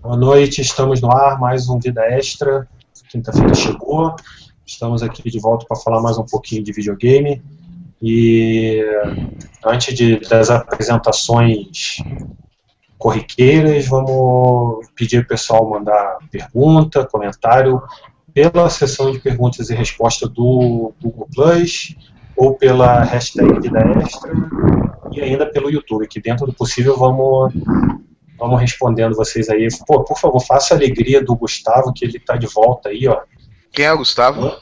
Boa noite, estamos no ar, mais um Vida Extra. Quinta-feira chegou. Estamos aqui de volta para falar mais um pouquinho de videogame. E antes de, das apresentações corriqueiras, vamos pedir ao pessoal mandar pergunta, comentário pela sessão de perguntas e respostas do Google Plus ou pela hashtag Vida Extra e ainda pelo YouTube, que dentro do possível vamos Vamos respondendo vocês aí. Pô, por favor, faça a alegria do Gustavo, que ele tá de volta aí, ó. Quem é o Gustavo?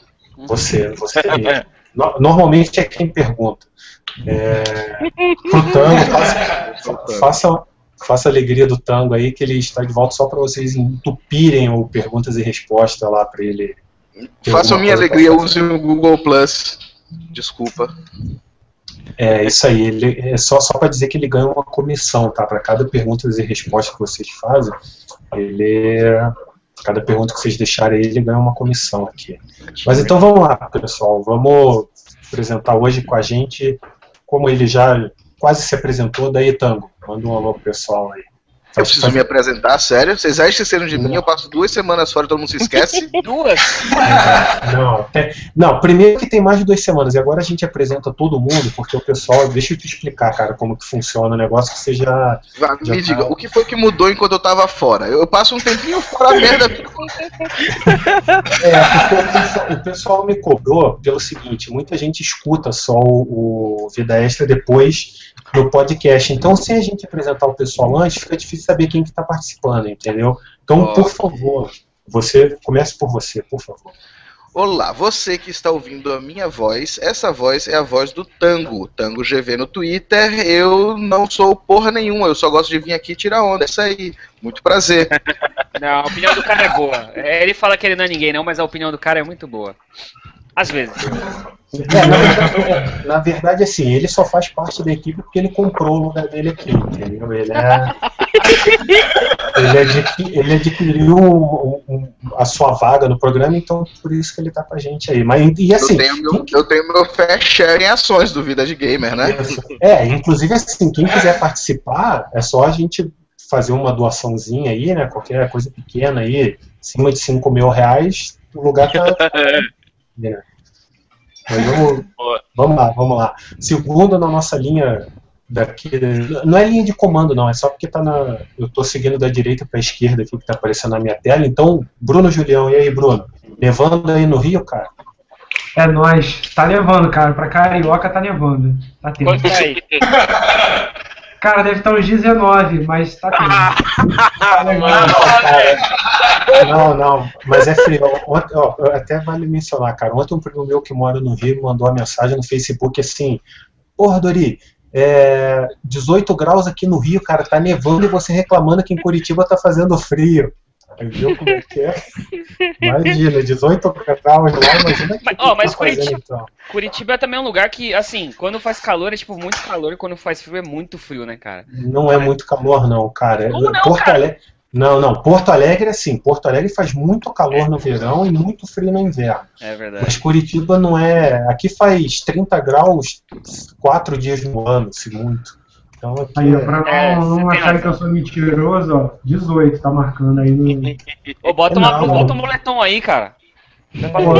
Você, você mesmo. Normalmente é quem pergunta. É, pro Tango, faça, faça, faça a alegria do Tango aí, que ele está de volta só para vocês entupirem o perguntas e respostas lá para ele. Faça a minha alegria, use o Google Plus. Desculpa. É isso aí. Ele, é só só para dizer que ele ganha uma comissão, tá? Para cada pergunta e resposta que vocês fazem, ele cada pergunta que vocês deixarem ele ganha uma comissão aqui. Mas então vamos lá, pessoal. Vamos apresentar hoje com a gente, como ele já quase se apresentou, daí Tango. Manda um alô pro pessoal aí. Eu preciso me apresentar, sério? Vocês já esqueceram de mim? Eu passo duas semanas fora e todo mundo se esquece? duas? Não, tem, não, primeiro que tem mais de duas semanas, e agora a gente apresenta todo mundo, porque o pessoal. Deixa eu te explicar, cara, como que funciona o negócio que você já. Já me tá... diga, o que foi que mudou enquanto eu tava fora? Eu passo um tempinho fora merda. é, porque o pessoal, o pessoal, me cobrou pelo seguinte: muita gente escuta só o, o Vida Extra depois no podcast. Então, se a gente apresentar o pessoal antes, fica difícil saber quem que está participando, entendeu? Então, oh. por favor, você comece por você, por favor. Olá, você que está ouvindo a minha voz, essa voz é a voz do Tango, Tango GV no Twitter. Eu não sou porra nenhuma, eu só gosto de vir aqui tirar onda. É isso aí, muito prazer. Não, a opinião do cara é boa. Ele fala que ele não é ninguém, não, mas a opinião do cara é muito boa. Às vezes. É, na, verdade, na, verdade, assim, ele só faz parte da equipe porque ele comprou o lugar dele aqui, entendeu? Ele é. ele, adqui, ele adquiriu um, um, a sua vaga no programa, então por isso que ele tá com a gente aí. Mas, e assim. Eu tenho meu, eu tenho meu fair share em ações do Vida de Gamer, né? É, inclusive assim, quem quiser participar, é só a gente fazer uma doaçãozinha aí, né? Qualquer coisa pequena aí, acima de 5 mil reais, o lugar tá. É. Mas vamos, vamos lá, vamos lá. Segundo na nossa linha daqui, não é linha de comando não, é só porque tá na, eu estou seguindo da direita para a esquerda aqui que está aparecendo na minha tela. Então, Bruno Julião, e aí, Bruno? Levando aí no Rio, cara? É nós, tá levando, cara. Para Carioca tá levando. Tá tendo. Quanto aí? Cara, deve estar uns 19, mas tá tendo. não, não, mas é frio. Ontem, ó, até vale mencionar, cara. Ontem um primo meu que mora no Rio mandou uma mensagem no Facebook assim: Porra, Dori, é, 18 graus aqui no Rio, cara, tá nevando e você reclamando que em Curitiba tá fazendo frio. Viu como é que é? Imagina, 18 graus lá, imagina que mas, oh, mas tá Curitiba, fazendo, então. Curitiba também é um lugar que, assim, quando faz calor é tipo muito calor e quando faz frio é muito frio, né, cara? Não é muito calor, não, cara. Como não, Porto cara? Alegre. Não, não. Porto Alegre, assim, Porto Alegre faz muito calor no verão e muito frio no inverno. É verdade. Mas Curitiba não é. Aqui faz 30 graus quatro dias no ano, se muito. Então aqui. Aí, é... pra não, é, não achar que eu sou mentiroso, ó, 18 tá marcando aí no. Ô, bota, uma, não, bota um moletom aí, cara. Pô,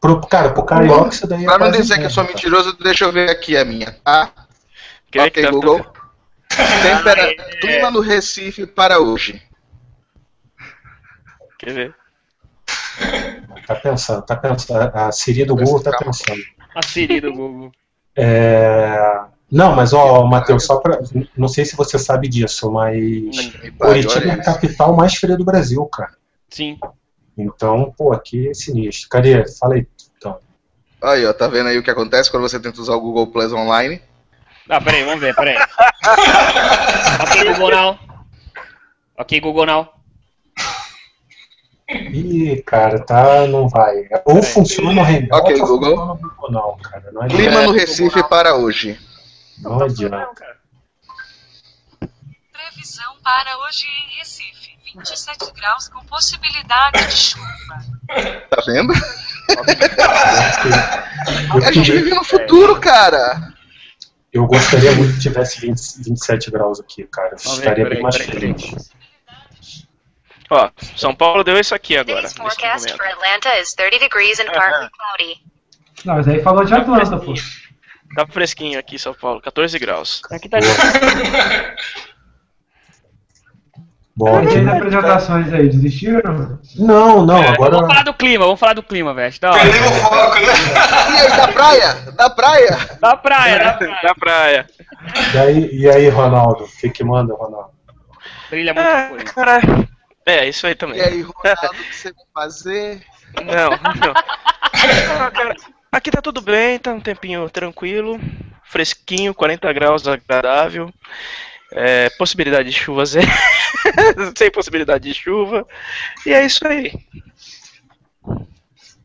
pro, cara, pro carioca isso daí é Pra não dizer que eu sou mentiroso, deixa eu ver aqui a minha, tá? Que ok, tá Google. Tempera... Clima no Recife para hoje. Quer ver? Tá pensando, tá pensando. A Siri do Google tá pensando. A Siri do Google. É... Não, mas ó, Matheus, só pra. Não sei se você sabe disso, mas. Curitiba é a capital mais fria do Brasil, cara. Sim. Então, pô, aqui é sinistro. Cadê? Fala aí, então. Aí, ó, tá vendo aí o que acontece quando você tenta usar o Google Plus online? Ah, peraí, vamos ver, peraí. ok, Google Now. Ok, Google Now. Ih, cara, tá, não vai. Ou funciona o Hangout Ok, Google. No Google não, cara. Não Clima no Recife para hoje. Não, não adianta. Previsão para hoje em Recife: 27 graus com possibilidade de chuva. Tá vendo? A gente vive no futuro, cara. Eu gostaria muito que tivesse 20, 27 graus aqui, cara. Eu estaria bem mais feliz. Ó, São Paulo deu isso aqui agora. Today's forecast for Atlanta is 30 degrees and partly cloudy. Não, mas aí falou de Atlanta, pô. Tá fresquinho aqui, São Paulo, 14 graus. Aqui tá Bom, E as apresentações aí, desistiram? não, não, agora. Vamos falar do clima, vamos falar do clima, velho. Da hora. Perdeu o foco, né? E aí, da praia? Da praia? Da praia, da praia. Na praia. E aí, e aí Ronaldo? O que, que manda, Ronaldo? Brilha muito Ah, por isso. cara. É, isso aí também. E aí, Ronaldo, o que você vai fazer? Não, não. Ah, cara, aqui tá tudo bem, tá um tempinho tranquilo, fresquinho, 40 graus, agradável. É, possibilidade de chuva zero. Sem possibilidade de chuva. E é isso aí.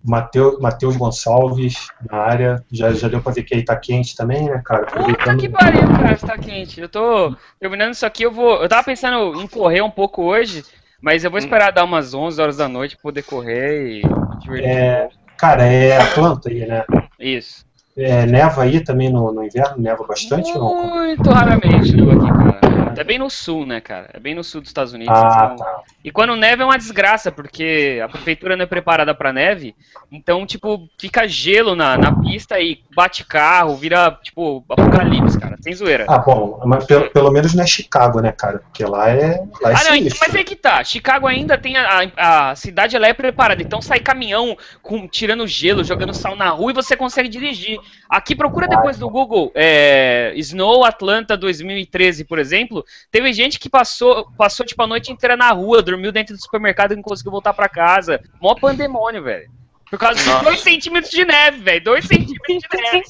Mateus, Mateus Gonçalves na área. Já, já deu pra ver que aí tá quente também, né, cara? Puta que pariu, cara, tá quente. Eu tô terminando isso aqui, eu vou. Eu tava pensando em correr um pouco hoje, mas eu vou esperar dar umas 11 horas da noite pra poder correr e divertir. É, cara, é Atlanta aí, né? Isso. É, neva aí também no, no inverno? Neva bastante ou não? Muito raramente aqui, cara. É bem no sul, né, cara? É bem no sul dos Estados Unidos. Ah, então- tá. E quando neve é uma desgraça, porque a prefeitura não é preparada pra neve, então, tipo, fica gelo na, na pista e bate carro, vira, tipo, apocalipse, cara, sem zoeira. Ah, bom, mas pelo, pelo menos não é Chicago, né, cara? Porque lá é. Lá é Ah, não, então, mas aí que tá. Chicago ainda tem a, a, a cidade, ela é preparada. Então sai caminhão com tirando gelo, jogando sal na rua e você consegue dirigir. Aqui procura depois do Google, é, Snow Atlanta 2013, por exemplo. Teve gente que passou, passou tipo a noite inteira na rua, dormiu dentro do supermercado e não conseguiu voltar pra casa. Mó pandemônio, velho. Por causa de Nossa. 2 centímetros de neve, velho. 2 centímetros de neve.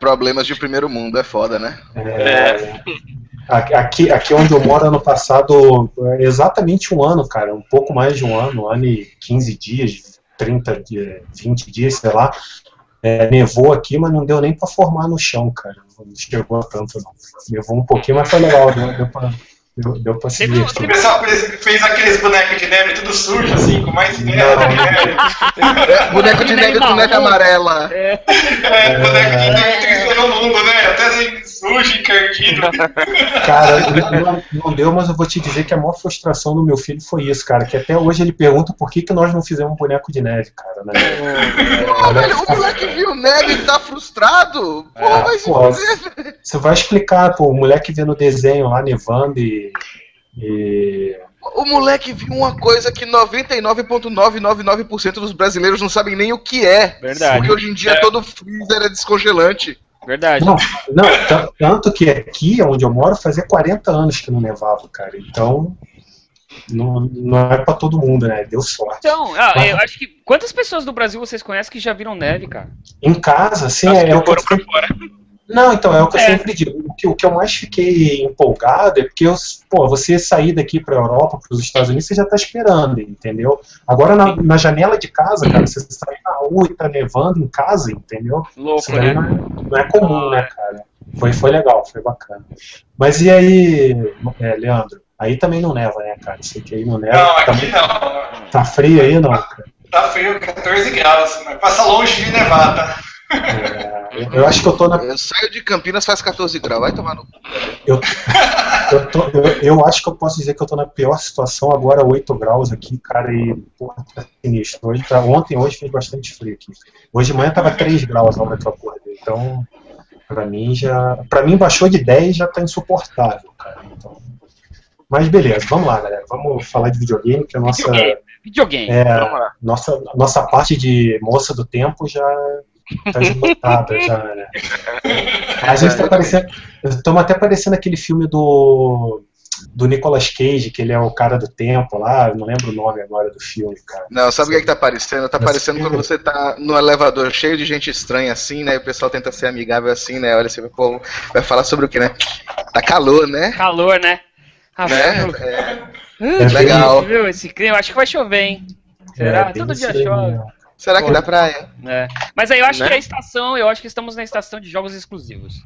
Problemas de primeiro mundo, é foda, né? É, aqui- Aqui, aqui onde eu moro, ano passado, é exatamente um ano, cara, um pouco mais de um ano, um ano e 15 dias, 30 dias, 20 dias, sei lá. É, nevou aqui, mas não deu nem pra formar no chão, cara. Não chegou a tanto, não. Nevou um pouquinho, mas foi legal, deu, deu, pra, deu, deu pra se Teve- divertir. O pessoal fez, fez aqueles bonecos de neve tudo sujo, assim, com mais neve. É, boneco de neve com neve amarela. É, boneco de neve todo mundo, né? Até sujo, encardido. Cara, não, não deu, mas eu vou te dizer que a maior frustração do meu filho foi isso, cara. Que até hoje ele pergunta por que, que nós não fizemos um boneco de neve, cara. Né? Pô, velho, o moleque viu neve e tá frustrado. Pô, É, vai se fuder. Você vai explicar, pô, o moleque vê no desenho lá nevando e. e- O moleque viu uma coisa que 99,999% dos brasileiros não sabem nem o que é. Verdade. Porque hoje em dia É. todo freezer é descongelante. Verdade. Não, não tan- tanto que aqui, onde eu moro, fazia 40 anos que não nevava, cara. Então. Não, não é pra todo mundo, né? Deu sorte. Então, ah, eu acho que. Quantas pessoas do Brasil vocês conhecem que já viram neve, cara? Em casa, sim, Acho é, que é o que eu. Não, então, é o que eu É. sempre digo. O que, o que eu mais fiquei empolgado é porque, eu, pô, você sair daqui pra Europa, pros Estados Unidos, você já tá esperando, entendeu? Agora, na, na janela de casa, cara, você sair na rua e tá nevando em casa, entendeu? Louco, Isso né? não é, não é comum, né, cara? Foi, foi legal, foi bacana. Mas e aí, é, Leandro? Aí também não neva, né, cara? Isso aqui aí não neva. Não, tá, aqui não. tá frio aí, não, cara? Tá frio, 14 graus. Mas passa longe de nevar, tá? É, eu, acho que eu tô na. Eu saio de Campinas faz 14 graus, vai tomar no. Eu, eu, tô- eu, eu acho que eu posso dizer que eu tô na pior situação agora, 8 graus aqui, cara, e porra, tá sinistro. Hoje, tá, ontem hoje fez bastante frio aqui. Hoje de manhã tava 3 graus na hora que eu acordei. Então, pra mim já. Pra mim baixou de 10 já tá insuportável, cara. Então, mas beleza, vamos lá, galera. Vamos falar de videogame, que a nossa, Videogame. Videogame. é, Vamos lá. nossa, nossa parte de moça do tempo já tá esgotada, já, né? A gente tá parecendo. Estamos até parecendo aquele filme do. Do Nicolas Cage, que ele é o cara do tempo lá, eu não lembro o nome agora do filme, cara. Não, sabe o que, é que tá parecendo? Tá Mas parecendo quando você tá no elevador cheio de gente estranha assim, né? E o pessoal tenta ser amigável assim, né? Olha, você vê, pô, vai falar sobre o que, né? Tá calor, né? Calor, né? Ah, né? É, É legal. Viu esse clima? Acho que vai chover, hein? Será? É, Todo dia chove. mesmo. Será que dá praia? É. Mas aí eu acho Né? que é a estação, eu acho que estamos na estação de jogos exclusivos.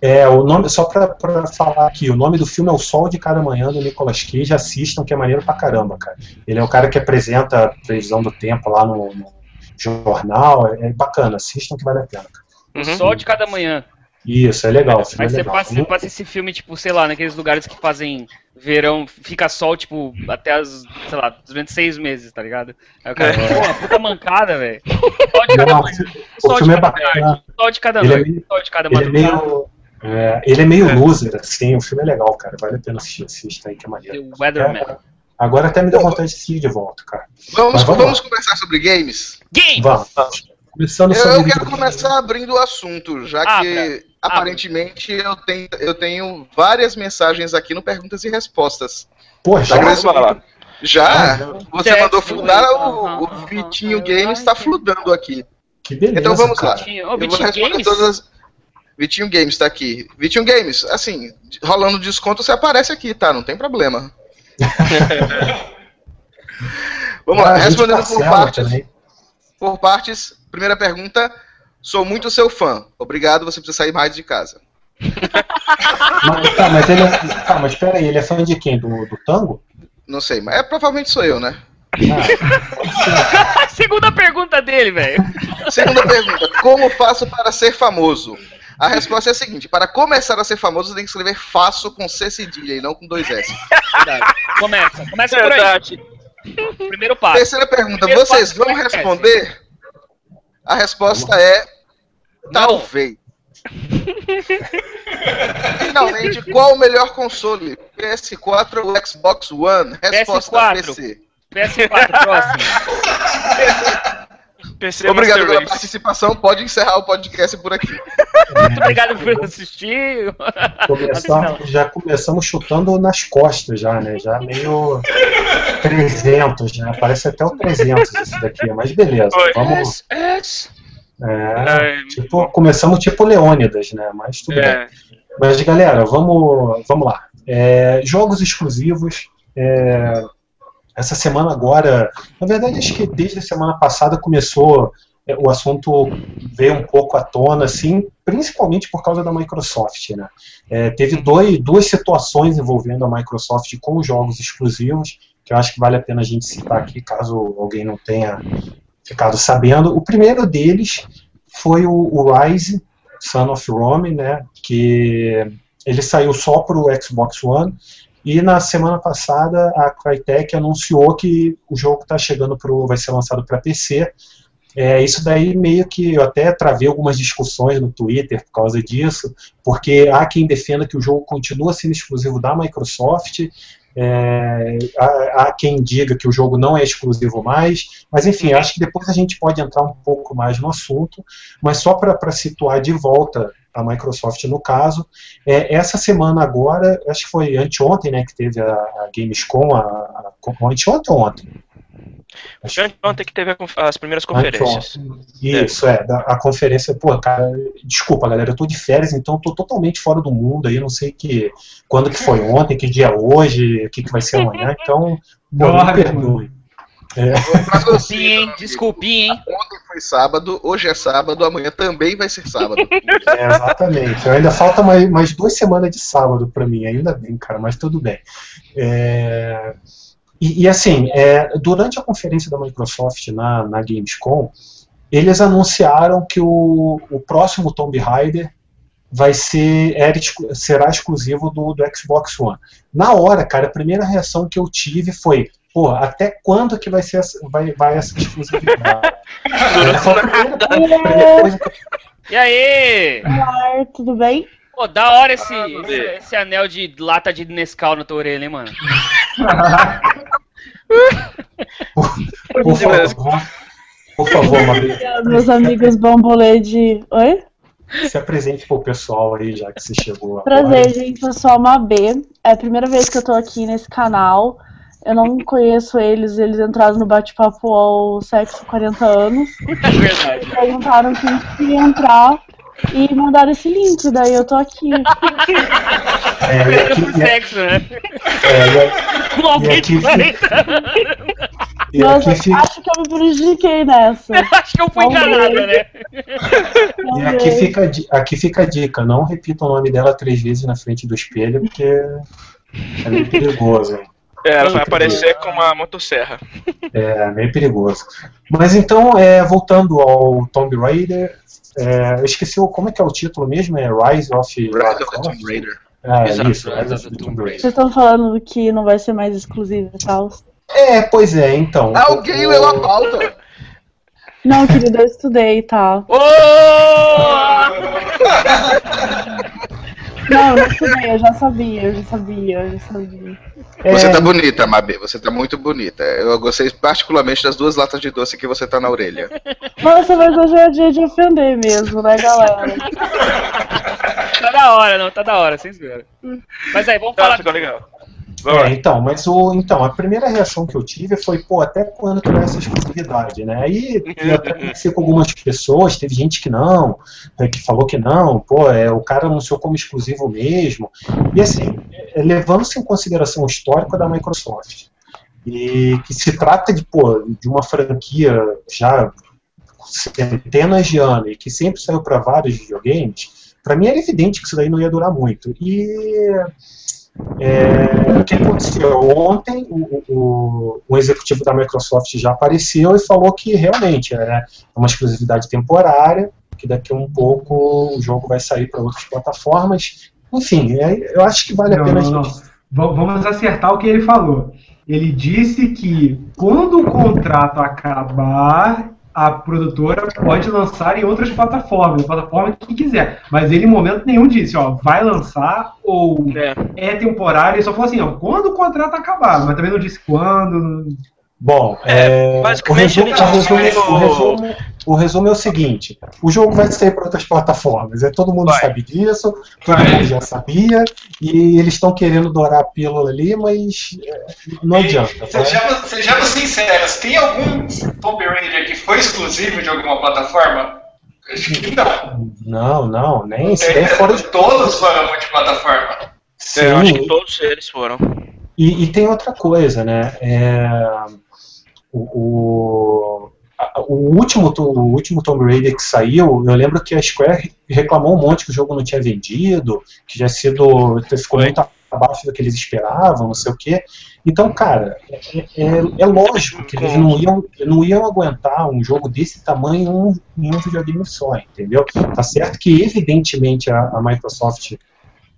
É, o nome, só pra, pra falar aqui, o nome do filme é O Sol de Cada Manhã, do Nicolas Cage, assistam, que é maneiro pra caramba, cara. Ele é o cara que apresenta a previsão do tempo lá no, no jornal, é, é bacana, assistam que vale a pena. cara. O Uhum. sol de cada manhã. Isso, é legal. Aí é você legal. passa, você passa esse filme, tipo, sei lá, naqueles lugares que fazem verão, fica sol, tipo, até as, sei lá, durante seis meses, tá ligado? Aí o cara, pô, puta mancada, velho. Sol de cada o sol de é cada tarde, sol de cada Ele é noite, meio- sol de cada Ele é madrugada. meio. é, ele é meio loser, assim, o filme é legal, cara. Vale a pena assistir, assista aí, que é maneiro. The Weatherman. É, agora até me deu vontade de assistir de volta, cara. Vamos, Mas vamos vamos conversar sobre games? Game! Vamos. Começando Eu, sobre eu quero começar abrindo o assunto, já Abra. que aparentemente eu tenho, eu tenho várias mensagens aqui no Perguntas e Respostas. Pô, já, Agradeço muito. Já? Ah, Você mandou fludar, o, o Vitinho. Games está fludando aqui. que beleza. Então vamos lá. Vitinho, ô, Eu vou responder Games? todas as. Vitinho Games tá aqui. Vitinho Games, assim, rolando desconto, você aparece aqui, tá? Não tem problema. Vamos Ah, lá, respondendo por partes. também. Por partes, primeira pergunta. Sou muito seu fã. Obrigado, você precisa sair mais de casa. Mas, tá, mas ele é. Tá, mas pera aí, ele é fã de quem? Do, do tango? Não sei, mas é, provavelmente sou eu, né? Ah, segunda pergunta dele, velho. Segunda pergunta: Como faço para ser famoso? A resposta é a seguinte: para começar a ser famoso, você tem que escrever faço com C cedilha e não com dois S. Verdade. Começa, começa por aí. Verdade. Primeiro passo. Terceira pergunta: Primeiro Vocês passo vão responder? A resposta é talvez. Finalmente, qual o melhor console? PS4 ou Xbox One? Resposta PS4. PC. PS4 próximo. PC Obrigado Master pela Race. participação. Pode encerrar o podcast por aqui. Muito obrigado por assistir. começamos- já começamos chutando nas costas, já, né? Já meio 300, né? Parece até o 300 esse daqui, mas beleza. Oi. Vamos. É, É, tipo, começamos tipo Leônidas, né? Mas tudo bem. é, Mas galera, vamos, vamos lá. É, jogos exclusivos. é, essa semana agora, na verdade acho que desde a semana passada começou é, o assunto veio um pouco à tona, assim, principalmente por causa da Microsoft, né? É, teve dois, duas situações envolvendo a Microsoft com os jogos exclusivos que eu acho que vale a pena a gente citar aqui, caso alguém não tenha ficado sabendo. O primeiro deles foi o, o Rise, Son of Rome, né? Que ele saiu só para o Xbox One. E na semana passada a Crytek anunciou que o jogo está chegando pro, vai ser lançado para PC. É, isso daí meio que eu até travei algumas discussões no Twitter por causa disso, porque há quem defenda que o jogo continua sendo exclusivo da Microsoft, é, há, há quem diga que o jogo não é exclusivo mais, mas enfim, acho que depois a gente pode entrar um pouco mais no assunto, mas só para situar de volta a Microsoft no caso, é, essa semana agora, acho que foi anteontem, né, que teve a, a Gamescom, a, a, anteontem ou ontem? Acho Foi Ontem que teve a as primeiras conferências. Anteontem. Isso, é, da- a conferência, pô, cara, desculpa, galera, eu tô de férias, então tô totalmente fora do mundo aí, não sei que, quando que foi ontem, que dia é hoje, o que, que vai ser amanhã, então, pô, me perdoe. Desculpinha, hein? Desculpinha, hein? Ontem foi sábado, hoje é sábado, amanhã também vai ser sábado. É, exatamente. Eu ainda falta mais, mais duas semanas de sábado para mim, ainda bem, cara, mas tudo bem. É, e, e, assim, é, durante a conferência da Microsoft na, na Gamescom, eles anunciaram que o, o próximo Tomb Raider vai ser era exclu- será exclusivo do, do Xbox One. Na hora, cara, a primeira reação que eu tive foi, pô, até quando que vai ser essa, vai, vai essa exclusividade? E aí? Olá, tudo bem? Pô, da hora esse, esse, esse anel de lata de Nescau na tua orelha, hein, mano? Por favor, por favor, Meus amigos bambolê de. Oi? Se apresente pro pessoal aí, já que você chegou Prazer, agora. gente. Eu sou a Mabê. É a primeira vez que eu tô aqui nesse canal. Eu não conheço eles, eles entraram no bate-papo ao sexo 40 anos. É verdade. Perguntaram quem queria entrar e mandaram esse link, daí eu tô aqui. É, e aqui, por e, sexo, né? é, Com alguém de aqui- 40 anos. e, e Nossa, aqui acho que eu me prejudiquei nessa. Acho que eu fui enganada, né? e aqui, fica, aqui fica a dica, não repita o nome dela três vezes na frente do espelho, porque é meio perigoso. hein? É, ela vai aparecer com uma motosserra. É meio perigoso. Mas então, é, voltando ao Tomb Raider, é, eu esqueci o, como é que é o título mesmo, é Rise of Rise of the? Tomb Raider. É, Exato, isso, Rise of the Tomb Raider. Vocês estão falando que não vai ser mais exclusivo e tal. É, pois é, então. Alguém o- leu a pauta. Não, querido, eu estudei, tá? Ô! Não, eu não estudei, eu já sabia, eu já sabia, eu já sabia. É, Você tá bonita, Mabê. Você tá muito bonita. Eu gostei particularmente das duas latas de doce que você tá na orelha. Nossa, mas hoje é dia de ofender mesmo, né, galera? Tá da hora, não, tá da hora, sem zoeira. Mas aí, vamos Tá, falar. ficou legal. É, então, mas o, então, a primeira reação que eu tive foi, pô, até quando vai essa exclusividade, né? Aí eu até conversei com algumas pessoas, teve gente que não, né, que falou que não, pô, é, o cara anunciou como exclusivo mesmo. E assim, é, levando-se em consideração o histórico da Microsoft, e que se trata de, pô, de uma franquia já centenas de anos e que sempre saiu para vários videogames, para mim era evidente que isso daí não ia durar muito. E é, o que aconteceu? Ontem o, o, o executivo da Microsoft já apareceu e falou que realmente é uma exclusividade temporária, que daqui a um pouco o jogo vai sair para outras plataformas. Enfim, é, eu acho que vale a Não, pena a não, gente. não. Va- Vamos acertar o que ele falou. Ele disse que quando o contrato acabar, a produtora pode lançar em outras plataformas, plataforma que quiser. Mas ele em momento nenhum disse, ó, vai lançar ou É. é temporário. Ele só falou assim, ó, quando o contrato acabar. Mas também não disse quando. Bom, É, é, o, resumo, o, resumo, o, resumo, o resumo é o seguinte: o jogo vai sair para outras plataformas. É, todo mundo Vai. sabe disso, todo Vai. mundo já sabia, e eles estão querendo dourar a pílula ali, mas é, não adianta. tá? Sejamos, sejamos sinceros, tem algum Tomb Raider que foi exclusivo de alguma plataforma? Acho que não. Não, não, nem é fora de. Todos foram multiplataforma. Sim, É, eu acho que todos eles foram. E, e tem outra coisa, né? É, o, a- o último, o último Tomb Raider que saiu, eu lembro que a Square reclamou um monte que o jogo não tinha vendido, que já sido, ficou muito abaixo do que eles esperavam, não sei o quê. Então, cara, é, é- é lógico que eles não iam, não iam aguentar um jogo desse tamanho em um, em um videogame só, entendeu? Tá certo que, evidentemente, a, a Microsoft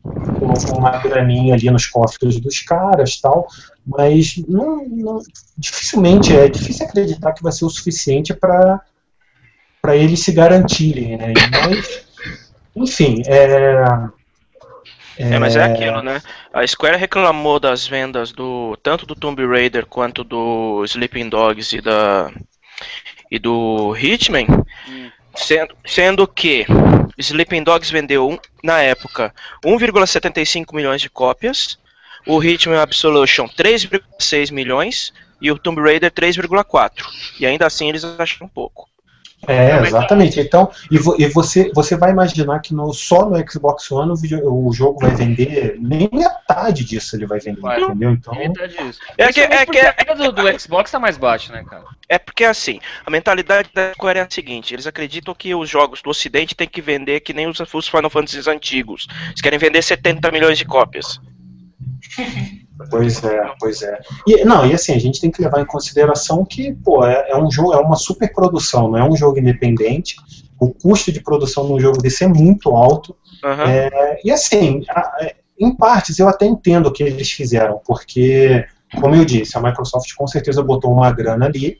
colocou uma graninha ali nos cofres dos caras tal, mas não, não- dificilmente é difícil acreditar que vai ser o suficiente para para eles se garantirem, né? Mas, enfim, é, É, mas é aquilo, né? A Square reclamou das vendas do tanto do Tomb Raider quanto do Sleeping Dogs e da e do Hitman, sendo, sendo que Sleeping Dogs vendeu na época 1,75 milhões de cópias, o Hitman Absolution 3,6 milhões e o Tomb Raider 3,4. E ainda assim eles acharam pouco. É, exatamente. Então, e, vo- e você, você vai imaginar que no, só no Xbox One o, vídeo- o jogo vai vender nem metade disso ele vai vender, Vai. entendeu? Então, Metade disso. É que- é que- porque a venda do, do Xbox tá mais baixa, né, cara? É porque assim, a mentalidade da Square é a seguinte, eles acreditam que os jogos do ocidente tem que vender que nem os, os Final Fantasy antigos. Eles querem vender 70 milhões de cópias. Pois é, pois é. E, não, e assim, a gente tem que levar em consideração que, pô, é, é um jogo, é uma super produção, não é um jogo independente. O custo de produção de um jogo desse é muito alto. Aham. É, e assim, a- é, em partes eu até entendo o que eles fizeram, porque, como eu disse, a Microsoft com certeza botou uma grana ali,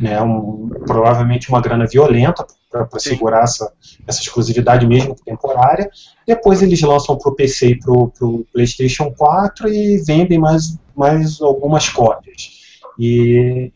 né, um- provavelmente uma grana violenta para segurar essa, essa exclusividade mesmo temporária. Depois eles lançam para o PC e para o PlayStation 4 e vendem mais, mais algumas cópias. E,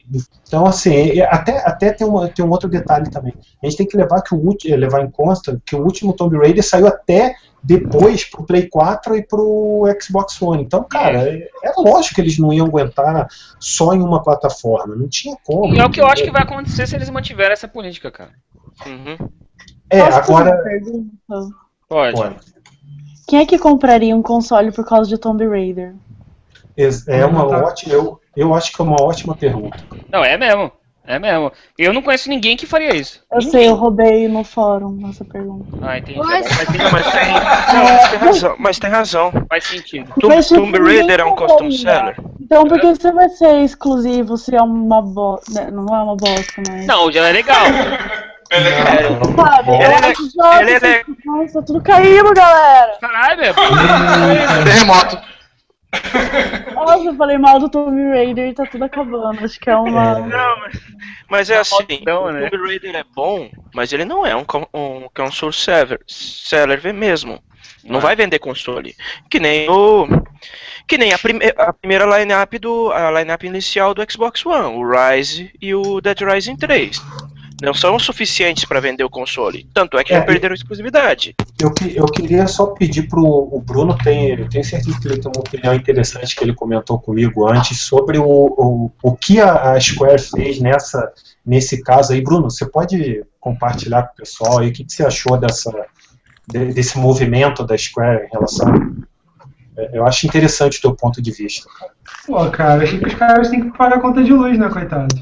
então, assim, até, até tem, uma, tem um outro detalhe também. A gente tem que levar, que o, levar em conta que o último Tomb Raider saiu até depois pro Play 4 e pro Xbox One. Então, cara, é, é lógico que eles não iam aguentar só em uma plataforma. Não tinha como. E é o que eu acho que vai acontecer se eles mantiverem essa política, cara. Uhum. É, Posso agora. Pode. Pode. Quem é que compraria um console por causa de Tomb Raider? É uma ótima. Eu, eu acho que é uma ótima pergunta. Não, é mesmo. É mesmo. Eu não conheço ninguém que faria isso. Eu sei, eu roubei no fórum essa pergunta. Ah, entendi. Mas- Agora faz Mas tem, não, mas tem razão. Mas tem razão. Faz sentido. Tomb, Mas, tipo, Tomb ninguém Raider é um custom seller. Então por que você vai ser exclusivo se é uma bosta? Não é uma bosta, mas. Não, já é legal. Ele é legal. Sabe? Ele é- jogos ele é- assim, Nossa, tudo caindo, galera. Caralho, meu. Terremoto. Nossa, eu falei mal do Tomb Raider e tá tudo acabando. Acho que é uma. Não, mas, mas é assim, Então, o né? Tomb Raider é bom, mas ele não é um, um console seller, seller mesmo. Não vai vender console. Que nem o. Que nem a, prime a primeira line-up do. A line-up inicial do Xbox One, o Rise e o Dead Rising 3. Não são suficientes para vender o console. Tanto é que É, já perderam exclusividade. Eu, eu queria só pedir pro o Bruno, tem, eu tenho certeza que ele tem uma opinião interessante que ele comentou comigo antes sobre o, o, o que a, a Square fez nessa, nesse caso aí. Bruno, você pode compartilhar com o pessoal aí o que, que você achou dessa, de- desse movimento da Square em relação. é, Eu acho interessante o teu ponto de vista. Cara. Pô, cara, achei que os caras têm que pagar a conta de luz, né, coitado?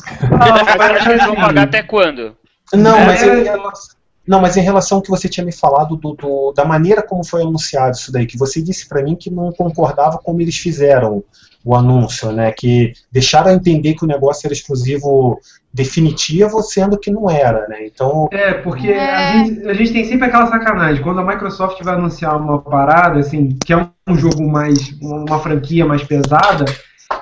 Acho que eles vão pagar até quando? Não, É. mas em relação, não, mas em relação ao que você tinha me falado do, do- da maneira como foi anunciado isso daí, que você disse pra mim que não concordava como eles fizeram o anúncio, né? Que deixaram a entender que o negócio era exclusivo definitivo, sendo que não era, né? Então, É, porque a, gente, a gente tem sempre aquela sacanagem. Quando a Microsoft vai anunciar uma parada, assim, que é um jogo mais. uma franquia mais pesada,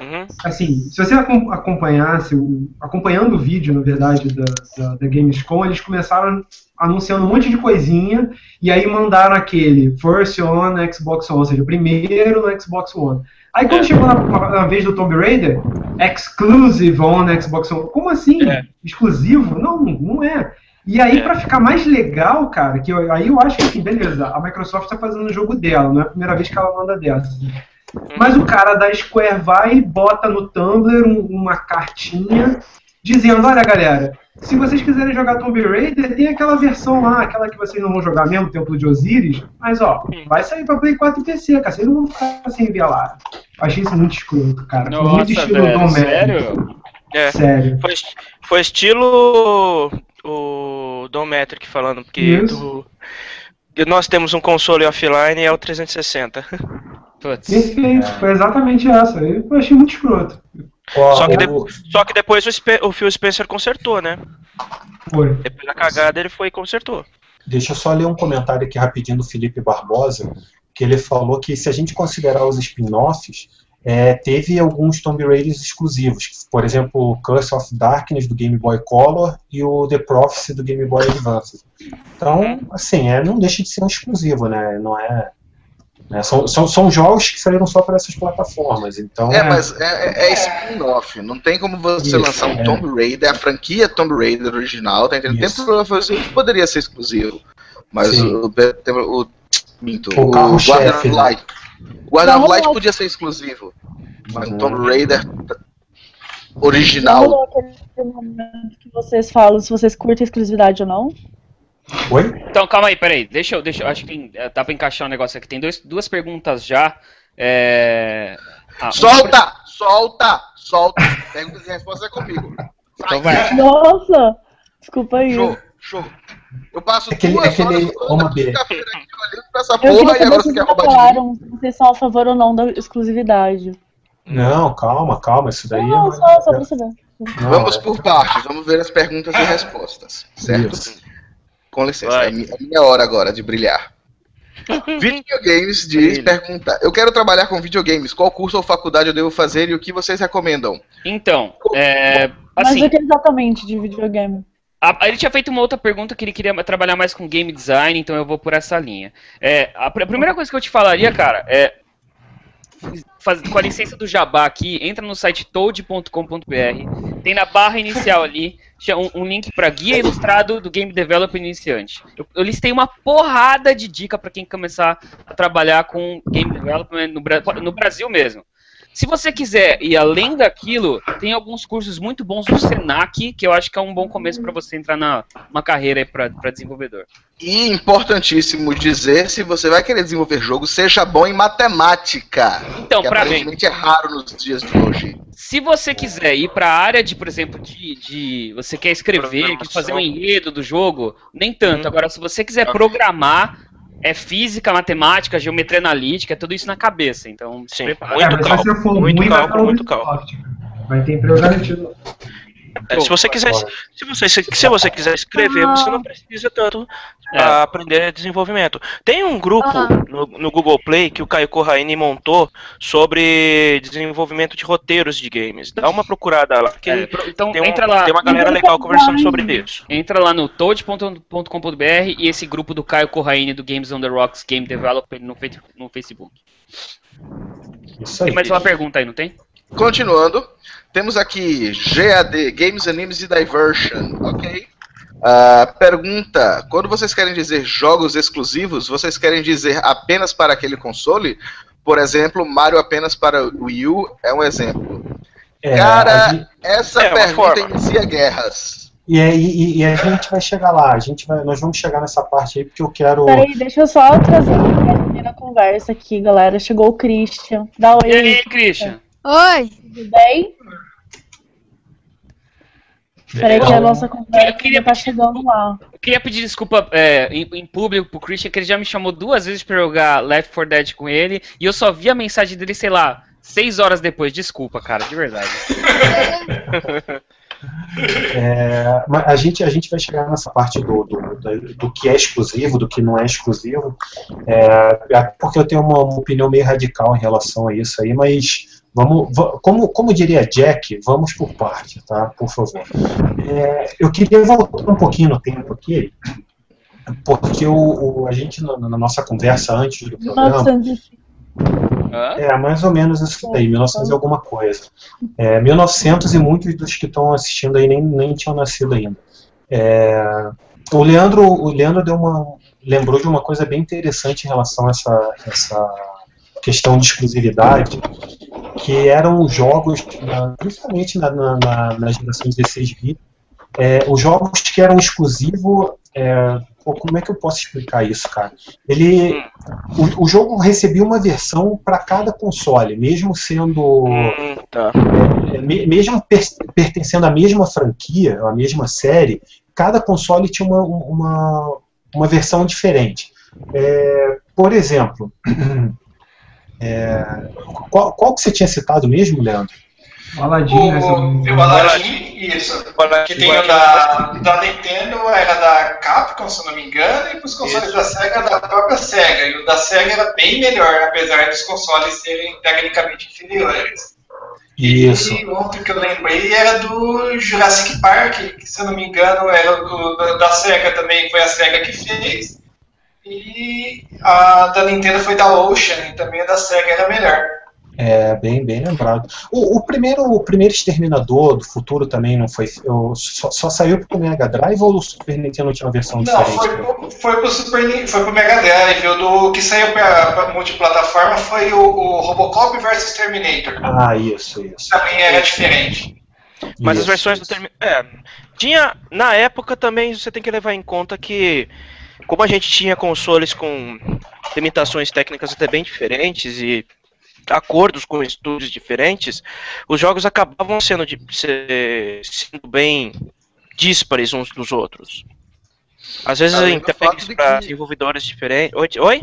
Uhum. assim, se você acom- acompanhasse, acompanhando o vídeo, na verdade, da, da, da Gamescom, eles começaram anunciando um monte de coisinha e aí mandaram aquele First on Xbox One, ou seja, primeiro no Xbox One. Aí quando É. chegou na, na vez do Tomb Raider, Exclusive on Xbox One. Como assim? É. Exclusivo? Não, não é. E aí, pra ficar mais legal, cara, que eu- aí eu acho que assim, beleza, a Microsoft tá fazendo o jogo dela, não é a primeira vez que ela manda dessa. Mas o cara da Square vai e bota no Tumblr um- uma cartinha dizendo, olha galera, se vocês quiserem jogar Tomb Raider, tem aquela versão lá, aquela que vocês não vão jogar mesmo, Templo de Osiris, mas ó, vai sair pra Play 4 e PC, cara, vocês não vão ficar sem ver lá. Achei isso muito escroto, cara. Foi muito Nossa, estilo velho, sério? É. Sério. Foi, foi estilo o Dom Metric falando que Isso. do- nós temos um console offline e é o 360. Putz. Perfeito, foi exatamente essa. Eu achei muito escroto. ó, Só que, de- só que depois o, Spe- o Phil Spencer consertou, né? Foi. Depois da cagada ele foi e consertou. Deixa eu só ler um comentário aqui rapidinho do Felipe Barbosa, que ele falou que se a gente considerar os spin-offs, é, teve alguns Tomb Raiders exclusivos, por exemplo, o Curse of Darkness do Game Boy Color e o The Prophecy do Game Boy Advance. Então, assim, é, não deixa de ser um exclusivo, né? Não é. Né, São, são, são jogos que saíram só para essas plataformas, então. É, mas é, é- é spin-off. Não tem como você Isso, lançar um é. Tomb Raider, a franquia Tomb Raider original, tá entendendo? Isso. Tempo Raider poderia ser exclusivo. Mas Sim. o, o, o, minto, O o Guardian of né? Light. O Guardian of Vamos Light podia ser exclusivo. Mas o. Tomb Raider original. lá, aquele momento que vocês falam se vocês curtem exclusividade ou não. Oi? Então, calma aí, peraí. Deixa eu, deixa eu, acho que tem, eh, dá pra encaixar um negócio aqui. Tem dois, duas perguntas já. É... ah, uma- Solta! Solta! Solta! Perguntas e respostas é comigo. Então vai. Nossa! Desculpa aí. Show, show. Eu passo Aquele- duas aquele horas toda Oma B. quinta-feira aqui olhando pra essa Eu porra e agora você vocês quer roubar de mim. falaram vocês são a favor ou não da exclusividade. Não, calma, calma, isso daí Não, é. só, só pra saber. Não, Vamos é- por partes, vamos ver as perguntas e respostas, certo? Isso. Com licença, Vai. é mi- é minha hora agora de brilhar. Videogames diz pergunta: Eu quero trabalhar com videogames. Qual curso ou faculdade eu devo fazer e o que vocês recomendam? Então, é, Mas assim, o que exatamente de videogame? a- ele tinha feito uma outra pergunta que ele queria trabalhar mais com game design, então eu vou por essa linha. É, a, pr- a primeira coisa que eu te falaria, cara, é faz- com a licença do Jabá aqui, entra no site toad.com.br, tem na barra inicial ali tinha um, um link para guia ilustrado do game developer iniciante. Eu, eu listei uma porrada de dica para quem começar a trabalhar com game development no, no Brasil mesmo. Se você quiser ir além daquilo, tem alguns cursos muito bons do Senac, que eu acho que é um bom começo para você entrar na uma carreira para desenvolvedor. E importantíssimo dizer: se você vai querer desenvolver jogo, seja bom em matemática. Então, que pra aparentemente é raro nos dias de hoje. Se você quiser ir para a área de, por exemplo, de, de você quer escrever, quer fazer um enredo do jogo, nem tanto. Agora, se você quiser programar, é física, matemática, geometria analítica, é tudo isso na cabeça. Então, se Sim, prepara. muito É, se cálculo, muito vai cálculo, muito cara. Vai ter emprego garantido. É, se você quiser, se você, se, se você quiser escrever, você não precisa tanto É. pra aprender desenvolvimento. Tem um grupo Aham. no, no Google Play que o Caio Corraine montou sobre desenvolvimento de roteiros de games. Dá uma procurada lá, porque É, então tem, um- entra lá, tem uma galera legal conversando sobre isso. entra lá no toad.com.br e esse grupo do Caio Corraine do Games on the Rocks Game Developer no, no Facebook. Isso aí. Tem mais uma pergunta aí, não tem? Continuando, temos aqui GAD, Games, Animes e Diversion, ok? Ah, pergunta: quando vocês querem dizer jogos exclusivos, vocês querem dizer apenas para aquele console? Por exemplo, Mario apenas para o Wii U é um exemplo. É, Cara, gente- Essa É, pergunta forma. inicia guerras. e, é- e- e a gente vai chegar lá, a gente vai, nós vamos chegar nessa parte aí porque eu quero. Peraí, deixa eu só trazer na conversa aqui, galera. Chegou o Christian. Dá oi E aí, Christian? Oi! tudo bem? Peraí que a nossa conversa Eu queria- tá chegando lá. Eu queria pedir desculpa é, em, em público pro Christian, que ele já me chamou duas vezes pra jogar Left 4 Dead com ele, e eu só vi a mensagem dele, sei lá, seis horas depois. Desculpa, cara, de verdade. É, mas a, gente, a gente vai chegar nessa parte do, do, do, do que é exclusivo, do que não é exclusivo, é, até porque eu tenho uma, uma opinião meio radical em relação a isso aí, mas vamos, va- como, como diria Jack, vamos por parte, tá? Por favor. É, eu queria voltar um pouquinho no tempo aqui, porque o, o- a gente, na, na nossa conversa antes do programa, 1905. Hã? é, mais ou menos isso daí, 1900 e alguma coisa. É, 1900 e muitos dos que estão assistindo aí nem, nem tinham nascido ainda. É, o Leandro, o Leandro deu uma, lembrou de uma coisa bem interessante em relação a essa, essa questão de exclusividade, que eram jogos, na- principalmente na, na, na, geração 16 bit, é, os jogos que eram exclusivos, é, pô, como é que eu posso explicar isso, cara? Ele, o, o jogo recebia uma versão para cada console, mesmo sendo, Hum, tá. é, me- mesmo per- pertencendo à mesma franquia, à mesma série, cada console tinha uma, uma, uma versão diferente. É, por exemplo, é, qual, qual que você tinha citado mesmo, Leandro? O Aladdin, né? se eu não me O, o. Aladdin, isso. Que tem o da, da Nintendo, era da Capcom, se eu não me engano, e os consoles Isso. da SEGA da própria SEGA. E o da SEGA era bem melhor, apesar dos consoles serem tecnicamente inferiores. Isso. E outro que eu lembrei era do Jurassic Park, que se eu não me engano era do, da, da SEGA também, foi a SEGA que fez. E a da Nintendo foi da Ocean, e também a da SEGA era melhor. É, bem, bem lembrado. O, o primeiro, o primeiro Exterminador do Futuro também não foi. eu- só, só saiu pro Mega Drive ou o Super Nintendo tinha uma versão Não, diferente? foi, pro- foi pro Super foi pro Mega Drive. O do que saiu pra, pra multiplataforma foi o, o Robocop vs Terminator. Ah, isso, isso. Também era diferente. Mas as Isso, versões do isso. Terminator. É. Tinha. Na época também você tem que levar em conta que. Como a gente tinha consoles com limitações técnicas até bem diferentes e acordos com estúdios diferentes, os jogos acabavam sendo, de, sendo bem díspares uns dos outros. Às vezes Além fato de para que- desenvolvedores diferentes. Oi?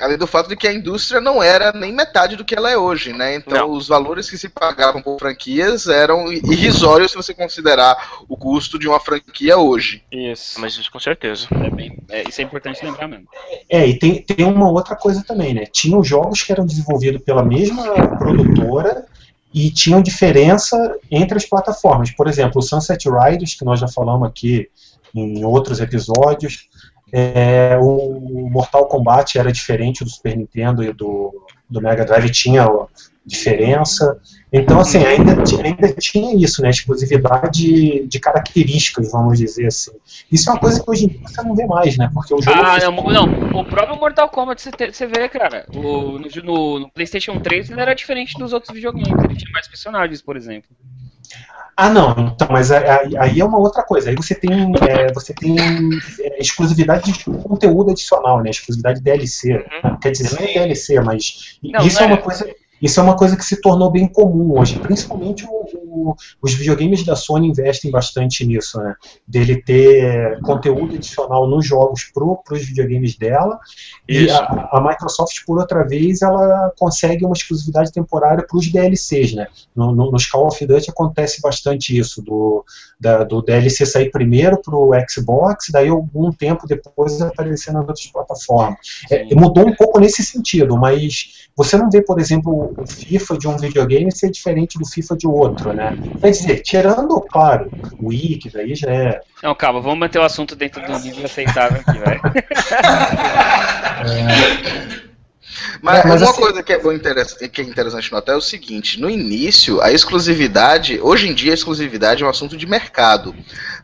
Além do fato de que a indústria não era nem metade do que ela é hoje, né? Então Não. os valores que se pagavam por franquias eram irrisórios se você considerar o custo de uma franquia hoje. Isso. Mas isso com certeza. É bem, é, isso é importante lembrar mesmo. É, e tem, tem uma outra coisa também, né? Tinham jogos que eram desenvolvidos pela mesma produtora e tinham diferença entre as plataformas. Por exemplo, o Sunset Riders, que nós já falamos aqui em outros episódios, é, o Mortal Kombat era diferente do Super Nintendo e do, do Mega Drive, tinha diferença. Então, assim, ainda, ainda tinha isso, né? Exclusividade de características, vamos dizer assim. Isso é uma coisa que hoje em dia você não vê mais, né? Porque o jogo. Ah, não, não, o próprio Mortal Kombat você, te- você vê, cara. O, no, no- no PlayStation 3 ele era diferente dos outros videogames. Ele tinha mais personagens, por exemplo. Ah, não, então, mas aí, aí é uma outra coisa. Aí você tem, é, você tem é, exclusividade de conteúdo adicional, né? Exclusividade DLC. né? Quer dizer, não é. DLC, mas Não, isso não é uma é. coisa. Isso é uma coisa que se tornou bem comum hoje, principalmente o, o- os videogames da Sony investem bastante nisso, né? Dele ter conteúdo adicional nos jogos para os videogames dela. E Isso. a, a Microsoft, por outra vez, ela consegue uma exclusividade temporária para os DLCs, né? No, no, nos Call of Duty acontece bastante isso, do, da- do DLC sair primeiro para o Xbox, daí algum tempo depois aparecer nas outras plataformas. É, mudou um pouco nesse sentido, mas você não vê, por exemplo, o FIFA de um videogame ser diferente do FIFA de outro, né? Quer dizer, tirando, claro, o que daí já é. Não, calma, vamos manter o assunto dentro do nível aceitável aqui, velho. Mas, É, mas uma assim- coisa que é, que é interessante notar é o seguinte: no início, a exclusividade, hoje em dia, a exclusividade é um assunto de mercado.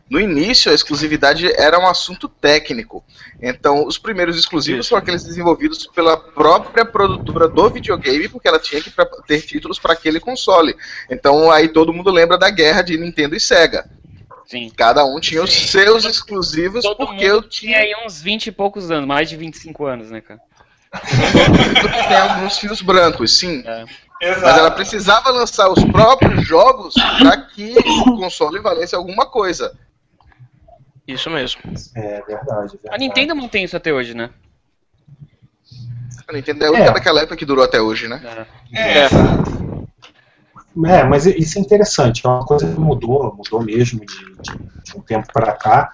No início, a exclusividade era um assunto técnico. Então, os primeiros exclusivos são aqueles desenvolvidos pela própria produtora do videogame, porque ela tinha que ter títulos para aquele console. Então, aí todo mundo lembra da guerra de Nintendo e Sega. Sim. Cada um tinha os seus exclusivos, Todo porque eu mundo tinha aí uns 20 e poucos anos, mais de 25 anos, né, cara? tem alguns fios brancos, sim. É. Mas ela precisava lançar os próprios jogos para que o console valesse alguma coisa. Isso mesmo. É verdade. A Nintendo mantém isso até hoje, né? A Nintendo é a única É. daquela época que durou até hoje, né? É, É. exato. É, mas isso é interessante, é uma coisa que mudou, mudou mesmo de, de- de um tempo para cá.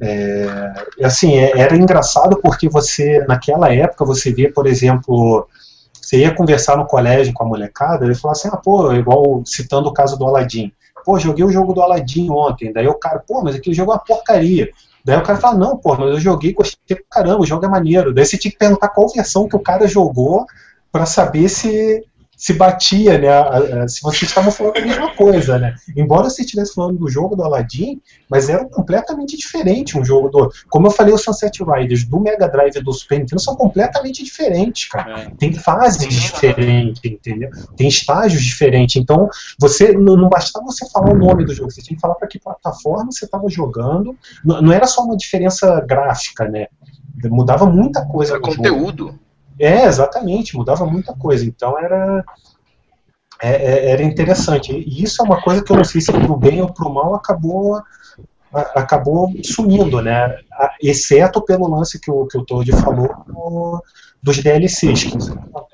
É, assim, é- era engraçado porque você, naquela época, você via, por exemplo, você ia conversar no colégio com a molecada, ele falava assim, ah, pô, igual citando o caso do Aladdin. Pô, joguei o jogo do Aladdin ontem. Daí o cara, pô, mas aquele jogo é uma porcaria. Daí o cara fala, não, pô, mas eu joguei, gostei pra caramba, o jogo é maneiro. Daí você tinha que perguntar qual versão que o cara jogou para saber se se batia, né? a- a- Se vocês estavam falando a mesma coisa, né? Embora você estivesse falando do jogo do Aladdin, mas era completamente diferente um jogo do. Como eu falei, o Sunset Riders do Mega Drive e do Super Nintendo são completamente diferentes, cara. É. Tem fases diferentes, entendeu? Tem estágios diferentes. Então, você não, não bastava você falar o nome do jogo, você tinha que falar para que plataforma você estava jogando. Não, não era só uma diferença gráfica, né? Mudava muita coisa Era no jogo. É, exatamente, mudava muita coisa. Então era, é- é- era interessante. E isso é uma coisa que eu não sei se pro bem ou pro mal acabou, acabou sumindo, né? Exceto pelo lance que o, que o Todd falou do- dos DLCs, que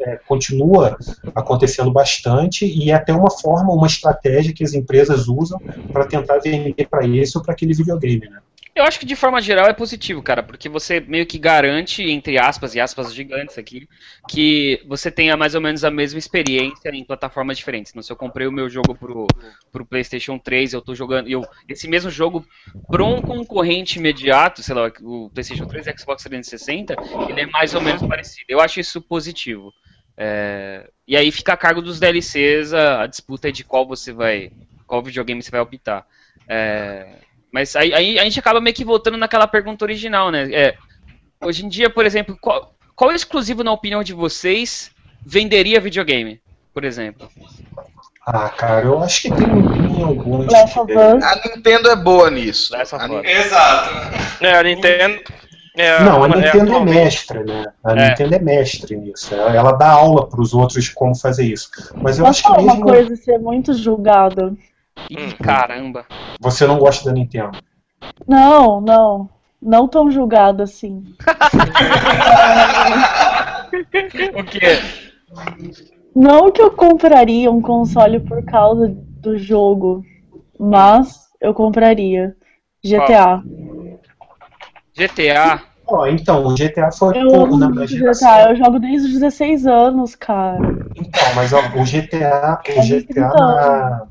é, continua acontecendo bastante e é até uma forma, uma estratégia que as empresas usam para tentar vender para esse ou para aquele videogame, né? Eu acho que de forma geral é positivo, cara, porque você meio que garante, entre aspas e aspas gigantes aqui, que você tenha mais ou menos a mesma experiência em plataformas diferentes. Então, se eu comprei o meu jogo pro, pro PlayStation 3, eu tô jogando. Eu, esse mesmo jogo para um concorrente imediato, sei lá, o PlayStation 3 e Xbox 360, ele é mais ou menos parecido. Eu acho isso positivo. É, e aí fica a cargo dos DLCs a, a disputa de qual você vai. qual videogame você vai optar. É, mas aí, aí a gente acaba meio que voltando naquela pergunta original, né? É, hoje em dia, por exemplo, qual, qual exclusivo, na opinião de vocês, venderia videogame, por exemplo? Ah, cara, eu acho que tem, tem alguns. Last of Us. A Nintendo é boa nisso. Exato. É, a Nintendo. É, Não, a é Nintendo é, atualmente- mestre, né? A É. Nintendo é mestre nisso. Ela, ela dá aula para os outros como fazer isso. Mas eu Posso acho que falar uma mesmo coisa ser muito julgada? Ih, caramba. você não gosta da Nintendo. Não, não. Não tão julgada assim. O quê? Não que eu compraria um console por causa do jogo, mas eu compraria GTA. GTA. Ó, então, o GTA foi Eu amo na minha GTA, geração. eu jogo desde os 16 anos, cara. Então, mas ó, o GTA, o GTA na,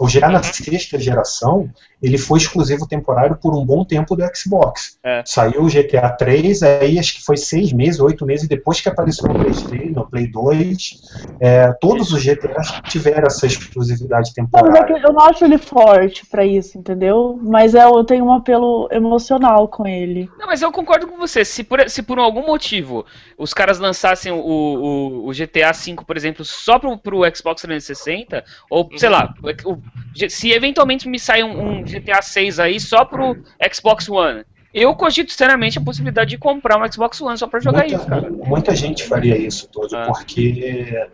o GTA na sexta geração, ele foi exclusivo temporário por um bom tempo do Xbox. É. Saiu o GTA 3, aí acho que foi seis meses, oito meses depois que apareceu no PlayStation, no Play 2. é, todos os GTAs tiveram essa exclusividade Não, mas é temporária. que eu não acho ele forte pra isso, entendeu? Mas é, eu tenho um apelo emocional com ele. Não, mas eu concordo com você. Se por, se por algum motivo os caras lançassem o, o, o GTA V, por exemplo, só pro, pro Xbox 360, ou sei lá, o- se eventualmente me sair um, um GTA 6 aí só pro Xbox One, eu cogito seriamente a possibilidade de comprar um Xbox One só pra jogar muita, isso, cara. muita gente faria isso todo, Ah. porque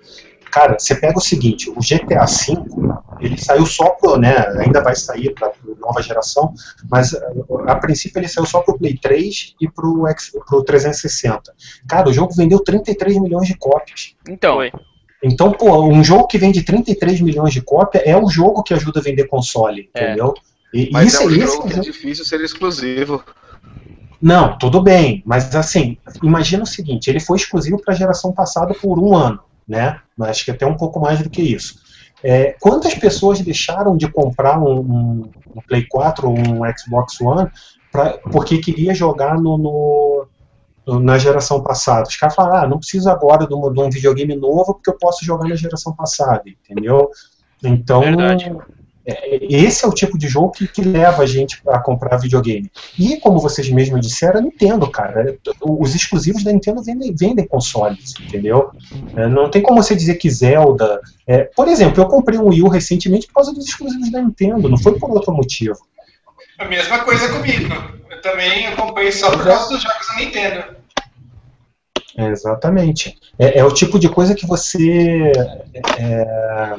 Cara, você pega o seguinte, o GTA V, ele saiu só pro, né, ainda vai sair para nova geração, mas a princípio ele saiu só pro Play 3 e pro, X, pro 360. Cara, o jogo vendeu 33 milhões de cópias. Então, Foi. Então, pô, um jogo que vende 33 milhões de cópias é o jogo que ajuda a vender console, É. entendeu? E, Mas isso, é um esse jogo é que é difícil ser exclusivo. Não, tudo bem, mas assim, imagina o seguinte, ele foi exclusivo para a geração passada por um ano, né? Mas Acho que até um pouco mais do que isso. É, quantas pessoas deixaram de comprar um, um- um Play 4 ou um Xbox One pra, porque queria jogar no, no- no- na geração passada? Os caras falaram, ah, não preciso agora de, uma- de um videogame novo porque eu posso jogar na geração passada, entendeu? Então, Verdade. É, esse é o tipo de jogo que, que leva a gente a comprar videogame. E, como vocês mesmos disseram, a Nintendo, cara. Os exclusivos da Nintendo vendem, vendem consoles, entendeu? É, Não tem como você dizer que Zelda. é, por exemplo, eu comprei um Wii U recentemente por causa dos exclusivos da Nintendo, não foi por outro motivo. A mesma coisa comigo. Eu também eu comprei só por causa dos jogos da Nintendo. Exatamente. É, é o tipo de coisa que você. é,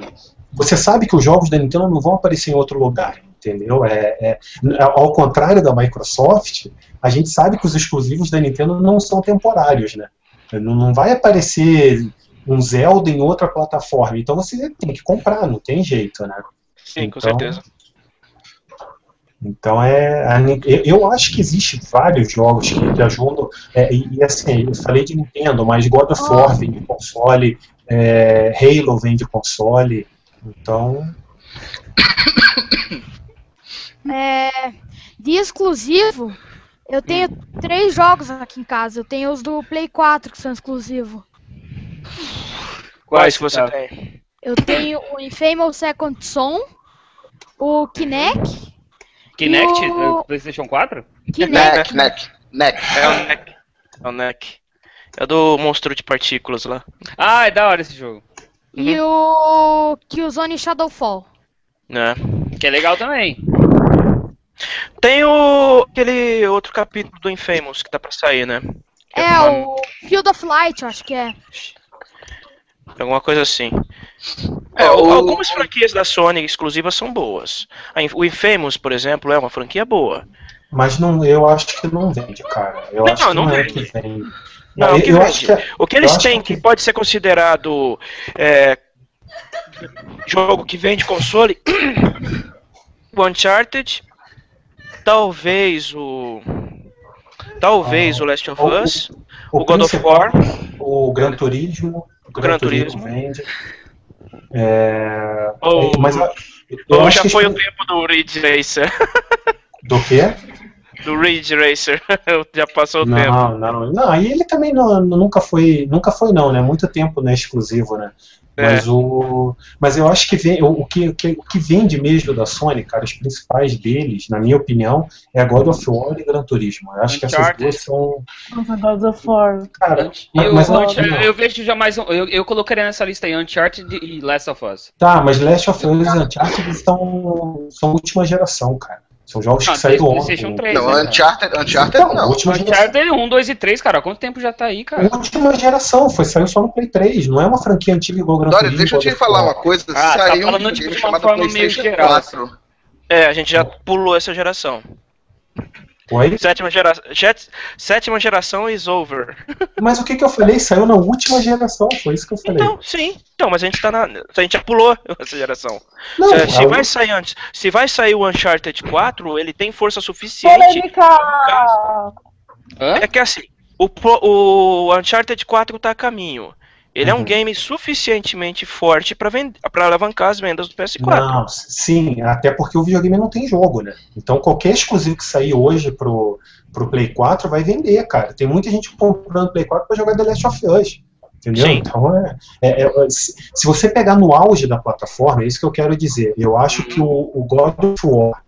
você sabe que os jogos da Nintendo não vão aparecer em outro lugar, entendeu? É, é- ao contrário da Microsoft, a gente sabe que os exclusivos da Nintendo não são temporários, né? Não, não vai aparecer um Zelda em outra plataforma. Então você tem que comprar, não tem jeito, né? Sim, com Então, certeza. Então é. eu, acho que existe vários jogos que, que ajudam. é, e, e, assim, eu falei de Nintendo, mas God of War vem de console, é, Halo vem de console. Então. É, de exclusivo, eu tenho três jogos aqui em casa. Eu tenho os do Play 4 que são exclusivos. Quais que você tá? tem? Eu tenho o Infamous Second Son, o Kinect, Kinect E o- do PlayStation 4? Kinect, Neck, neck, neck. É o NEC. É o NEC. É do monstro de partículas lá. Ah, é da hora esse jogo. E o Killzone Shadowfall. Né? Que é legal também. Tem o aquele outro capítulo do Infamous que tá pra sair, né? Que É, uma- o Field of Light, eu acho que é. Alguma coisa assim. É, É, o- algumas franquias da Sony exclusivas são boas. O Infamous, por exemplo, é uma franquia boa. Mas não, eu acho que não vende, cara. Eu Não, acho que não não, é vende. que vende. Não, eu, que vende. que é- O que eles têm que pode ser considerado é, jogo que vende console, o Uncharted, talvez o talvez Ah, o Last of o- Us, o, God of War, O Gran Turismo. O Gran, Gran Turismo, Turismo. vende. É, Ou- mas eu, eu ou já que foi o os- tempo do Ridge Racer, Do quê? Do Ridge Racer, já passou o tempo. Não, não, não. E ele também não, nunca foi, nunca foi não, né? Muito tempo não é exclusivo, né? É. Mas o, mas eu acho que vem, o, o que, o que o que vende mesmo da Sony, cara, os principais deles, na minha opinião, é God of War e Gran Turismo. Eu acho que essas Uncharted. duas são, God of War. cara. Eu, mas eu, não- eu vejo já mais um. Eu, eu colocaria nessa lista aí Uncharted e Last of Us. Tá, mas Last of Us e Uncharted são, são última geração, cara. São jogos Ah, que saíram ontem. PlayStation 3. Não, né? Uncharted, Uncharted Então, não. última geração. Uncharted 1, 2 e 3, cara. Há quanto tempo já tá aí, cara? Última geração, foi, saiu só no Play 3, não é uma franquia antiga igual o Gran Turismo. deixa eu te falar uma coisa. Ah, tá saiu um falando, tipo, de uma forma meio geral, 4. É, a gente já pulou essa geração. Oi? Sétima, gera... jet- Sétima geração is over. Mas o que, que eu falei? Saiu na última geração, foi isso que eu falei. Então, sim. Então, mas a gente tá na. A gente já pulou essa geração. Não, se, se vai sair antes. Se vai sair o Uncharted 4, ele tem força suficiente. Polêmica! Hã? É que assim, o, o Uncharted 4 tá a caminho. Ele é um Uhum. game suficientemente forte pra alavancar as vendas do PS4. Não, sim, até porque o videogame não tem jogo, né? Então qualquer exclusivo que sair hoje pro, pro Play 4 vai vender, cara. Tem muita gente comprando Play 4 pra jogar The Last of Us. Entendeu? Sim. Então é, é- é- se, se você pegar no auge da plataforma, é isso que eu quero dizer. Eu acho que o, o God of War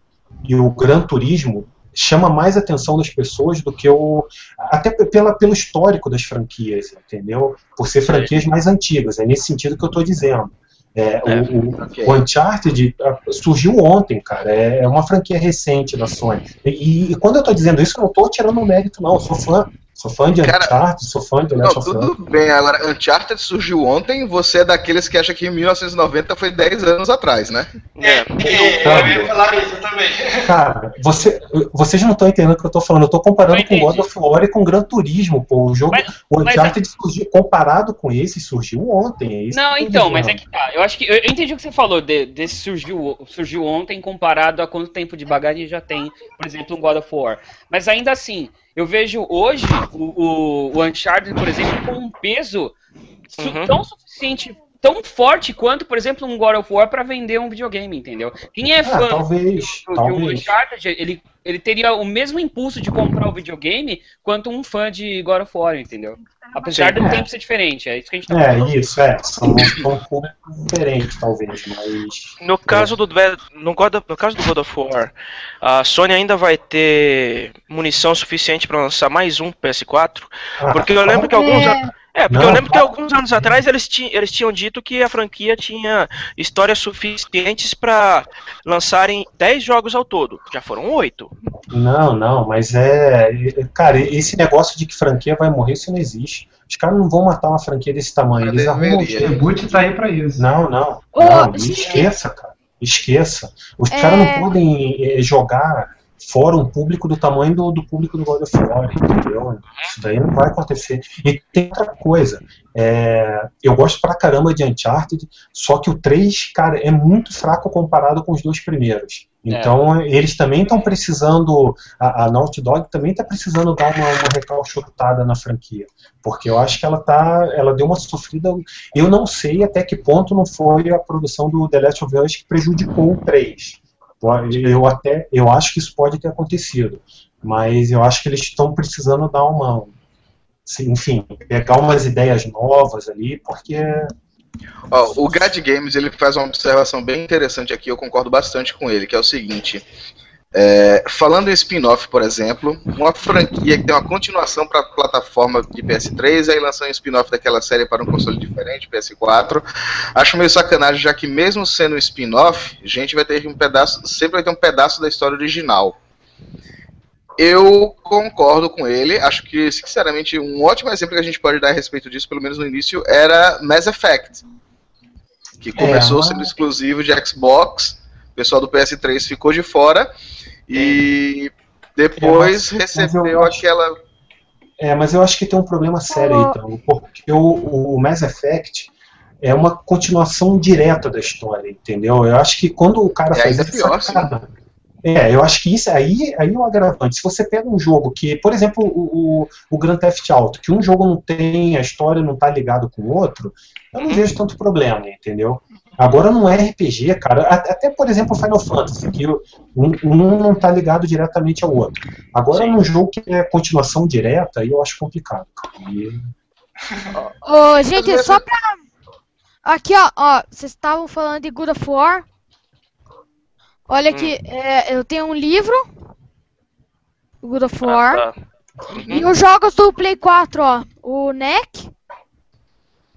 e o Gran Turismo chama mais atenção das pessoas do que o. Até pela, pelo histórico das franquias, entendeu? Por ser franquias mais antigas. É nesse sentido que eu estou dizendo. É, o- É, o, ok. o Uncharted surgiu ontem, cara. É, é uma franquia recente da Sony. E, e quando eu tô dizendo isso, eu não tô tirando o mérito, não. Eu sou fã. Sou fã de Cara, Uncharted, sou fã de Last of Us. tudo bem. Agora, Uncharted surgiu ontem, você é daqueles que acha que 1990 foi 10 anos atrás, né? É. É, eu ia falar isso também. Cara, você, vocês não estão entendendo o que eu tô falando. Eu tô comparando Não com. God of War e com Gran Turismo, pô. O jogo, Mas- o mas Uncharted surgiu, comparado com esse, surgiu ontem. É isso Não, eu então, mas é que tá. Eu acho que. Eu eu entendi o que você falou de- desse surgiu, surgiu ontem comparado a quanto tempo de bagagem já tem, por exemplo, um God of War. Mas ainda assim, eu vejo hoje o, o, o Uncharted, por exemplo, com um peso Uhum. tão suficiente, tão forte quanto, por exemplo, um God of War pra vender um videogame, entendeu? Quem é Ah, fã talvez, do- de um talvez. Uncharted, ele, ele teria o mesmo impulso de comprar o videogame quanto um fã de God of War, entendeu? Apesar Sim. do tempo ser diferente, é isso que a gente tá falando. É, isso, é. São, públicos diferentes, talvez, mas. No caso do no, God of- no caso do God of War, a Sony ainda vai ter munição suficiente para lançar mais um PS4, Ah, porque eu lembro que alguns an- é, porque Não, eu lembro que alguns anos atrás eles, ti- eles tinham dito que a franquia tinha histórias suficientes para lançarem 10 jogos ao todo. Já foram 8. Não, não, mas é. é- Cara, esse negócio de que franquia vai morrer, isso não existe. Os caras não vão matar uma franquia desse tamanho. Mas Eles arrumam um jeito. Reboot tá aí pra isso. Não, não. Ô, não, esqueça, cara. Esqueça. Os É. caras não podem eh, jogar fora um público do tamanho do, do público do God of War, entendeu? Isso daí não vai acontecer. E tem outra coisa. é, eu gosto pra caramba de Uncharted, só que o 3, cara, é muito fraco comparado com os dois primeiros. Então, eles também estão precisando. A, a Naughty Dog também está precisando dar uma, uma recalchutada na franquia. Porque eu acho que ela tá. Ela deu uma sofrida. Eu não sei até que ponto não foi a produção do The Last of Us que prejudicou o 3. Eu até eu acho que isso pode ter acontecido. Mas eu acho que eles estão precisando dar uma. Enfim, pegar umas ideias novas ali, porque. Ó, o Gad Games ele faz uma observação bem interessante aqui, eu concordo bastante com ele, que é o seguinte. É, falando em spin-off, por exemplo, uma franquia que tem uma continuação para a plataforma de PS3, aí lançou um spin-off daquela série para um console diferente, PS4. Acho meio sacanagem, já que mesmo sendo um spin-off, a gente vai ter um pedaço, sempre vai ter um pedaço da história original. Eu concordo com ele. Acho que, sinceramente, um ótimo exemplo que a gente pode dar a respeito disso, pelo menos no início, era Mass Effect. Que começou mas- sendo exclusivo de Xbox, o pessoal do PS3 ficou de fora e depois É, mas- mas recebeu eu acho- aquela. É, mas eu acho que tem um problema sério aí, então, porque o, o Mass Effect é uma continuação direta da história, entendeu? Eu acho que quando o cara É faz isso, pior, sacana. É, eu acho que isso aí, aí é um agravante. Se você pega um jogo que, por exemplo, o, o, o Grand Theft Auto, que um jogo não tem, a história não tá ligado com o outro, eu não vejo tanto problema, entendeu? Agora não é RPG, cara. A- Até, por exemplo, Final Fantasy, que o- um, um não tá ligado diretamente ao outro. Agora, num jogo que é continuação direta, aí eu acho complicado. E- Ô, gente, só pra. Aqui, ó, ó, vocês estavam falando de God of War. Olha aqui, é, eu tenho um livro. God of War. Ah, tá. E os jogos do Play 4, ó. O NEC.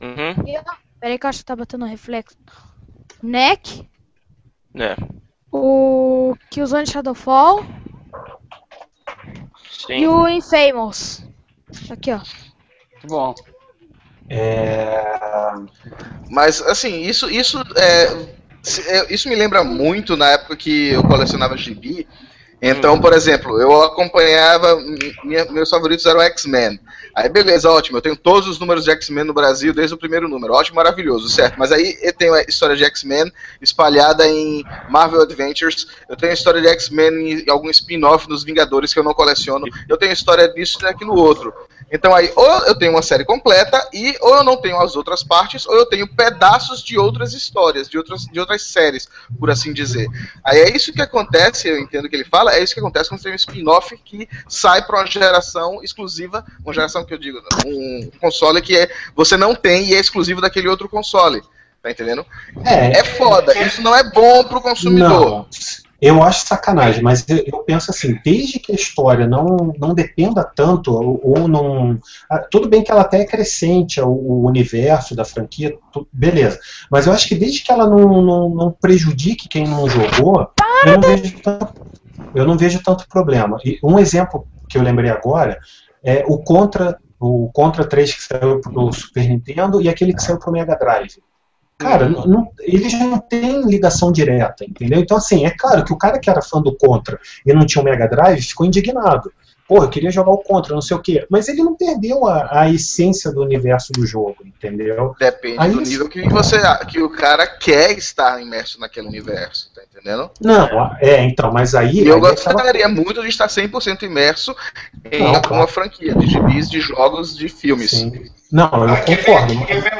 Uhum. E, ó, peraí que eu acho que tá batendo reflexo. NEC. É. O Killzone Shadowfall. Sim. E o Infamous. Aqui, ó. Bom. É... Mas assim, isso isso é, se- é, isso me lembra muito na época que eu colecionava gibi. Então, por exemplo, eu acompanhava mi- minha- meus favoritos eram X-Men. Aí beleza, ótimo, eu tenho todos os números de X-Men no Brasil desde o primeiro número. Ótimo, maravilhoso, certo? Mas aí eu tenho a história de X-Men espalhada em Marvel Adventures. Eu tenho a história de X-Men em algum spin-off nos Vingadores que eu não coleciono. Eu tenho a história disso e daquilo outro. Então aí, ou eu tenho uma série completa, e ou eu não tenho as outras partes, ou eu tenho pedaços de outras histórias, de outras, de outras séries, por assim dizer. Aí é isso que acontece, eu entendo o que ele fala, é isso que acontece quando você tem um spin-off que sai para uma geração exclusiva, uma geração que eu digo, um console que é, você não tem e é exclusivo daquele outro console. Tá entendendo? É, É foda, isso não é bom pro consumidor. Não, eu acho sacanagem, mas eu, eu penso assim, desde que a história não, não dependa tanto, ou, ou não. ah, Tudo bem que ela até é crescente, o, o universo da franquia, tu- beleza. Mas eu acho que desde que ela não, não, não prejudique quem não jogou, eu não, vejo tanto, eu não vejo tanto problema. E um exemplo que eu lembrei agora é, o Contra, o Contra 3 que saiu pro Super Nintendo e aquele que saiu pro Mega Drive. Cara, não- eles não têm ligação direta, entendeu? Então, assim, é claro que o cara que era fã do Contra e não tinha o Mega Drive ficou indignado. Pô, eu queria jogar o Contra, não sei o quê. Mas ele não perdeu a, a essência do universo do jogo, entendeu? Depende Aí do nível que você que o cara quer estar imerso naquele universo, tá entendendo? Não, é, então, mas aí. Eu aí é aquela- gostaria muito de estar 100% imerso em Não, alguma franquia de gibis, de jogos, de filmes. Sim. Não, eu concordo.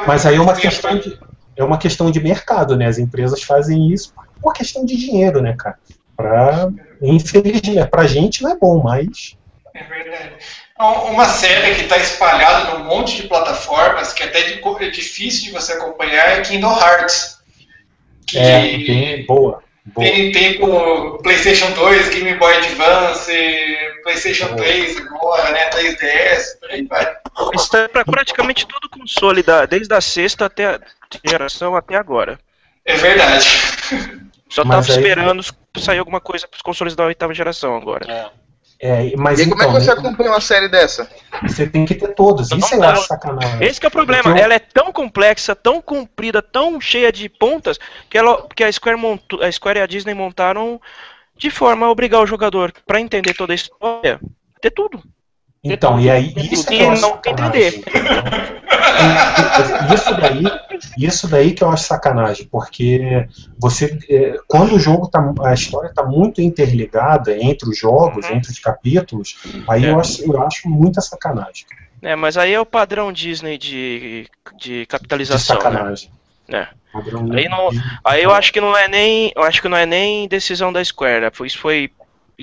Mas aí é uma questão de, é uma questão de mercado, né? As empresas fazem isso por uma questão de dinheiro, né, cara? Pra, infelizmente, pra gente não é bom, mas. É verdade. Então, Uma série que está espalhada num monte de plataformas, que até é de- é difícil de você acompanhar, é Kingdom Hearts. Que É, bem boa. boa. tem, tem com PlayStation 2, Game Boy Advance, PlayStation Boa. 3 agora, né? 3DS, por aí vai. Isso é pra praticamente todo console, da, desde a sexta até a geração até agora. É verdade. Só Mas tava aí- esperando sair alguma coisa pros consoles da oitava geração agora. É, mas E aí, como é então, que você né, acompanha uma série dessa? você tem que ter todos. Isso eu Não, acho sacanagem. Esse que é o problema, eu- ela é tão complexa, tão comprida, tão cheia de pontas, que, ela, que a, Square montou, a Square e a Disney montaram de forma a obrigar o jogador, pra entender toda a história, ter tudo. Então, e aí, isso é que eu acho não sacanagem. entender. Isso daí, isso daí que eu acho sacanagem, porque você, é, quando o jogo tá, a história está muito interligada entre os jogos, Uhum. entre os capítulos, aí É. eu, acho, eu acho muita sacanagem. É, mas aí é o padrão Disney de, de De capitalização. né? sacanagem. É. Padrão Aí não- de- Aí eu acho que não é nem. Eu acho que não é nem decisão da Square. né? Foi-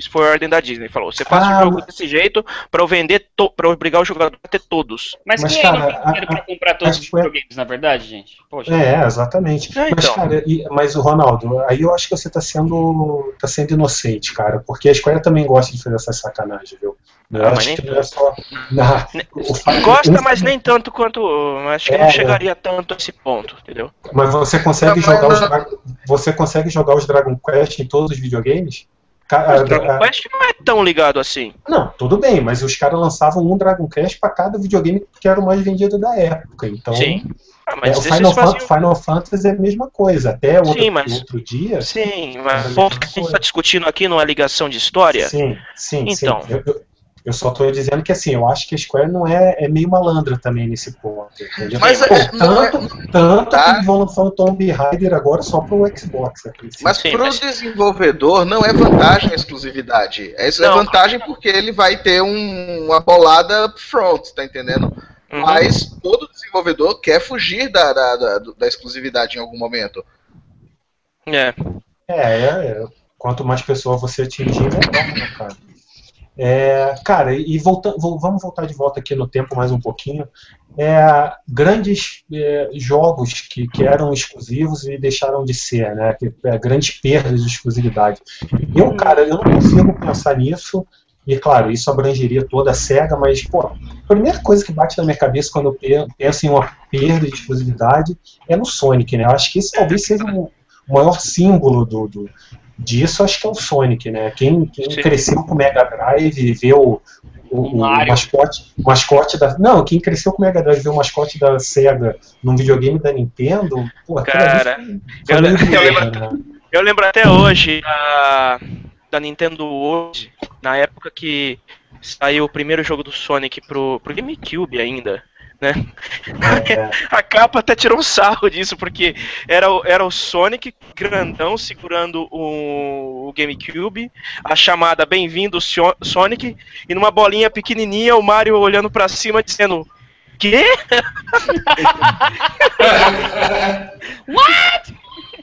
Isso foi. Foi ordem da Disney. Falou, você faz Ah, o jogo mas- desse jeito pra eu vender to, pra eu obrigar o jogador a ter todos. Mas, Mas, quem aí não cara, tem dinheiro a- pra comprar todos a os videogames, na verdade, gente? Poxa. É, exatamente. É, Mas, então. cara, e- mas o Ronaldo, aí eu acho que você tá sendo, tá sendo inocente, cara, porque a Square também gosta de fazer essas sacanagens, viu? Eu Ah, mas nem não é só. O Gosta, mas nem tanto quanto. Acho que É, não é. chegaria tanto a esse ponto, entendeu? Mas você consegue Não, jogar mas os não- você consegue jogar os Dragon Quest em todos os videogames? Mas Dragon Quest não é tão ligado assim. não, tudo bem, mas os caras lançavam um Dragon Quest para cada videogame que era o mais vendido da época. Então, Sim. Ah, é, mas o esses Final, faziam- Final Fantasy é a mesma coisa. Até outro, Sim, mas- outro dia. Sim, mas o ponto que a gente está discutindo aqui não é ligação de história. Sim, sim, Então. sim. Eu, eu- eu só tô dizendo que assim, eu acho que a Square não é, é meio malandra também nesse ponto. Entendeu? Mas Pô, é- não é- tanto, tanto Tá. que vão lançar o Tomb Raider agora só pro Xbox. a princípio. Mas Sim, pro mas- desenvolvedor não é vantagem a exclusividade. Essa é Não. vantagem porque ele vai ter um- uma bolada upfront, tá entendendo? Uhum. Mas todo desenvolvedor quer fugir da, da, da, da exclusividade em algum momento. É. É, é, é. quanto mais pessoas você atingir, melhor, né, cara? É, cara, e voltando, vamos voltar de volta aqui no tempo mais um pouquinho. É, grandes é, jogos que, que eram exclusivos e deixaram de ser, né? Que, é, grandes perdas de exclusividade. Eu, cara, eu não consigo pensar nisso. E claro, isso abrangeria toda a SEGA, mas, pô, a primeira coisa que bate na minha cabeça quando eu pe- penso em uma perda de exclusividade é no Sonic, né? Eu acho que esse talvez seja o o maior símbolo do, do- disso, acho que é o Sonic, né? Quem, quem cresceu com o Mega Drive e vê o, o, mascote, o mascote da. Não, quem cresceu com o Mega Drive e vê o mascote da SEGA num videogame da Nintendo, pô, Cara, foi- foi eu meio le- eu doido, lembro- né? Eu lembro até hoje da, da Nintendo hoje, na época que saiu o primeiro jogo do Sonic pro, pro GameCube ainda, né? É. A capa até tirou um sarro disso, porque era, o- era o Sonic grandão segurando o, o GameCube, a chamada Bem-vindo Sonic, e numa bolinha pequenininha o Mario olhando pra cima dizendo Quê?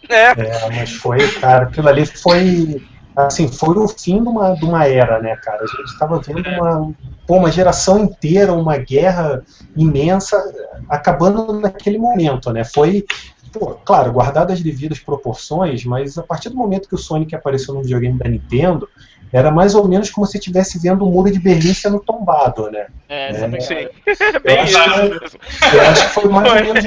É, É, mas foi, cara, aquilo ali foi. Assim, foi o fim de uma, de uma era, né, cara? A gente estava vendo uma, pô, uma geração inteira, uma guerra imensa acabando naquele momento, né? Foi, pô, claro, guardado as devidas proporções, mas a partir do momento que o Sonic apareceu no videogame da Nintendo, era mais ou menos como se estivesse vendo o muro de Berlim sendo tombado, né? É, É, exatamente. sim. Eu Bem acho, isso que, mesmo. eu acho que foi mais ou menos.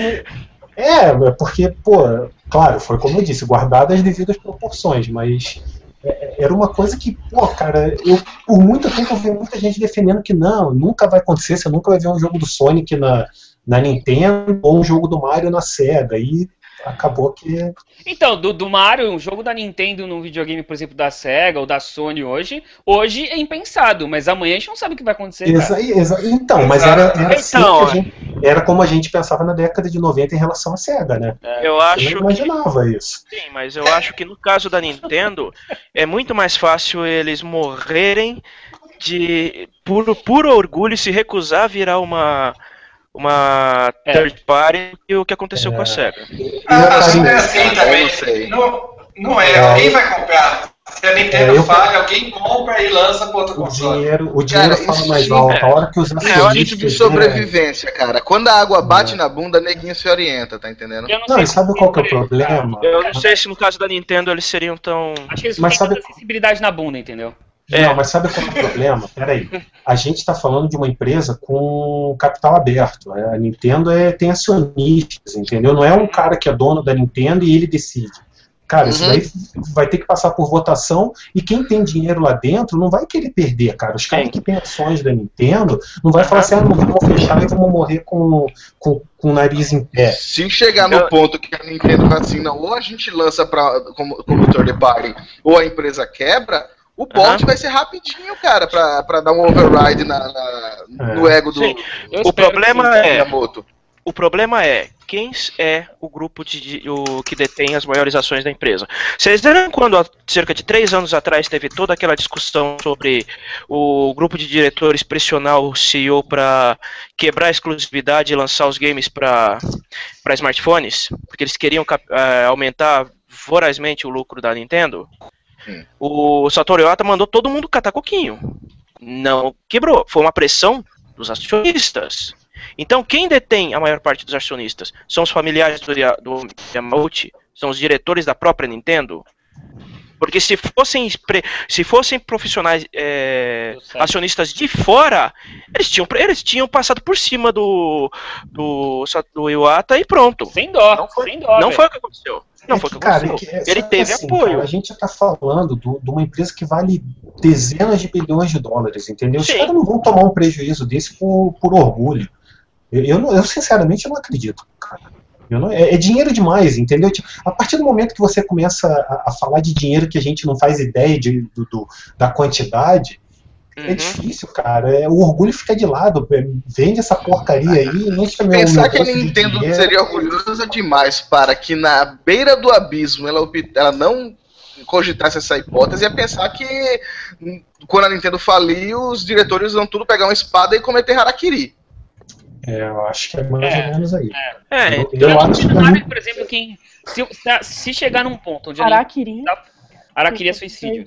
É, porque, pô, claro, foi como eu disse, guardado as devidas proporções, mas era uma coisa que, pô, cara, eu por muito tempo eu vi muita gente defendendo que não, nunca vai acontecer, você nunca vai ver um jogo do Sonic na, na Nintendo ou um jogo do Mario na Sega. E acabou que. Então, do, do Mario, um jogo da Nintendo num videogame, por exemplo, da Sega ou da Sony hoje, hoje é impensado, mas amanhã a gente não sabe o que vai acontecer. Exa exa então, mas era, era, assim Então, que a gente- era como a gente pensava na década de 90 em relação à Sega, né? Eu Você acho não que imaginava isso. Sim, mas eu acho que no caso da Nintendo é muito mais fácil eles morrerem de por puro orgulho e se recusar a virar uma uma É. third party que o que aconteceu com a Sega. Ah, carinho. não é assim também. sei. Não, não é, É, alguém vai comprar. Se a Nintendo É, eu- falha, alguém compra e lança para outro O console. dinheiro, o dinheiro Cara, fala mais alto. é. A hora que os É de né, sobrevivência, cara. Quando a água bate na bunda, neguinho se orienta, tá entendendo? Eu não, Não, sei e sabe qual que é o problema? Eu não sei se no caso da Nintendo eles seriam tão. Acho que eles Mas têm sabe- sensibilidade na bunda, entendeu? É. Não, mas sabe qual é o problema? Peraí. A gente está falando de uma empresa com capital aberto. A Nintendo é, tem acionistas, entendeu? Não é um cara que é dono da Nintendo e ele decide. Cara, isso Uhum. daí vai ter que passar por votação e quem tem dinheiro lá dentro não vai querer perder, cara. Os caras que têm ações da Nintendo não vai falar assim, ah, não vamos fechar e vamos morrer com, com, com o nariz em pé. Se chegar no Eu- ponto que a Nintendo fala assim, não, ou a gente lança pra, como, como third party, ou a empresa quebra, o Aham. vai ser rapidinho, cara, pra, pra dar um override na, na- no ego do, Sim. O problema é- Miyamoto. O problema é quem é o grupo de, de- o, que detém as maiores ações da empresa. Vocês lembram quando, há cerca de três anos atrás, teve toda aquela discussão sobre o grupo de diretores pressionar o CEO para quebrar a exclusividade e lançar os games para smartphones? Porque eles queriam eh, aumentar vorazmente o lucro da Nintendo? Hum. O Satoru Iwata mandou todo mundo catar coquinho. Não quebrou. Foi uma pressão dos acionistas. Então, quem detém a maior parte dos acionistas? São os familiares do, do Yamauchi? São os diretores da própria Nintendo? Porque se fossem, se fossem profissionais é, acionistas de fora, eles tinham, eles tinham passado por cima do, do, do Iwata e pronto. Sem dó, Não foi- sem dó. Não foi o que aconteceu. Não É foi o que cara, aconteceu. é que- Ele teve assim, apoio. cara, a gente está falando do- de uma empresa que vale dezenas de bilhões de dólares, entendeu? Os Sim. caras não vão tomar um prejuízo desse por, por orgulho. Eu, eu, eu, sinceramente não acredito, cara. Eu não- é, é dinheiro demais, entendeu? Tipo, a partir do momento que você começa a, a falar de dinheiro que a gente não faz ideia de, do, do- da quantidade, é Uhum. difícil, cara. É, o orgulho fica de lado. é, Vende essa porcaria aí, enche meu Pensar meu que a Nintendo dinheiro. seria orgulhosa demais para que na beira do abismo ela, opte- ela não cogitasse essa hipótese, é pensar que quando a Nintendo falir, os diretores vão tudo pegar uma espada e cometer harakiri. É, eu acho que é mais É, ou menos aí. É, Eu- Eu eu acho que é sabe, muito- por exemplo, quem. Se, se chegar num ponto onde Araquiri. Araquiri é suicídio.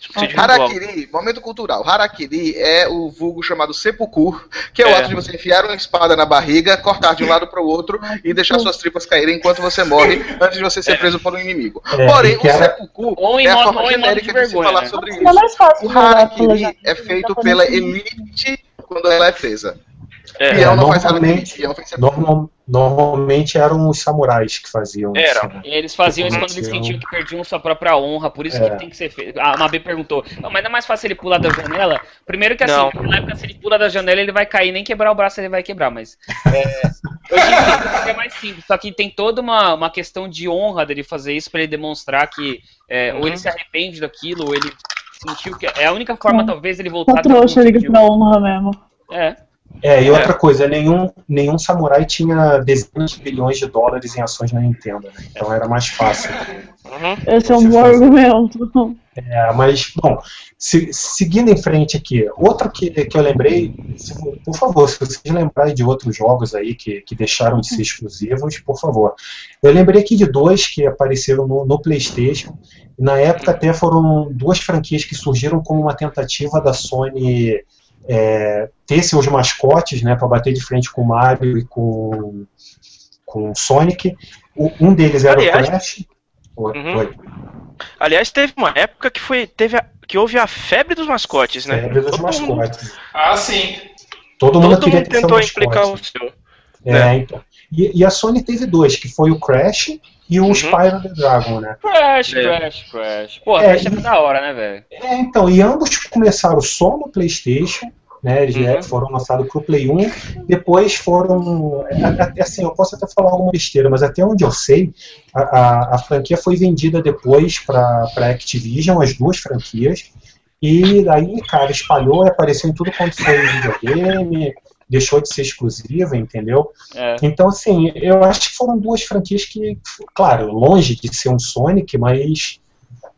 suicídio. Harakiri, momento cultural. Harakiri é o vulgo chamado seppuku, que é, o É. ato de você enfiar uma espada na barriga, cortar de um lado para o outro e deixar suas tripas caírem enquanto você morre antes de você ser preso por um inimigo. É, Porém, o era- seppuku Ou em é a forma ou modo de genérica de, se falar né? sobre é isso. mais fácil O Harakiri é feito japonês pela elite quando ela é presa. É, Peão não faz normalmente-. Normal- eram os samurais que faziam Era. isso. né? Eles faziam isso quando eles sentiam que perdiam sua própria honra, por isso É. que tem que ser feito. A Mabê perguntou, "Não, mas não é mais fácil ele pular da janela? Primeiro que assim, Não. na época, se ele pula da janela, ele vai cair, nem quebrar o braço ele vai quebrar, mas. É, que é mais simples, só que tem toda uma, uma questão de honra dele fazer isso pra ele demonstrar que é, ou Uhum. ele se arrepende daquilo, ou ele sentiu que. É a única forma, Hum. talvez, ele voltar um trouxa objetivo. pra honra mesmo. É. É, e É. outra coisa, nenhum, nenhum samurai tinha dezenas de bilhões de dólares em ações na Nintendo, né? Então era mais fácil. Uhum. Esse é um bom argumento. É, mas, bom, se- seguindo em frente aqui, outro que, que eu lembrei, se- por favor, se vocês lembrarem de outros jogos aí que, que deixaram de ser exclusivos, por favor. Eu lembrei aqui de dois que apareceram no, no PlayStation. Na época até foram duas franquias que surgiram como uma tentativa da Sony é, ter seus mascotes, né, para bater de frente com o Mario e com, com o Sonic. O- um deles era Aliás- o Crash. Uhum. oi. Aliás, teve uma época que foi teve a- que houve a febre dos mascotes, né? Febre dos Todo mundo- mascotes. Ah, sim. Todo mundo Todo mundo ter seu tentou mascote. implicar o seu. É, então. E, e a Sony teve dois, que foi o Crash e o Uhum. Spyro the Dragon, né? Crash, É. Crash, Crash. Pô, É, Crash é da hora, né, velho? É, então, e ambos começaram só no PlayStation, né? Eles Uhum. foram lançados pro Play 1, depois foram. é, até- Assim, eu posso até falar alguma besteira, mas até onde eu sei, a, a, a franquia foi vendida depois para Activision, as duas franquias, e daí, cara, espalhou e apareceu em tudo quanto foi videogame, deixou de ser exclusiva, entendeu? É. Então, assim, eu acho que foram duas franquias que, claro, longe de ser um Sonic, mas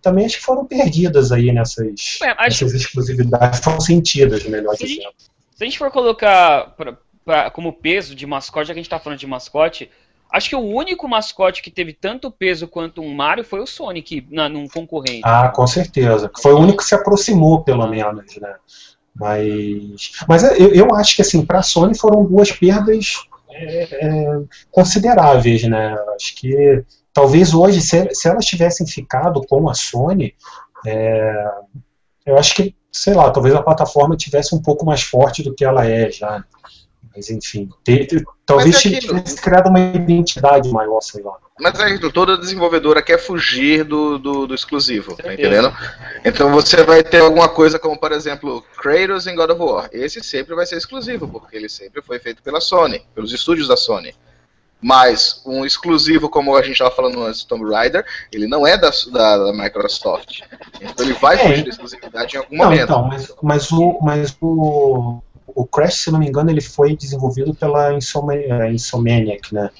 também acho que foram perdidas aí nessas, É, nessas exclusividades, foram sentidas, melhor Se dizendo. Se a gente for colocar pra- pra- como peso de mascote, já que a gente tá falando de mascote, acho que o único mascote que teve tanto peso quanto um Mario foi o Sonic na, num concorrente. Ah, com certeza. Foi o único que se aproximou, pelo menos, né? Mas, mas eu, eu acho que, assim, para a Sony foram duas perdas é, é, consideráveis, né? Acho que talvez hoje, se, se elas tivessem ficado com a Sony, é, eu acho que, sei lá, talvez a plataforma tivesse um pouco mais forte do que ela é já. Mas, enfim, ter- ter- talvez Mas é aquilo. tivesse criado uma identidade maior, sei lá. Mas é isso, toda desenvolvedora quer fugir do, do, do exclusivo, tá entendendo? Então você vai ter alguma coisa como, por exemplo, Kratos em God of War. Esse sempre vai ser exclusivo, porque ele sempre foi feito pela Sony, pelos estúdios da Sony. Mas um exclusivo, como a gente estava falando antes, Tomb Raider, ele não é da, da, da Microsoft. Então ele vai É. fugir da exclusividade em algum Não, momento. então, mas, mas, o, mas o, o Crash, se não me engano, ele foi desenvolvido pela eh, Insomniac, né?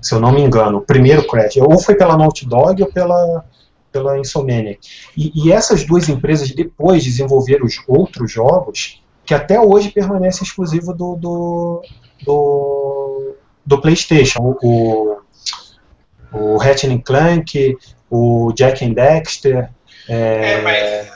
Se eu não me engano, o primeiro Crash. Ou foi pela Naughty Dog ou pela, pela Insomniac. E, e essas duas empresas depois desenvolveram os outros jogos que até hoje permanecem exclusivos do, do, do, do PlayStation. O, o, o Ratchet Clank, o Jack and Dexter. É, É, mas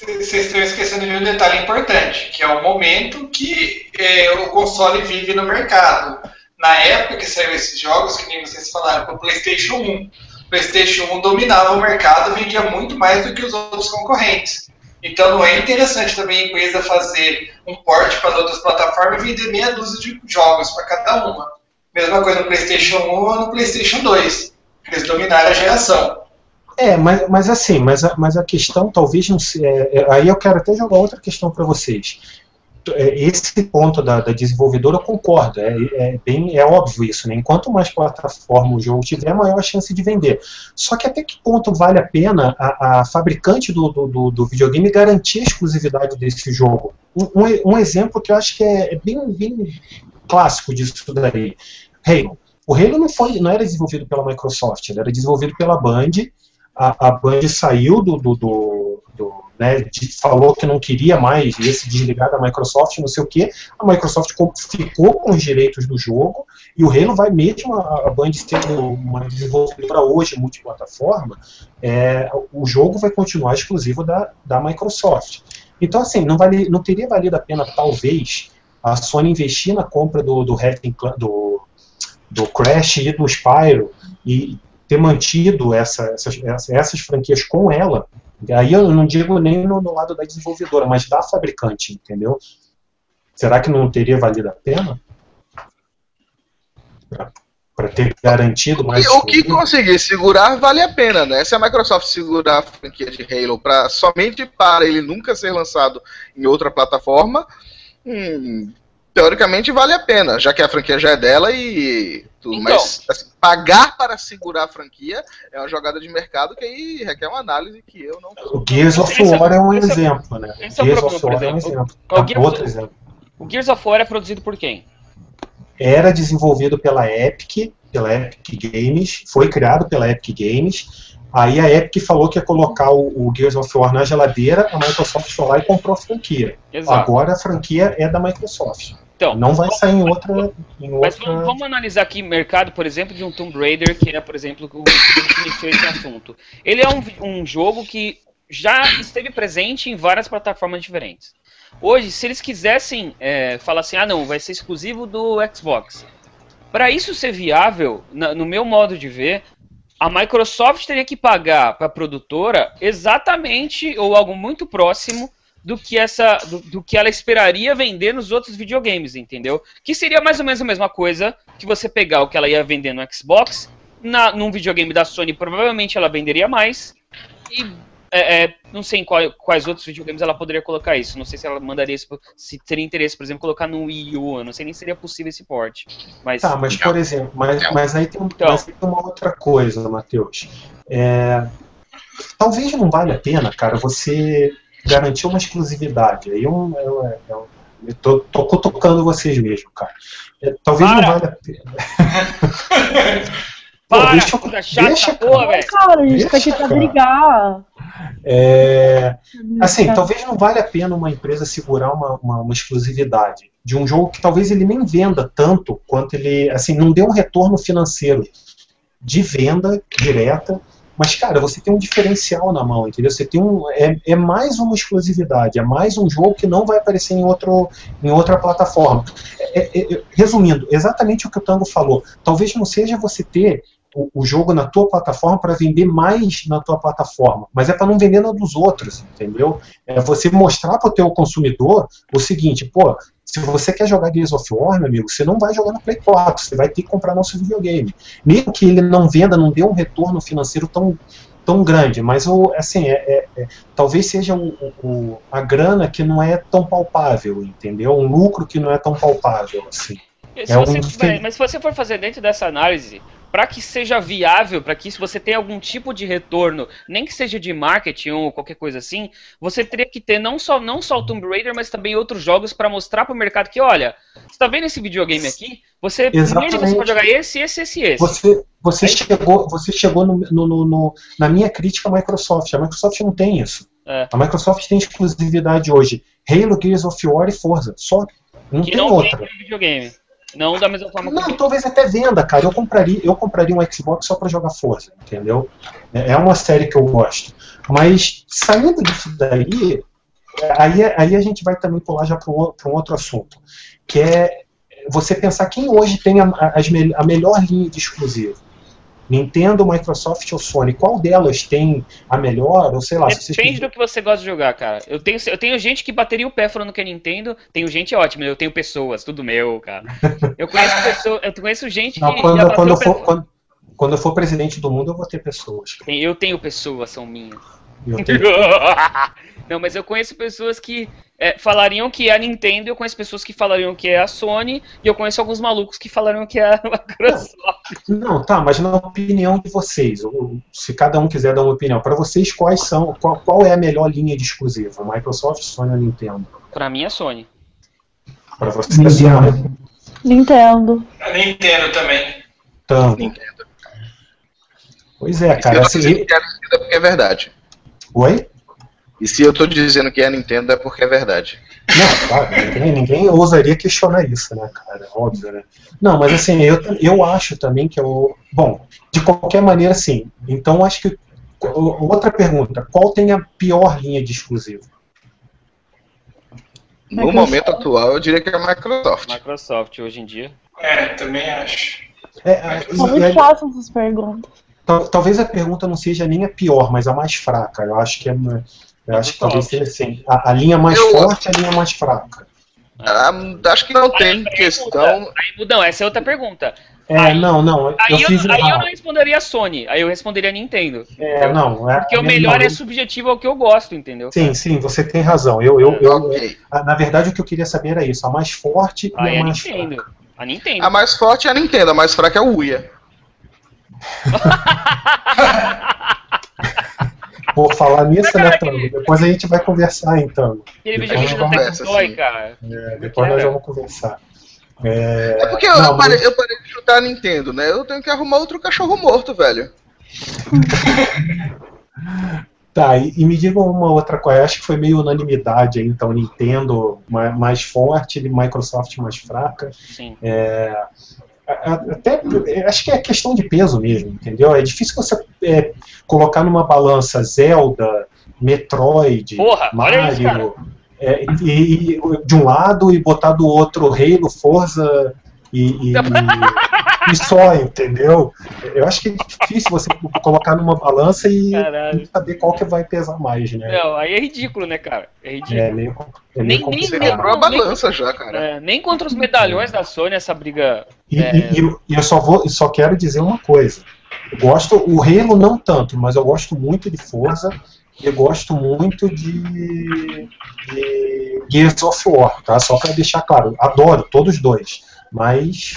vocês estão esquecendo de um detalhe importante, que é o momento que é, o console vive no mercado. Na época que saiu esses jogos, que nem vocês falaram, para o PlayStation 1. O PlayStation 1 dominava o mercado, vendia muito mais do que os outros concorrentes. Então não é interessante também a empresa fazer um porte para outras plataformas e vender meia dúzia de jogos para cada uma. Mesma coisa no PlayStation 1 ou no PlayStation 2. Eles dominaram a geração. É, mas, mas assim, mas a, mas a questão talvez não se. é, é, aí eu quero até jogar outra questão para vocês. É, Esse ponto da, da desenvolvedora eu concordo, é, é bem é óbvio isso, né? Enquanto mais plataforma o jogo tiver, maior a chance de vender. Só que até que ponto vale a pena a, a fabricante do, do, do- videogame garantir a exclusividade desse jogo? Um, um, um exemplo que eu acho que é, é bem, bem clássico disso daí. Halo. O Halo não, foi, não era desenvolvido pela Microsoft, ele era desenvolvido pela Band. A, a Band saiu do. do, do, do, né, de- falou que não queria mais ia se desligar da Microsoft, não sei o que. A Microsoft ficou com os direitos do jogo e o Halo vai mesmo a, a Band sendo uma desenvolvedora hoje multiplataforma, é, o jogo vai continuar exclusivo da, da Microsoft. Então, assim, não, vale, não teria valido a pena, talvez, a Sony investir na compra do, do, do, do Crash e do Spyro e ter mantido essa, essas, essas, franquias com ela. Aí eu não digo nem no, no lado da desenvolvedora, mas da fabricante, entendeu? Será que não teria valido a pena? Para ter garantido mais. E o que conseguir segurar vale a pena, né? Se a Microsoft segurar a franquia de Halo para somente para ele nunca ser lançado em outra plataforma, hum, teoricamente vale a pena, já que a franquia já é dela e tudo. Então. Mas assim, pagar para segurar a franquia é uma jogada de mercado que aí requer uma análise que eu não. O Gears of é- War é um exemplo, né? esse o Gears of War é um exemplo. O Gears- outro exemplo. O Gears of War é produzido por quem? era desenvolvido pela Epic, pela Epic Games, foi criado pela Epic Games. Aí a Epic falou que ia colocar o, o Gears of War na geladeira, a Microsoft foi lá e comprou a franquia. Exato. Agora a franquia é da Microsoft. Então, Não vai sair em outra. Em Mas outra... vamos, vamos analisar aqui o mercado, por exemplo, de um Tomb Raider, que é, por exemplo, o que iniciou esse assunto. Ele é um, um jogo que já esteve presente em várias plataformas diferentes. Hoje, se eles quisessem é, falar assim, ah não, vai ser exclusivo do Xbox. Para isso ser viável, na- no meu modo de ver, a Microsoft teria que pagar para a produtora exatamente ou algo muito próximo do que essa do, do que ela esperaria vender nos outros videogames, entendeu? Que seria mais ou menos a mesma coisa que você pegar o que ela ia vender no Xbox na, num videogame da Sony, provavelmente ela venderia mais. E é, é, não sei em qual- quais outros videogames ela poderia colocar isso. Não sei se ela mandaria isso, se teria interesse, por exemplo, colocar no Wii U. Não sei nem se seria possível esse port. Mas, Tá, mas por exemplo, mas, mas aí tem, Então. mas tem uma outra coisa, Matheus. É, talvez não valha a pena, cara, você garantir uma exclusividade. Aí eu, eu, eu, eu tô, tô cutucando vocês mesmo, cara. É, talvez não Para! valha a pena. Pô, para, deixa eu- chata, deixa, porra, velho. Cara, a gente tá aqui Deixa, pra cara. brigar. É, assim, Cara, talvez não valha a pena uma empresa segurar uma, uma, uma exclusividade de um jogo que talvez ele nem venda tanto quanto ele, assim, não dê um retorno financeiro de venda direta, mas, cara, você tem um diferencial na mão, entendeu? Você tem um, é, é mais uma exclusividade, é mais um jogo que não vai aparecer em, outro, em outra plataforma. É- é- é- resumindo, exatamente o que o Tango falou, talvez não seja você ter o, o jogo na tua plataforma para vender mais na tua plataforma, mas é para não vender na dos outros, entendeu? É você mostrar para o teu consumidor o seguinte, pô, se você quer jogar Gears of War, meu amigo, você não vai jogar no Play 4, você vai ter que comprar nosso videogame. Mesmo que ele não venda, não dê um retorno financeiro tão, tão grande, mas o, assim, é, é- é- talvez seja o, o- a grana que não é tão palpável, entendeu? Um lucro que não é tão palpável, assim. É um diferente. mas se você for fazer dentro dessa análise, para que seja viável, para que se você tenha algum tipo de retorno, nem que seja de marketing ou qualquer coisa assim, você teria que ter não só não só o Tomb Raider, mas também outros jogos para mostrar para o mercado que, olha, você tá vendo esse videogame aqui? Você nele você pode jogar esse, esse, esse, esse. Você, você chegou, você chegou no, no- no- na minha crítica à Microsoft. A Microsoft não tem isso. É. A Microsoft tem exclusividade hoje. Halo, Gears of War e Forza. Só. Não que tem não outra. tem videogame. Não da mesma forma Não, que talvez até venda, cara. Eu compraria, eu compraria um Xbox só pra jogar Forza, entendeu? É é uma série que eu gosto. Mas saindo disso daí, aí, aí a gente vai também pular já para um, outro assunto, que é você pensar quem hoje tem a, a- a melhor linha de exclusivo. Nintendo, Microsoft ou Sony? Qual delas tem a melhor? Ou sei lá, se vocês Depende do que você gosta de jogar, cara. Eu tenho, eu tenho gente que bateria o pé falando que é Nintendo, tenho gente ótima, eu tenho pessoas, tudo meu, cara. Eu conheço pessoas, eu conheço gente Não, que quando, quando, eu for, quando, quando eu for presidente do mundo, eu vou ter pessoas. cara. Eu tenho pessoas, são minhas. Eu tenho Não, mas eu conheço pessoas que é, falariam que é a Nintendo, eu conheço pessoas que falariam que é a Sony, e eu conheço alguns malucos que falariam que é a Microsoft. Não, tá, mas na opinião de vocês, ou se cada um quiser dar uma opinião, para vocês quais são, qual, qual é a melhor linha de exclusivo? Microsoft, Sony ou Nintendo? Pra mim é Sony. Para vocês, Nintendo. Sony, Nintendo. A Nintendo também. Tango. Pois é, cara. Assim, é Nintendo é é verdade. oi? E se eu tô dizendo que é a Nintendo é porque é verdade. Não, claro, ninguém, ninguém ousaria questionar isso, né, cara? Óbvio, né? Não, mas assim, eu, eu acho também que eu. Bom, de qualquer maneira, sim. Então, acho que. Outra pergunta: qual tem a pior linha de exclusivo? No Microsoft. momento atual, eu diria que é a Microsoft. Microsoft hoje em dia. É, também acho. É, muito e- fáceis essas perguntas. Tal- talvez a pergunta não seja nem a pior, mas a mais fraca. Eu acho que é. Eu acho que talvez seja assim. A, a linha mais Eu- forte e a linha mais fraca. Ah, acho que não tem Aí questão. muda, aí não, essa é outra pergunta. É, Aí- não, não. Aí eu aí eu não responderia Sony, aí eu responderia Nintendo. É, não. É, Porque o melhor não. é subjetivo ao que eu gosto, entendeu? Sim, sim, você tem razão. Eu, eu, eu, Ok. a- na verdade, o que eu queria saber era isso: a mais forte Aí e é a mais Nintendo. fraca. A Nintendo. A mais forte é a Nintendo, a mais fraca é o Uia. Por falar nisso, né, Tango? Depois a gente vai conversar, então. Aquele Depois videogame nós do vamos, conversa, Tectoy, assim. cara. é, depois nós vamos conversar. É, É porque eu, não, eu parei, mas- eu parei de chutar a Nintendo, né? Eu tenho que arrumar outro cachorro morto, velho. Tá, e, e me digam uma outra coisa. Acho que foi meio unanimidade aí, então. Nintendo ma- mais forte, Microsoft mais fraca. Sim. A- Até, acho que é questão de peso mesmo, entendeu? É difícil você é, colocar numa balança Zelda, Metroid, Porra, Mario, é, e, e- de um lado e botar do outro Halo, Forza e, e, e só, entendeu? Eu acho que é difícil você colocar numa balança e Caralho. saber qual que vai pesar mais, né? Não, aí é ridículo, né, cara? É ridículo. É meio, é meio Nem- nem- complicado. Você quebrou a balança já, cara. É, nem contra os medalhões da Sony essa briga. E, É. e- e eu- só vou, só quero dizer uma coisa. Eu gosto, o Halo não tanto, mas eu gosto muito de Forza e eu gosto muito de, de Gears of War, tá? Só para deixar claro, adoro todos os dois, mas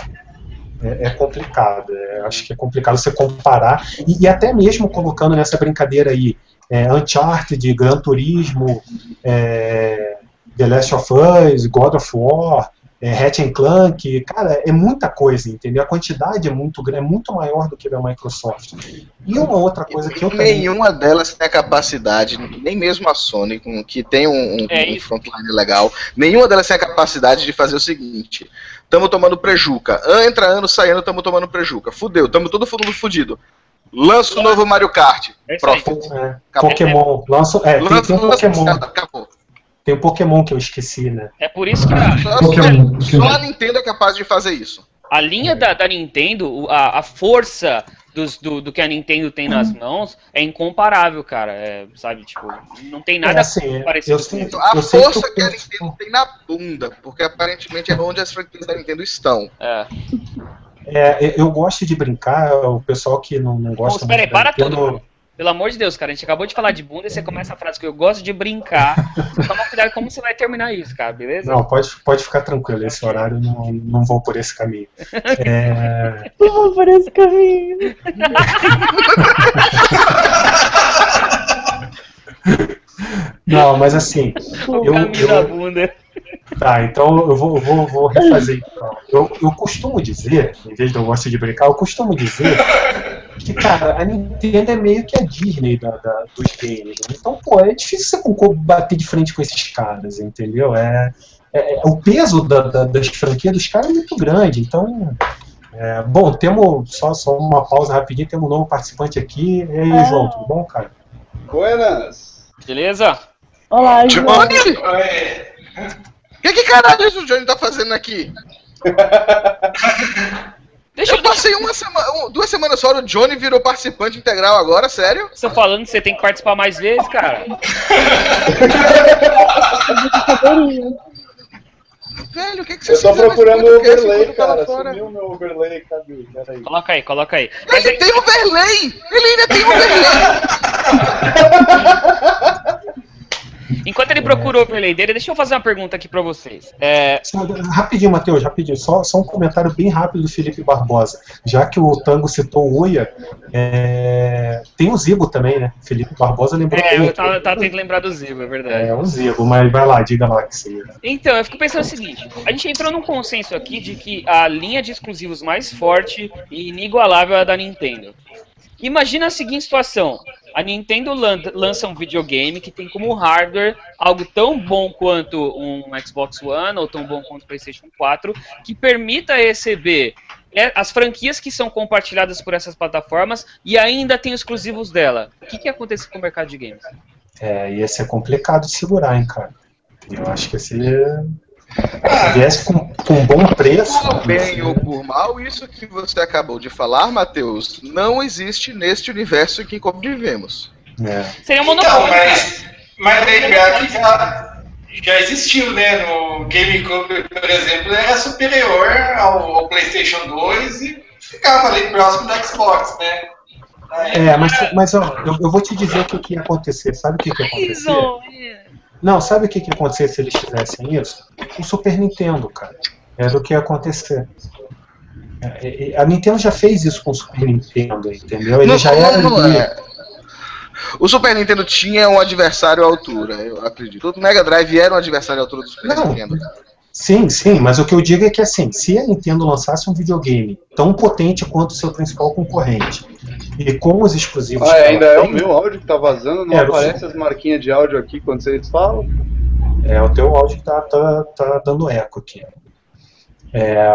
é, é complicado. é, acho que é complicado você comparar e, e até mesmo colocando nessa brincadeira aí é, Uncharted, Gran Turismo, é, The Last of Us, God of War, é, Ratchet Clank, cara, é muita coisa, entendeu? A quantidade é muito grande, é muito maior do que da Microsoft. E uma outra coisa que eu também... Nenhuma delas tem a capacidade, nem mesmo a Sony, que tem um, um, É um frontline legal, nenhuma delas tem a capacidade de fazer o seguinte: tamo tomando prejuca, entra ano, sai ano, tamo tomando prejuca, fudeu, tamo todo mundo fudido. Lança o novo Mario Kart. É. Pronto. É. Pokémon, lança, é, tem, Lança, tem um lança, Pokémon, acabou. Tem um Pokémon que eu esqueci, né? É por isso que a, Só, Pokémon, só Pokémon. a Nintendo é capaz de fazer isso. a linha da, da Nintendo, a, a força dos- do, do que a Nintendo tem nas mãos é incomparável, cara. É, sabe, tipo, não tem nada É, assim, parecido eu isso. A Eu que força eu que a Nintendo tem na bunda, porque aparentemente é onde as franquias da Nintendo estão. É. É, eu gosto de brincar, o pessoal que não, não gosta espera aí, muito da para Nintendo- tudo. Pelo amor de Deus, cara, a gente acabou de falar de bunda e você começa a frase que eu gosto de brincar. Toma cuidado como você vai terminar isso, cara, beleza? Não, pode, pode ficar tranquilo, esse horário não, não vou por esse caminho. É, Eu vou por esse caminho. não, mas assim, o eu- caminho eu- da bunda. tá, então eu vou, vou, vou refazer. Então. Eu, eu costumo dizer, em vez de eu gosto de brincar, eu costumo dizer que, cara, a Nintendo é meio que a Disney da, da- dos games. né? Então, pô, é difícil você bater de frente com esses caras, entendeu? É, é- é- o peso da- da- das franquias dos caras é muito grande, então. é, bom, temos só, só uma pausa rapidinho, temos um novo participante aqui. E aí, Ah. João, tudo bom, cara? Buenas! Beleza? Olá, João. Johnny? O que, que caralho o Johnny tá fazendo aqui? Deixa eu Eu passei uma semana, duas semanas fora, o Johnny virou participante integral agora, sério? Você falando que você tem que participar mais vezes, cara. Velho, o que, que você Eu tô procurando o overlay, cara. fora? Sumiu meu overlay, cadê? Peraí. Coloca aí, coloca aí. Mas Ele é- tem overlay! Ele ainda tem overlay! enquanto ele procura o overlay dele, deixa eu fazer uma pergunta aqui pra vocês. É, Rapidinho, Matheus, rapidinho. Só, só um comentário bem rápido do Felipe Barbosa. Já que o Tango citou o Uia, é, tem o Zibo também, né? Felipe Barbosa lembrou é eu tava, tava tentando lembrar do Zibo, é verdade. É, o Zibo, mas vai lá, diga lá que você. Então, eu fico pensando o seguinte: a gente entrou num consenso aqui de que a linha de exclusivos mais forte e inigualável é a da Nintendo. Imagina a seguinte situação: a Nintendo lan- lança um videogame que tem como hardware algo tão bom quanto um Xbox One ou tão bom quanto o PlayStation 4, que permita receber é, as franquias que são compartilhadas por essas plataformas e ainda tem os exclusivos dela. O que, que acontece com o mercado de games? É, ia ser complicado de segurar, hein, cara. Eu acho que se se viesse com, com um bom preço. Por bem ou por mal, isso que você acabou de falar, Matheus, não existe neste universo em que convivemos. É. Seria um Então, monopólio. mas, mas lembrar que já, já existiu, né? No GameCube, por exemplo, era superior ao, ao PlayStation 2 e ficava ali próximo do Xbox, né? Aí, É, mas, mas ó, eu, eu vou te dizer o que, que ia acontecer. Sabe o que, que ia acontecer? Não, sabe o que, que ia acontecer se eles fizessem isso? O Super Nintendo, cara. Era o que ia acontecer. É, A Nintendo já fez isso com o Super Nintendo, entendeu? Ele Não, já era. não é. O Super Nintendo tinha um adversário à altura, eu acredito. O Mega Drive era um adversário à altura do Super Não. Nintendo. Sim, sim, mas o que eu digo é que assim, se a Nintendo lançasse um videogame tão potente quanto o seu principal concorrente, e com os exclusivos. Ah, ela ainda é o tem, meu áudio que tá vazando? Não É, aparece as marquinhas de áudio aqui quando vocês falam? É o teu áudio que tá, tá, tá dando eco aqui. É,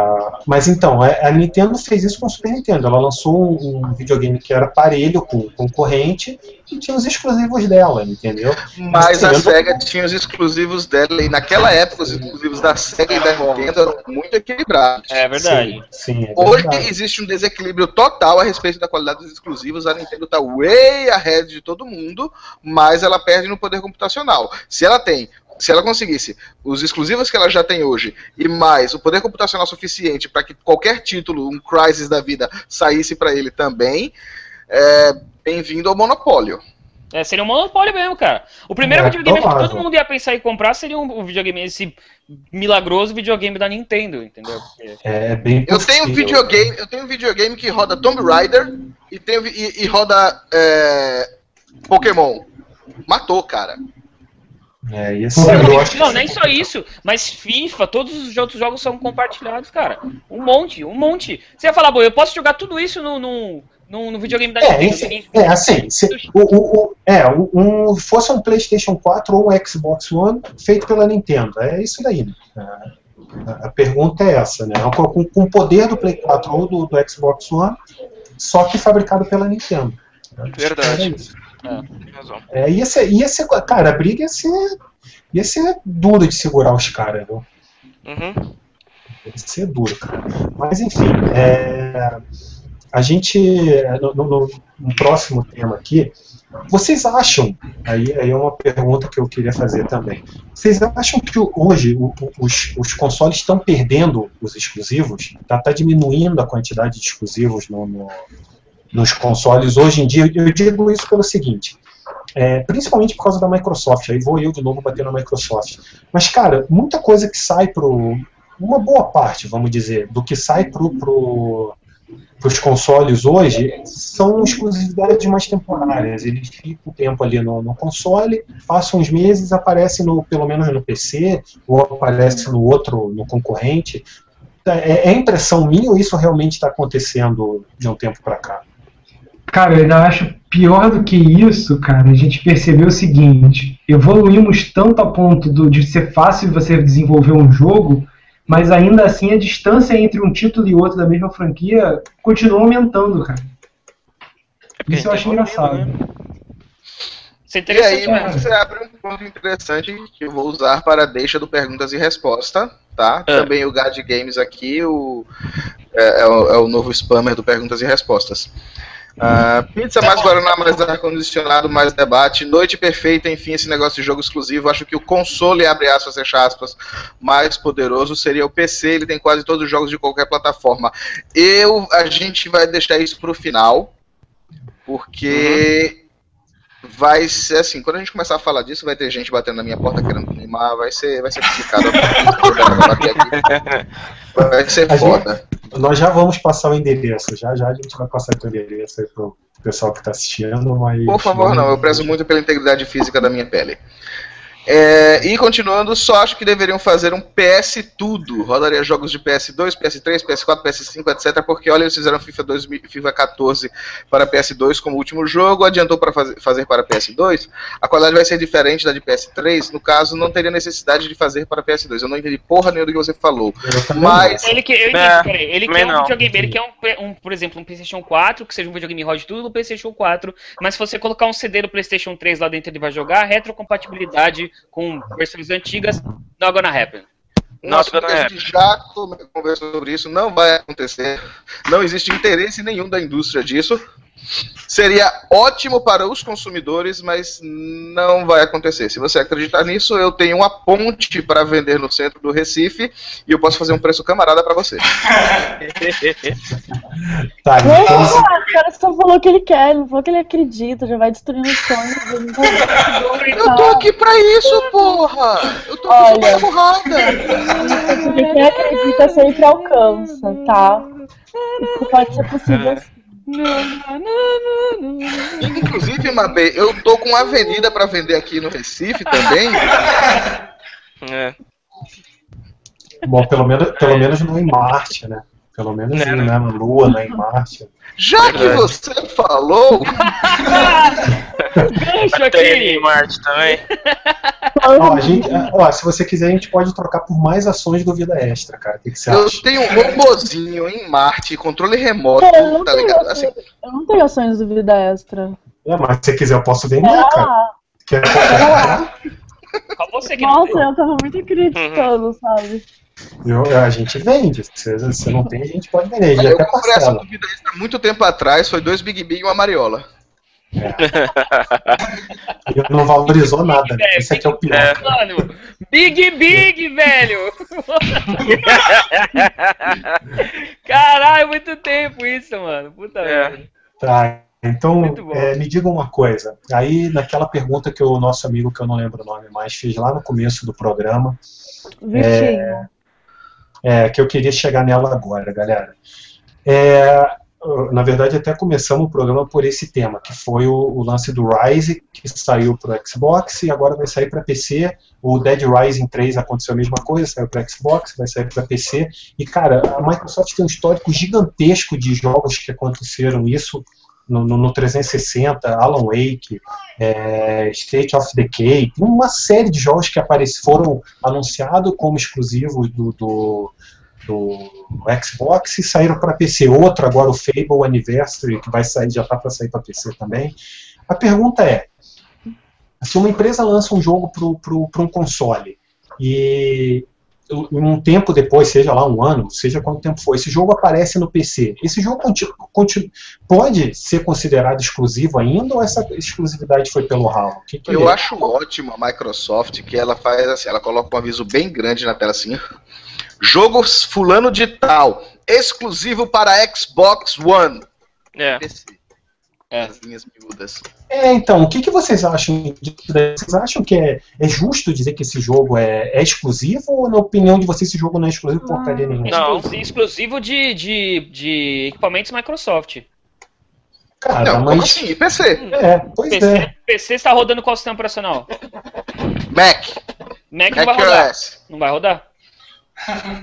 mas então, a a Nintendo fez isso com o Super Nintendo. Ela lançou um, videogame que era parelho com o concorrente e tinha os exclusivos dela, entendeu? Mas a SEGA tinha os exclusivos dela, e naquela época os exclusivos da SEGA e da Nintendo eram muito equilibrados. É verdade. Sim, sim, é Hoje verdade. existe um desequilíbrio total a respeito da qualidade dos exclusivos. A Nintendo tá way ahead de todo mundo, mas ela perde no poder computacional. Se ela tem, se ela conseguisse os exclusivos que ela já tem hoje e mais o poder computacional suficiente para que qualquer título, um Crysis da vida, saísse para ele também, é, bem-vindo ao monopólio. É, seria um monopólio mesmo, cara. O primeiro É, videogame que todo mundo ia pensar em comprar seria um, um videogame, esse milagroso videogame da Nintendo, entendeu? Porque- É bem Eu tenho um possível. videogame, eu tenho um videogame que roda Tomb Raider e, tem, e, e roda é, Pokémon. Matou, cara. É, isso Não, eu acho Não, nem só isso, mas FIFA, todos os outros jogos são compartilhados, cara. Um monte, um monte. Você ia falar, bom, eu posso jogar tudo isso no, no, no, no videogame da É, Nintendo. enfim, é assim, se, o, o, o- é, um, um- fosse um PlayStation 4 ou um Xbox One feito pela Nintendo, é isso daí. né? A, a pergunta é essa, né? Com, com o poder do Play 4 ou do, do Xbox One, só que fabricado pela Nintendo. Verdade. É razão. É, ia, ser, ia ser, cara, a briga ia ser, ia ser duro de segurar os caras, viu? Uhum. Ia ser duro, cara. Mas enfim, é, a gente, no, no- no próximo tema aqui, vocês acham, aí, aí é uma pergunta que eu queria fazer também, vocês acham que hoje os, os consoles estão perdendo os exclusivos? Está tá diminuindo a quantidade de exclusivos no- no- nos consoles hoje em dia? Eu digo isso pelo seguinte, é, principalmente por causa da Microsoft, aí vou eu de novo bater na Microsoft. Mas, cara, muita coisa que sai pro. Uma boa parte, vamos dizer, do que sai pro, pro, pros consoles hoje são exclusividades mais temporárias. Eles ficam um tempo ali no, no console, passam uns meses, aparece no, pelo menos no PC, ou aparece no outro, no concorrente. É, é impressão minha ou isso realmente está acontecendo de um tempo para cá? Cara, eu ainda acho pior do que isso, cara, a gente percebeu o seguinte: evoluímos tanto a ponto do- de ser fácil você desenvolver um jogo, mas ainda assim a distância entre um título e outro da mesma franquia continua aumentando, cara. Isso eu acho engraçado. Isso é E aí interessante, né? você abre um ponto interessante que eu vou usar para a deixa do perguntas e resposta, tá? É. Também o Gad Games aqui, o, é, é o, é o novo spammer do perguntas e respostas. Ah, pizza mais Guaraná, mais ar-condicionado, mais debate, noite perfeita, enfim, esse negócio de jogo exclusivo. Acho que o console, abre aspas, fecha aspas, mais poderoso seria o PC. Ele tem quase todos os jogos de qualquer plataforma. Eu, a gente vai deixar isso pro final, porque vai ser assim, quando a gente começar a falar disso, vai ter gente batendo na minha porta querendo queimar, vai ser, vai ser complicado. vai ser A foda. Nós já vamos passar o endereço, já já a gente vai passar o endereço aí pro pessoal que está assistindo, mas. Por favor, não, eu prezo muito pela integridade física da minha pele. É, e continuando, só acho que deveriam fazer um PS tudo. Rodaria jogos de PS2, PS3, PS4, PS5, etc. Porque olha, eles fizeram FIFA, 2000, FIFA 14 para PS2 como último jogo, adiantou para fazer, fazer para PS2. A qualidade vai ser diferente da de PS3. No caso, não teria necessidade de fazer para PS2. Eu não entendi porra nenhuma do que você falou. Mas Ele que, eu entendi, É, peraí, ele quer um videogame, ele quer um, um, por exemplo, um PlayStation 4, que seja um videogame que rode tudo no PlayStation 4, mas se você colocar um CD do PlayStation 3 lá dentro, ele vai jogar retrocompatibilidade com versões antigas, not gonna happen. Not gonna a gente já conversou sobre isso, não vai acontecer. Não existe interesse nenhum da indústria disso. Seria ótimo para os consumidores, mas não vai acontecer. Se você acreditar nisso, eu tenho uma ponte para vender no centro do Recife e eu posso fazer um preço camarada para você. Tá, Não, então, cara, o cara só falou que ele quer, ele não falou que ele acredita, já vai destruindo os sonhos. não Eu tô aqui pra isso, porra! Eu tô aqui pra Olha. porrada! Porque quem acredita sempre alcança, tá? Isso pode ser possível assim. Inclusive, Mabê, eu tô com uma avenida pra vender aqui no Recife também. É. bom, pelo menos, pelo menos não em Marte, né? Pelo menos Né, né, né? na Lua, não em Marte. Já que você falou, Gancho aqui! em Marte também. Ó, a gente, ó, se você quiser, a gente pode trocar por mais ações do Vida Extra, cara. O que, que você eu acha? tenho um robozinho em Marte, controle remoto, eu não, tá tenho, ligado? Assim, eu não tenho ações do Vida Extra. É, mas se você quiser, eu posso vender, Pera cara. lá. Quer comprar? Só você que não Nossa, eu tava muito acreditando, sabe? Eu, a gente vende. Se você não tem, a gente pode vender. Eu até comprei essa dúvida há muito tempo atrás, foi dois Big Big e uma Mariola. E não valorizou nada, né? É, Isso aqui é o pior. É. Mano, Big Big, velho! Caralho, muito tempo isso, mano. Puta É. merda. Tá, Então, é, me diga uma coisa. Aí, naquela pergunta que o nosso amigo, que eu não lembro o nome mais, fez lá no começo do programa, Vitinho. é, que eu queria chegar nela agora, galera. É, na verdade, até começamos o programa por esse tema, que foi o, o lance do Rise, que saiu para o Xbox e agora vai sair para PC. O Dead Rising 3 aconteceu a mesma coisa, saiu para Xbox, vai sair para PC. E, cara, a Microsoft tem um histórico gigantesco de jogos que aconteceram isso no, no, no 360, Alan Wake, é, State of Decay, uma série de jogos que apareci, foram anunciados como exclusivos do, do, do Xbox e saíram para PC. Outro agora, o Fable Anniversary, que vai sair, já está para sair para PC também. A pergunta é, se uma empresa lança um jogo para um console e um tempo depois, seja lá um ano, seja quanto tempo for, esse jogo aparece no PC. Esse jogo pode ser considerado exclusivo ainda ou essa exclusividade foi pelo ralo? Que que Eu é? acho ótimo a Microsoft que ela faz assim, ela coloca um aviso bem grande na tela assim. Jogo fulano de tal, exclusivo para Xbox One. É. PC. As linhas miúdas. É, então, o que, que vocês acham disso daí? Vocês acham que é, é justo dizer que esse jogo é, é exclusivo ou, na opinião de vocês, esse jogo não é exclusivo porcaria nenhuma? Exclusivo, exclusivo de, de, de equipamentos Microsoft. Cara, Não, mas. como assim? PC. É, pois PC, é. PC está rodando qual sistema operacional? Mac. Mac não Mac vai rodar. OS. Não vai rodar?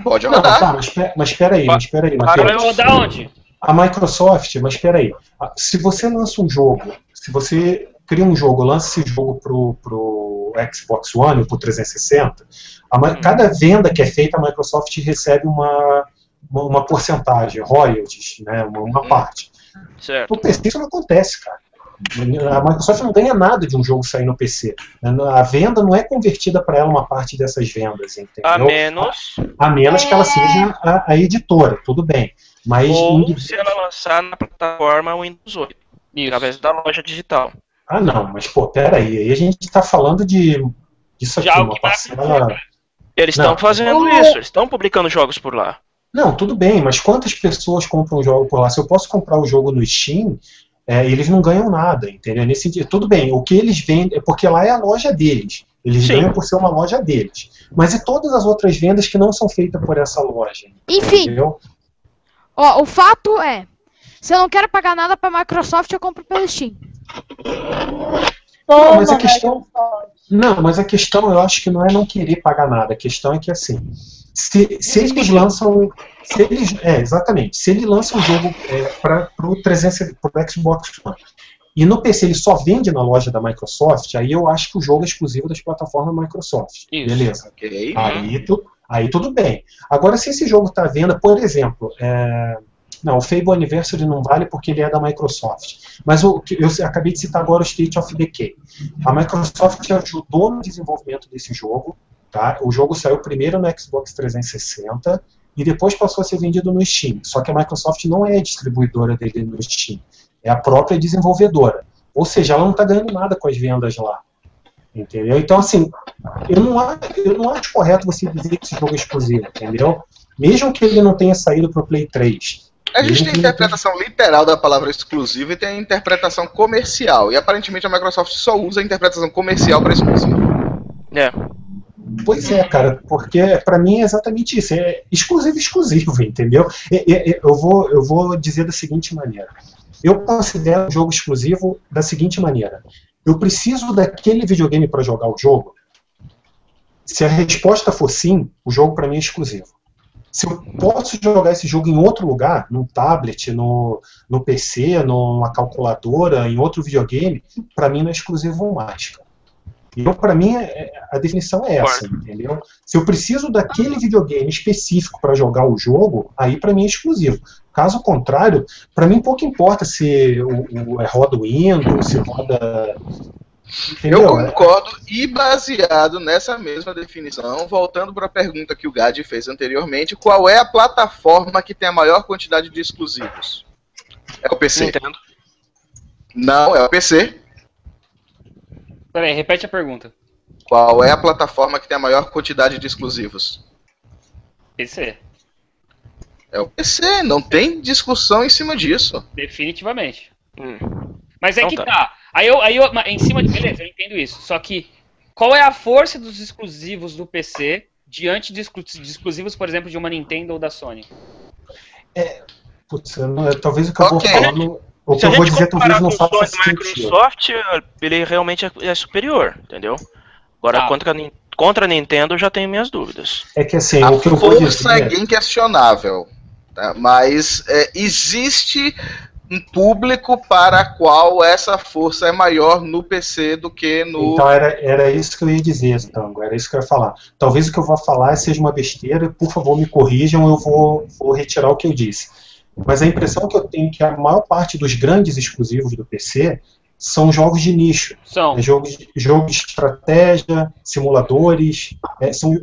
Pode Não, rodar. tá, mas, pe- mas peraí, mas peraí, Vai rodar onde? A Microsoft, mas peraí, a- se você lança um jogo, se você cria um jogo, lança esse jogo pro, pro Xbox One ou pro 360, a Hum. Mi- cada venda que é feita, a Microsoft recebe uma, uma, uma porcentagem, royalties, né, uma, uma parte. Certo. No PC isso não acontece, cara. A Microsoft não ganha nada de um jogo sair no PC. A venda não é convertida para ela uma parte dessas vendas, entendeu? A menos. A menos que ela seja a, a editora, tudo bem. Mas Ou se ela lançar na plataforma Windows 8. Através da loja digital. Ah, não, mas pô, peraí, aí a gente está falando de isso aqui, Já o uma parcela. Eles Não. estão fazendo isso, eles estão publicando jogos por lá. Não, tudo bem, mas quantas pessoas compram o jogo por lá? Se eu posso comprar o jogo no Steam, é, eles não ganham nada, entendeu? Nesse sentido, tudo bem, o que eles vendem, é porque lá é a loja deles. Eles Sim. ganham por ser uma loja deles. Mas e todas as outras vendas que não são feitas por essa loja? Enfim, Entendeu? Ó, o fato é, se eu não quero pagar nada pra Microsoft, eu compro pelo Steam. Não, mas a questão. Não, mas a questão eu acho que não é não querer pagar nada. A questão é que assim, se, se eles lançam. Se eles, é, exatamente. Se ele lança um jogo é, para o 300 pro Xbox One e no PC ele só vende na loja da Microsoft, aí eu acho que o jogo é exclusivo das plataformas Microsoft. Beleza. Ok. Aí, tu, aí tudo bem. Agora, se esse jogo está à venda, por exemplo, é, não, o Fable Anniversary não vale porque ele é da Microsoft. Mas o, eu acabei de citar agora o State of Decay. A Microsoft ajudou no desenvolvimento desse jogo. Tá? O jogo saiu primeiro no Xbox 360 e depois passou a ser vendido no Steam. Só que a Microsoft não é a distribuidora dele no Steam. É a própria desenvolvedora. Ou seja, ela não está ganhando nada com as vendas lá. Entendeu? Então, assim, eu não, acho, eu não acho correto você dizer que esse jogo é exclusivo, entendeu? Mesmo que ele não tenha saído para o Play 3. A gente tem a interpretação literal da palavra exclusivo e tem a interpretação comercial. E aparentemente a Microsoft só usa a interpretação comercial para exclusivo. É. Pois é, cara, porque pra mim é exatamente isso. É exclusivo, exclusivo, entendeu? É- é- é- Eu vou, eu vou dizer da seguinte maneira. Eu considero o jogo exclusivo da seguinte maneira. Eu preciso daquele videogame para jogar o jogo. Se a resposta for sim, o jogo para mim é exclusivo. Se eu posso jogar esse jogo em outro lugar, num tablet, no, no PC, numa calculadora, em outro videogame, para mim não é exclusivo mais. Cara. Então, para mim, é- a definição é essa, entendeu? Se eu preciso daquele videogame específico para jogar o jogo, aí para mim é exclusivo. Caso contrário, para mim pouco importa se o, o, é roda Windows, se roda. Entendeu? Eu concordo e baseado nessa mesma definição, voltando para a pergunta que o Gad fez anteriormente, qual é a plataforma que tem a maior quantidade de exclusivos? É o PC. Nintendo. Não, é o PC. Peraí, repete a pergunta. Qual é a plataforma que tem a maior quantidade de exclusivos? PC. É o PC, não tem discussão em cima disso. Definitivamente. Hum. Mas é Então que tá. tá. Aí eu, aí eu, mas em cima de. Beleza, eu entendo isso. Só que qual é a força dos exclusivos do PC diante de, exclu- de exclusivos, por exemplo, de uma Nintendo ou da Sony? Putz, eu não- talvez o que eu vou falar. não- o que Se a eu vou gente dizer comparar talvez com não o Sony faça e sentido. Microsoft, ele realmente é, é superior, entendeu? Agora, Tá. contra, contra a Nintendo, eu já tenho minhas dúvidas. É que assim, A o que eu vou força é dizer. inquestionável, tá? mas é, existe um público para qual essa força é maior no PC do que no. Então era, era isso que eu ia dizer, Tango, era isso que eu ia falar. Talvez o que eu vou falar seja uma besteira, por favor me corrijam, eu vou, vou retirar o que eu disse. Mas a impressão que eu tenho é que a maior parte dos grandes exclusivos do PC são jogos de nicho. São. É jogos, de- jogos de estratégia, simuladores, é, são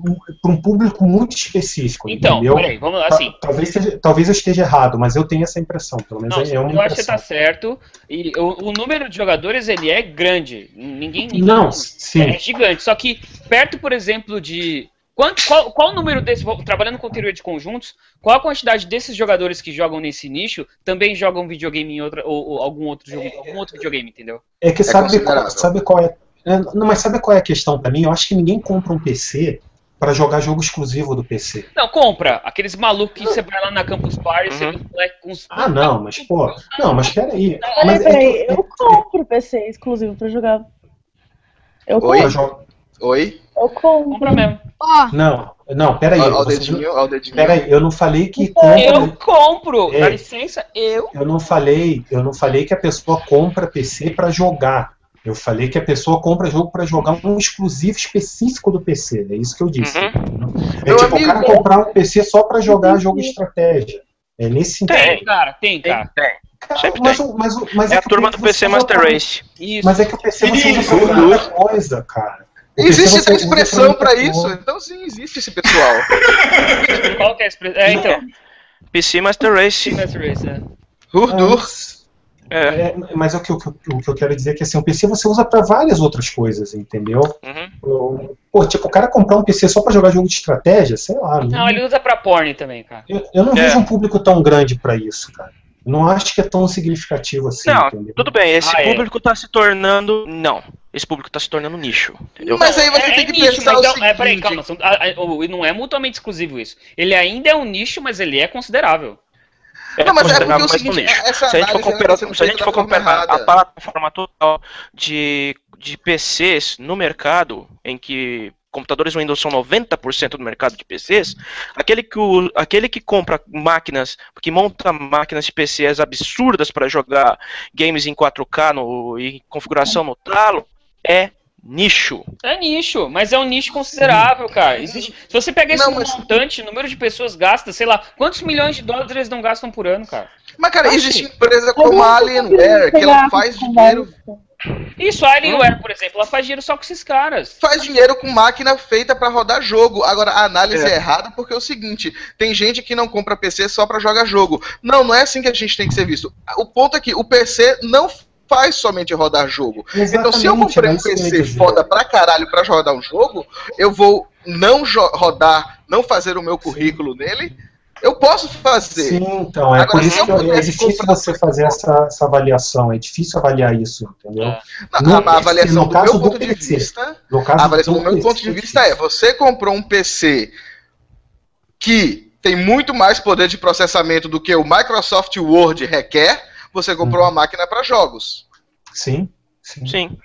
para um público muito específico, Então, entendeu? peraí, vamos assim. Talvez, seja- talvez eu esteja errado, mas eu tenho essa impressão, pelo menos Não, é uma eu acho que você impressão. tá certo. E o, o número de jogadores ele é grande. Ninguém. ninguém Não, sim. É gigante. Só que perto, por exemplo, de. Quanto, qual, qual o número desses. Trabalhando com teoria de conjuntos, qual a quantidade desses jogadores que jogam nesse nicho também jogam videogame em outra, ou, ou algum outro jogo, algum outro videogame, entendeu? É que É sabe, considerável. sabe qual é. é, Não, mas sabe qual é a questão pra mim? Eu acho que ninguém compra um PC pra jogar jogo exclusivo do PC. Não, compra. Aqueles malucos que você vai lá na Campus Party, você vê com os. Ah, não, mas pô. Não, mas peraí. Peraí, Mas é peraí, eu compro PC exclusivo pra jogar. Eu Oi? pra compro. jogar. Oi? Eu compro. Compra mesmo. Ó, Não, não, peraí. Ó, ó o vocês- dedinho, ó o dedinho. Peraí, eu não falei que Eu compra. compro. É. Dá licença, eu. Eu não falei, eu não falei que a pessoa compra PC pra jogar. Eu falei que a pessoa compra jogo pra jogar um exclusivo específico do PC. É isso que eu disse. Uhum. É Meu tipo o amigo. cara comprar um PC só pra jogar jogo de estratégia. É nesse sentido. Tem, cara, tem, cara. Tem. Cara, Sempre mas, tem. o- mas, o- mas É a que o turma do PC Master Race. Isso. Mas é que o PC você usa pra coisa, cara. PC Existe essa expressão coisa. isso? Então sim, existe esse pessoal. Qual que é a expressão? É, então. PC Master Race. Master Race, é. Hurdur. É. É, mas o que, eu- o que eu quero dizer é que assim, o PC você usa pra várias outras coisas, entendeu? Uhum. Pô, tipo, o cara comprar um PC só pra jogar jogo de estratégia, sei lá. Não, ele usa pra porn também, cara. Eu, eu não É. vejo um público tão grande pra isso, cara. Não acho que é tão significativo assim, Não, entendeu? tudo bem, esse Ah, é. público tá se tornando. Não. Esse público tá se tornando nicho. Entendeu? Mas aí você é, tem é que nicho, pensar mas o não, seguinte. é, peraí, calma. são- a- a- o- não é mutuamente exclusivo isso. Ele ainda é um nicho, mas ele é considerável. Não, mas é porque é o considerável, mas seguinte, no nicho. essa se a gente for comparar, se a gente for comparar a plataforma total de, de PCs no mercado, em que computadores Windows são 90% do mercado de PCs, aquele que, o, aquele que compra máquinas, que monta máquinas de PCs absurdas para jogar games em 4K no, em configuração no talo, é nicho. É nicho, mas é um nicho considerável, cara. Existe, se você pega esse Não, mas- montante, o número de pessoas gasta, sei lá, quantos milhões de dólares eles não gastam por ano, cara? Mas, cara, existe empresa como a Alienware, que ela faz dinheiro, Isso, a Alienware, por exemplo, ela faz dinheiro só com esses caras. faz dinheiro com máquina feita pra rodar jogo. Agora, a análise é. É. errada porque é o seguinte: tem gente que não compra PC só pra jogar jogo. Não, não é assim que a gente tem que ser visto. O ponto é que o PC não faz somente rodar jogo. então, se eu Exatamente, comprei um PC foda pra caralho pra rodar um jogo, eu vou não rodar, não fazer o meu currículo nele. Eu posso fazer. Sim, então, é Agora, por isso que eu- é difícil comprar- você fazer essa, essa avaliação, é difícil avaliar isso, entendeu? É. Não, No a avaliação no do caso meu do ponto de PC. vista. No caso A avaliação do meu PC, ponto de vista é: você comprou um PC que tem muito mais poder de processamento do que o Microsoft Word requer, você comprou uma máquina para jogos. Sim, sim. Sim.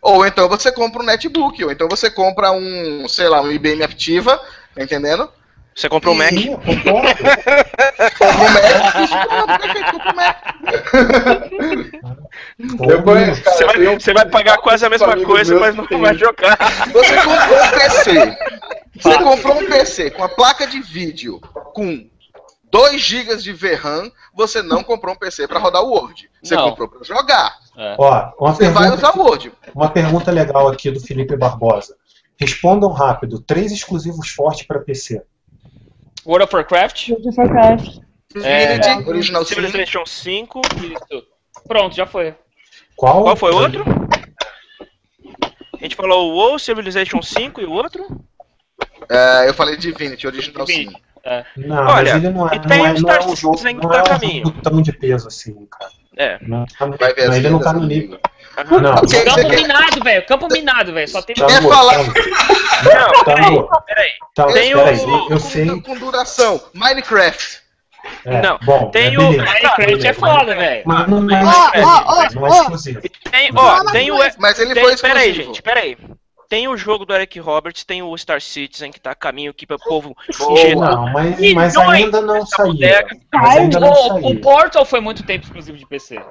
Ou então você compra um netbook, ou então você compra um, sei lá, um IBM Aptiva, tá entendendo? Você comprou um Mac. Eu. Compra um Mac, um. Eu conheço, cara. Você vai, um- você vai pagar quase a mesma coisa, mas não tem vai jogar. Você comprou um PC. Você comprou um PC com a placa de vídeo com 2 GB de VRAM, você não comprou um PC para rodar o Word. Você Não. comprou para jogar. Ó, uma Você vai usar o Word. uma pergunta legal aqui do Felipe Barbosa. Respondam rápido. Três exclusivos fortes para PC. World of Warcraft. World of Warcraft. É, Divinity, Original Sin. Civilization 5. Isso. Pronto, já foi. Qual? Qual foi o outro? A gente falou o WoW, Civilization 5 e o outro? É, eu falei Divinity, Original Sin. Divinity. É. Não, Olha, mas ele não é, e não tem é, o não é Star um jogo, Citizen que não tá é um caminho. jogo tão de peso assim, cara. É. Não, tá Vai ver não, ele não tá no nível. Não, Ok, você Campo quer- minado, velho. Campo minado, velho. Só tem. Tá Quer falar- tá. Não, Tá bom. peraí. Tá, Tem peraí, o- eu, eu com, sei. com duração. Minecraft. É, Não, bom, tem é, o-. Minecraft é foda, velho. Mas não é, Ó, ó, ó, não é exclusivo. Tem, ó, tem o. Mas ele Tem, foi peraí, exclusivo. gente, peraí. Tem o jogo do Eric Roberts, tem o Star Citizen, que tá a caminho aqui para o povo injetar. Não, mas, mas ainda não saiu. O, Portal foi muito tempo exclusivo de PC.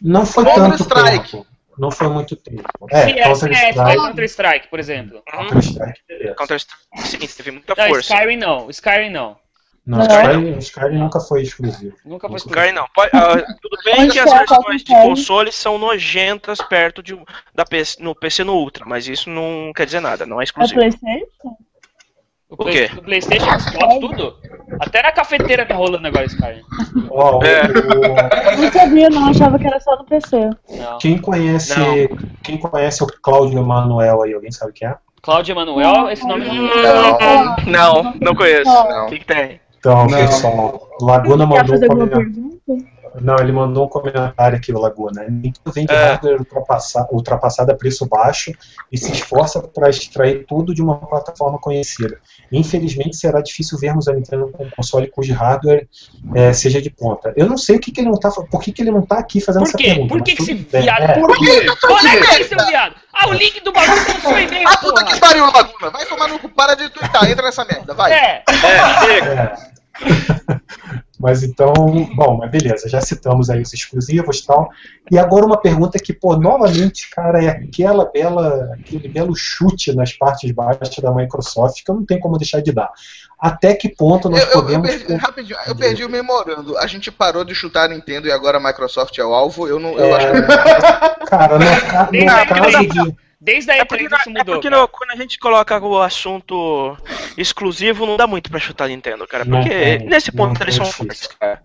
Não foi Counter tanto Strike. tempo. Não foi muito tempo. É, CS, Counter CS, Strike. Counter Strike, por exemplo. Counter Strike, beleza. Counter Strike, sim, teve muita Não, força. Skyrim não. Skyrim não. Não, Não. Skyrim, Skyrim nunca foi exclusivo. Nunca foi Skyrim exclusivo. não. Pode- ah, tudo bem que as é versões de Counter-Strike? console são nojentas perto de, da PC, no PC no Ultra, mas isso não quer dizer nada, não é É exclusivo. Playstation? O, O quê? o Playstation, Xbox, tudo. Até na cafeteira tá rolando agora Skyrim. Ó, o- É. o- Não sabia, não. Achava que era só no PC. Não. quem conhece, Não. quem conhece o Cláudio Emanuel aí, alguém sabe quem é? Cláudio Emanuel, esse nome não. Não, não, não conheço. O que, que tem? Então, Não. pessoal, Laguna mandou um comentário. Não, ele mandou um comentário aqui, o Laguna. Nintendo vende É. hardware ultrapassa- ultrapassado a preço baixo e se esforça para extrair tudo de uma plataforma conhecida. Infelizmente, será difícil vermos a Nintendo com um console cujo hardware eh, seja de ponta. Eu não sei o que, que ele não tá, por que, que ele não tá aqui fazendo Por essa quê? pergunta. Por que, que esse viado. É, Por quê? Onde é que é seu viado? Ah, o link do bagulho tá no seu e-mail, Ah, puta que pariu, Laguna. Vai tomar no cu. Para de twittar. Entra nessa merda. Vai. É, É, chega. É. mas então, bom, mas beleza, já citamos aí os exclusivos e tal. E agora uma pergunta que, pô, novamente, cara, é aquela bela, aquele belo chute nas partes baixas da Microsoft que eu não tenho como deixar de dar. Até que ponto nós Eu, eu- eu podemos. perdi, rapidinho, eu perdi o memorando. A gente parou de chutar a Nintendo e agora a Microsoft é o alvo. Eu não. Eu acho que. É, cara, no, no caso de. Desde a É E3 porque, isso é mudou. porque cara. no- quando a gente coloca o assunto exclusivo, não dá muito pra chutar Nintendo, cara. Não Porque nesse não ponto eles tem são fortes, cara.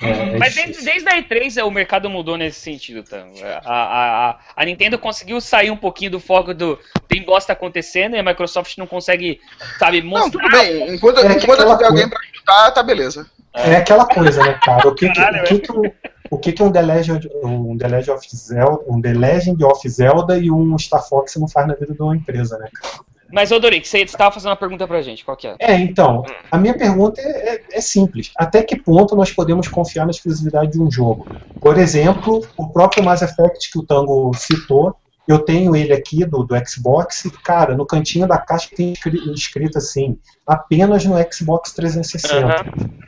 é, é Mas desde, desde a E3 é, o mercado mudou nesse sentido, tá? A, a, a, a Nintendo conseguiu sair um pouquinho do foco do tem bosta acontecendo e a Microsoft não consegue, sabe, Não, mostrar. tudo bem. Enquanto, É enquanto tiver alguém pra chutar, tá beleza. É aquela coisa, né, cara? O que, que, o que, que, um, o que, que um, The Legend, um The Legend of Zelda, um The Legend of Zelda e um Star Fox não faz na vida de uma empresa, né, cara? Mas, ô Doric, você estava fazendo uma pergunta pra gente, qual que é? É, então, a minha pergunta é, é- é simples. Até que ponto nós podemos confiar na exclusividade de um jogo? Por exemplo, o próprio Mass Effect que o Tango citou, eu tenho ele aqui do, do Xbox, e, cara, no cantinho da caixa tem escri- escrito assim, apenas no Xbox 360. Aham.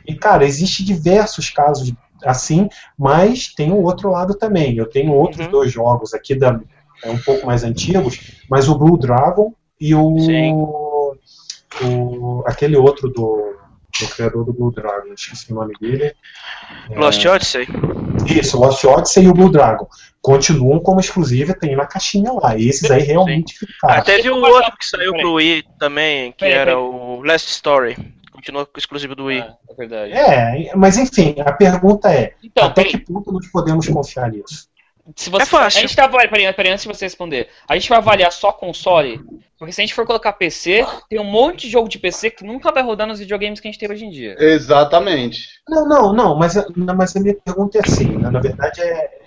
E, cara, existe diversos casos assim, mas tem o outro lado também. Eu tenho outros Uhum. dois jogos aqui, da, é, um pouco mais antigos, mas o Blue Dragon e o, o aquele outro do, do criador do Blue Dragon, esqueci o nome dele. É, Lost Odyssey? Isso, Lost Odyssey e o Blue Dragon. Continuam como exclusivo e tem na caixinha lá. Esses aí realmente ficaram. Ah, teve um outro que saiu pro Wii também, que era o Last Story. Continua exclusivo do Wii. Ah, é verdade. É, mas enfim, a pergunta é, Então, até que ponto nós podemos confiar nisso? Se você, É fácil. A gente tá, peraí, peraí, antes de você responder. A gente vai avaliar só console, porque se a gente for colocar PC, tem um monte de jogo de PC que nunca vai rodar nos videogames que a gente tem hoje em dia. Exatamente. Não, não, não, mas, não, mas a minha pergunta é assim, né, na verdade é.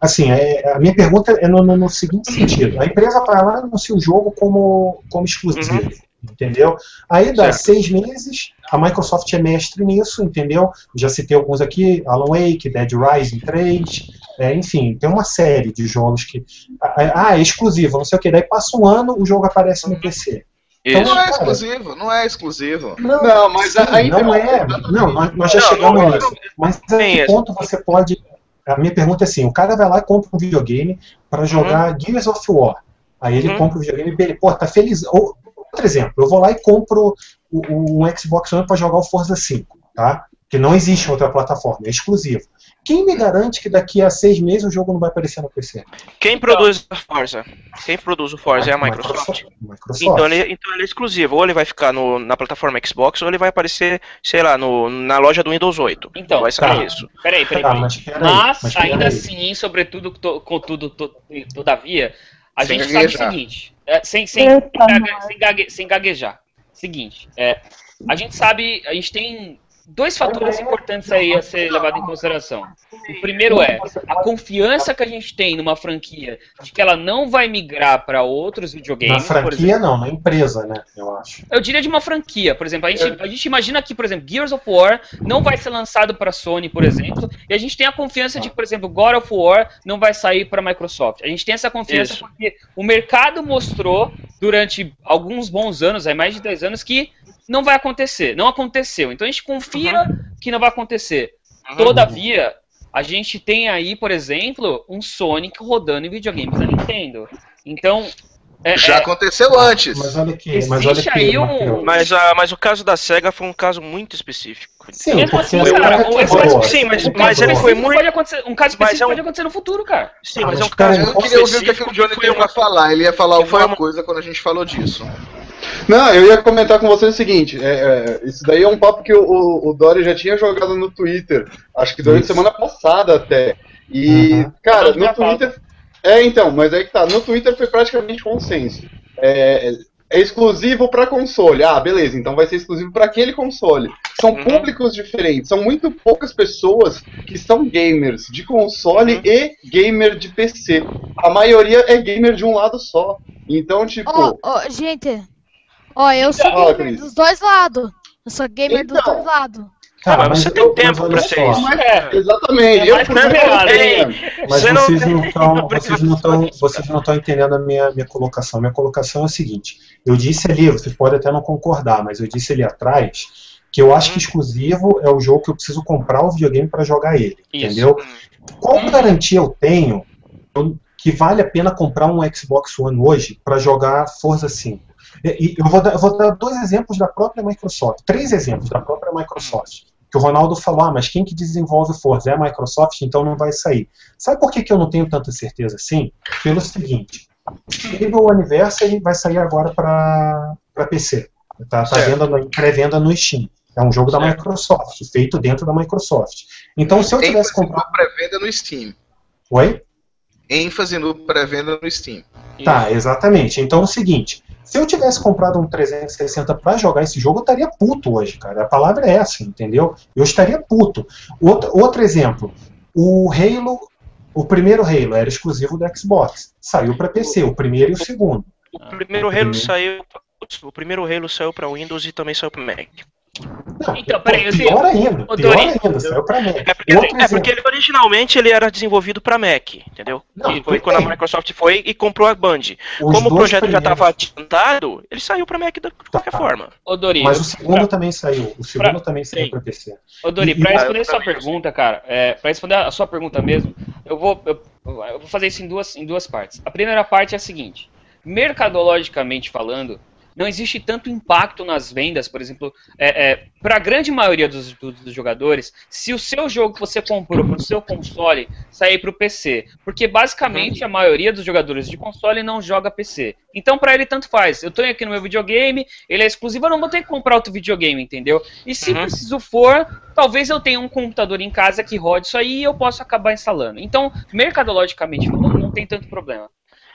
Assim, é, a minha pergunta é no, no- no seguinte sentido. A empresa vai lá e anuncia o jogo como, como exclusivo, entendeu? Aí dá Certo. seis meses, a Microsoft é mestre nisso, entendeu? Já citei alguns aqui, Alan Wake, Dead Rising 3, é, enfim, tem uma série de jogos que. Ah, ah, é exclusivo, não sei o que. Daí passa um ano, o jogo aparece no PC. Isso. Não é cara. exclusivo, não é exclusivo. Não, mas a, a Sim, não é. Não, nós, nós já Não, chegamos não, nisso. Mas a que ponto você pode. A minha pergunta é assim: o cara vai lá e compra um videogame para jogar Gears of War. Aí ele Uhum. compra o videogame e ele, pô, tá feliz. Ou, outro exemplo, eu vou lá e compro o- o- um Xbox One para jogar o Forza 5, tá? Que não existe em outra plataforma, é exclusivo. Quem me garante que daqui a seis meses o jogo não vai aparecer no PC? Quem produz a Forza? Quem produz o Forza é a Microsoft. Microsoft. Então ele, então ele é exclusivo. Ou ele vai ficar no- na plataforma Xbox, ou ele vai aparecer, sei lá, no, na loja do Windows 8. Então, vai sair tá. isso. Peraí, peraí, Tá, peraí. mas peraí, Mas, mas peraí. ainda assim, sobretudo, to- contudo, to- todavia, a Sem gente sabe o gaguejar. seguinte, é, sem, sem, gague- sem, gague- sem gaguejar. Seguinte, é, a gente sabe, a gente tem dois fatores importantes aí a ser levado em consideração. O primeiro é a confiança que a gente tem numa franquia de que ela não vai migrar para outros Na videogames. por franquia não, na empresa, né? Eu acho. Eu diria de uma franquia, por exemplo, a gente, a gente imagina que, por exemplo, Gears of War não vai ser lançado para Sony, por exemplo, e a gente tem a confiança de que, por exemplo, God of War não vai sair para Microsoft. A gente tem essa confiança Isso. porque o mercado mostrou durante alguns bons anos, aí mais de 10 anos, que não vai acontecer, não aconteceu. Então a gente confia que não vai acontecer. Todavia, a gente tem aí, por exemplo, um Sonic rodando em videogames da Nintendo. Então, é, Já é, aconteceu antes. Mas olha aqui, mas olha aqui, aí um-. Mas, a, mas o caso da SEGA foi um caso muito específico. Sim, cara, é um boa. exemplo- Sim, mas, um mas caso ele foi específico muito. Pode acontecer, um caso Mas específico é um- pode acontecer no futuro, cara. Sim, Ah, mas é mas um caso Eu queria ouvir o que, é que o Johnny foi tem uma- pra falar. Ele ia falar alguma uma- coisa quando a gente falou disso. Não, eu ia comentar com vocês o seguinte: é, é, isso daí é um papo que o, o, o Dori já tinha jogado no Twitter, acho que durante a Isso. semana passada até. E, Uhum. cara, no pauta. Twitter. É, então, mas aí que tá. No Twitter foi praticamente consenso. É, é exclusivo pra console. Ah, beleza, então vai ser exclusivo pra aquele console. São Uhum. públicos diferentes. São muito poucas pessoas que são gamers de console Uhum. e gamer de PC. A maioria é gamer de um lado só. Então, tipo. Ó, ó, gente. Ó, eu sou gamer Cris. dos dois lados. Eu sou gamer dos Então. dois lados. Cara, mas você eu- tem mas tempo olha pra só, ser isso. É, Exatamente. É eu por exemplo, complicado, tenho. Mas Você não vocês tem- não estão, vocês não estão, vocês não estão entendendo a minha, minha colocação. Minha colocação é a seguinte: eu disse ali, vocês podem até não concordar, mas eu disse ali atrás que eu acho que exclusivo é o jogo que eu preciso comprar o videogame para jogar ele, Isso. entendeu? Qual garantia eu tenho eu- que vale a pena comprar um Xbox One hoje para jogar Forza 5? E, e eu, vou dar, eu vou dar dois exemplos da própria Microsoft, três exemplos da própria Microsoft. Que o Ronaldo falou, ah, mas quem que desenvolve o Forza? É a Microsoft, então não vai sair. Sabe por que, que eu não tenho tanta certeza assim? Pelo seguinte, Fable Anniversary vai sair agora para PC. Tá, tá venda em pré-venda no Steam. É um jogo da Certo. Microsoft, feito dentro da Microsoft. Então, se eu tivesse ênfase comprado. pré-venda no Steam. Oi? ênfase no pré-venda no Steam. Tá, exatamente. Então é o seguinte: se eu tivesse comprado um 360 pra jogar esse jogo, eu estaria puto hoje, cara. A palavra é essa, entendeu? Eu estaria puto. Outro, outro exemplo: o Halo, o primeiro Halo era exclusivo do Xbox. Saiu pra PC, o primeiro e o segundo. O primeiro Halo saiu. O primeiro Halo saiu pra Windows e também saiu pra Mac. Não, Então, peraí, assim, pior ainda, ô, pior Dori, ainda, saiu pra Mac. É porque, Outro é porque ele, originalmente ele era desenvolvido pra Mac, entendeu? Não, e foi quando a. Microsoft foi e comprou a Band. Os Como o projeto já estava adiantado, ele saiu pra Mac de qualquer Tá. forma. Ô, Dori, Mas o eu- segundo também saiu. O segundo pra- também saiu sim. pra PC. Ô, Dori, E- pra e- responder eu sua também, pergunta, cara, é, pra responder a sua pergunta mesmo, eu vou, eu, eu vou fazer isso em duas, em duas partes. A primeira parte é a seguinte: mercadologicamente falando, não existe tanto impacto nas vendas, por exemplo, é, é, para a grande maioria dos, dos- jogadores, se o seu jogo que você comprou para o seu console sair para o PC. Porque basicamente a maioria dos jogadores de console não joga PC. Então para ele tanto faz. Eu tenho aqui no meu videogame, ele é exclusivo, eu não vou ter que comprar outro videogame, entendeu? E se Uhum. preciso for, talvez eu tenha um computador em casa que rode isso aí e eu posso acabar instalando. Então, mercadologicamente falando, não tem tanto problema.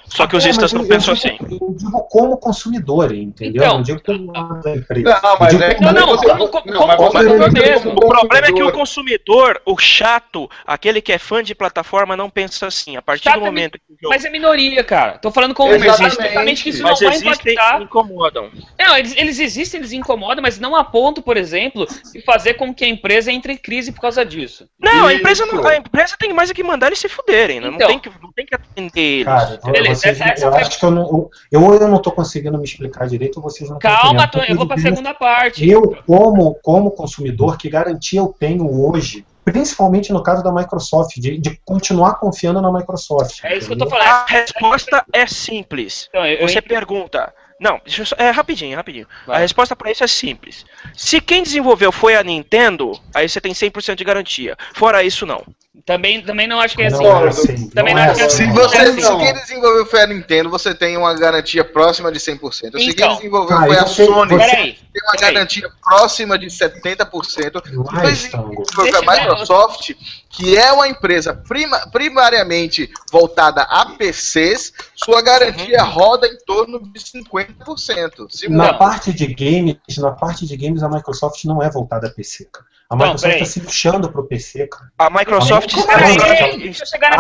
Só que os É, instas eu- não pensam assim. Eu digo como consumidor, entendeu? Então- não digo como empresa. Não, mas é- como- Não, não, você- como, como, não, como mas você- consumidor mesmo. O problema é que o consumidor, o chato, aquele que é fã de plataforma, não pensa assim. A partir Chato do é momento que o jogo. Mas é minoria, cara. Tô falando com o Exatamente. que isso Mas não vai existem impactar. incomodam. Não, eles, eles existem, eles incomodam, mas não a ponto, por exemplo, de fazer com que a empresa entre em crise por causa disso. Não, a empresa, não- a empresa tem mais é que mandar eles se fuderem, né? Então. não, tem que, não tem que atender eles. Cara, Beleza, vocês- essa- eu foi- acho que eu não. Eu, eu não tô conseguindo me explicar direito, ou vocês não estão Calma. Tony, eu vou pra Porque segunda parte. Eu, como, como consumidor, que garantia eu tenho hoje, principalmente no caso da Microsoft, de, de continuar confiando na Microsoft. É isso que eu tô entendeu? falando. A resposta é simples. Então, eu- eu Você entro- pergunta. Não, deixa eu só, é rapidinho, rapidinho. Vai. A resposta pra isso é simples. Se quem desenvolveu foi a Nintendo, aí você tem 100% de garantia. Fora isso, não. Também, também não acho que é assim. Não é assim. Também não não é acho que é assim. Se Não, você é se assim. quem desenvolveu foi a Nintendo, você tem uma garantia próxima de 100%. Se Então. quem desenvolveu Ah, foi a Sony, você- Peraí, tem uma peraí. garantia próxima de 70%. Mas, Depois foi a. Microsoft, que é uma empresa prima- primariamente voltada a PCs, sua garantia roda em torno de 50%. Se Na Não. parte de games, na parte de games a Microsoft não é voltada a PC. A Microsoft está se lixando pro PC, cara. A Microsoft Há está,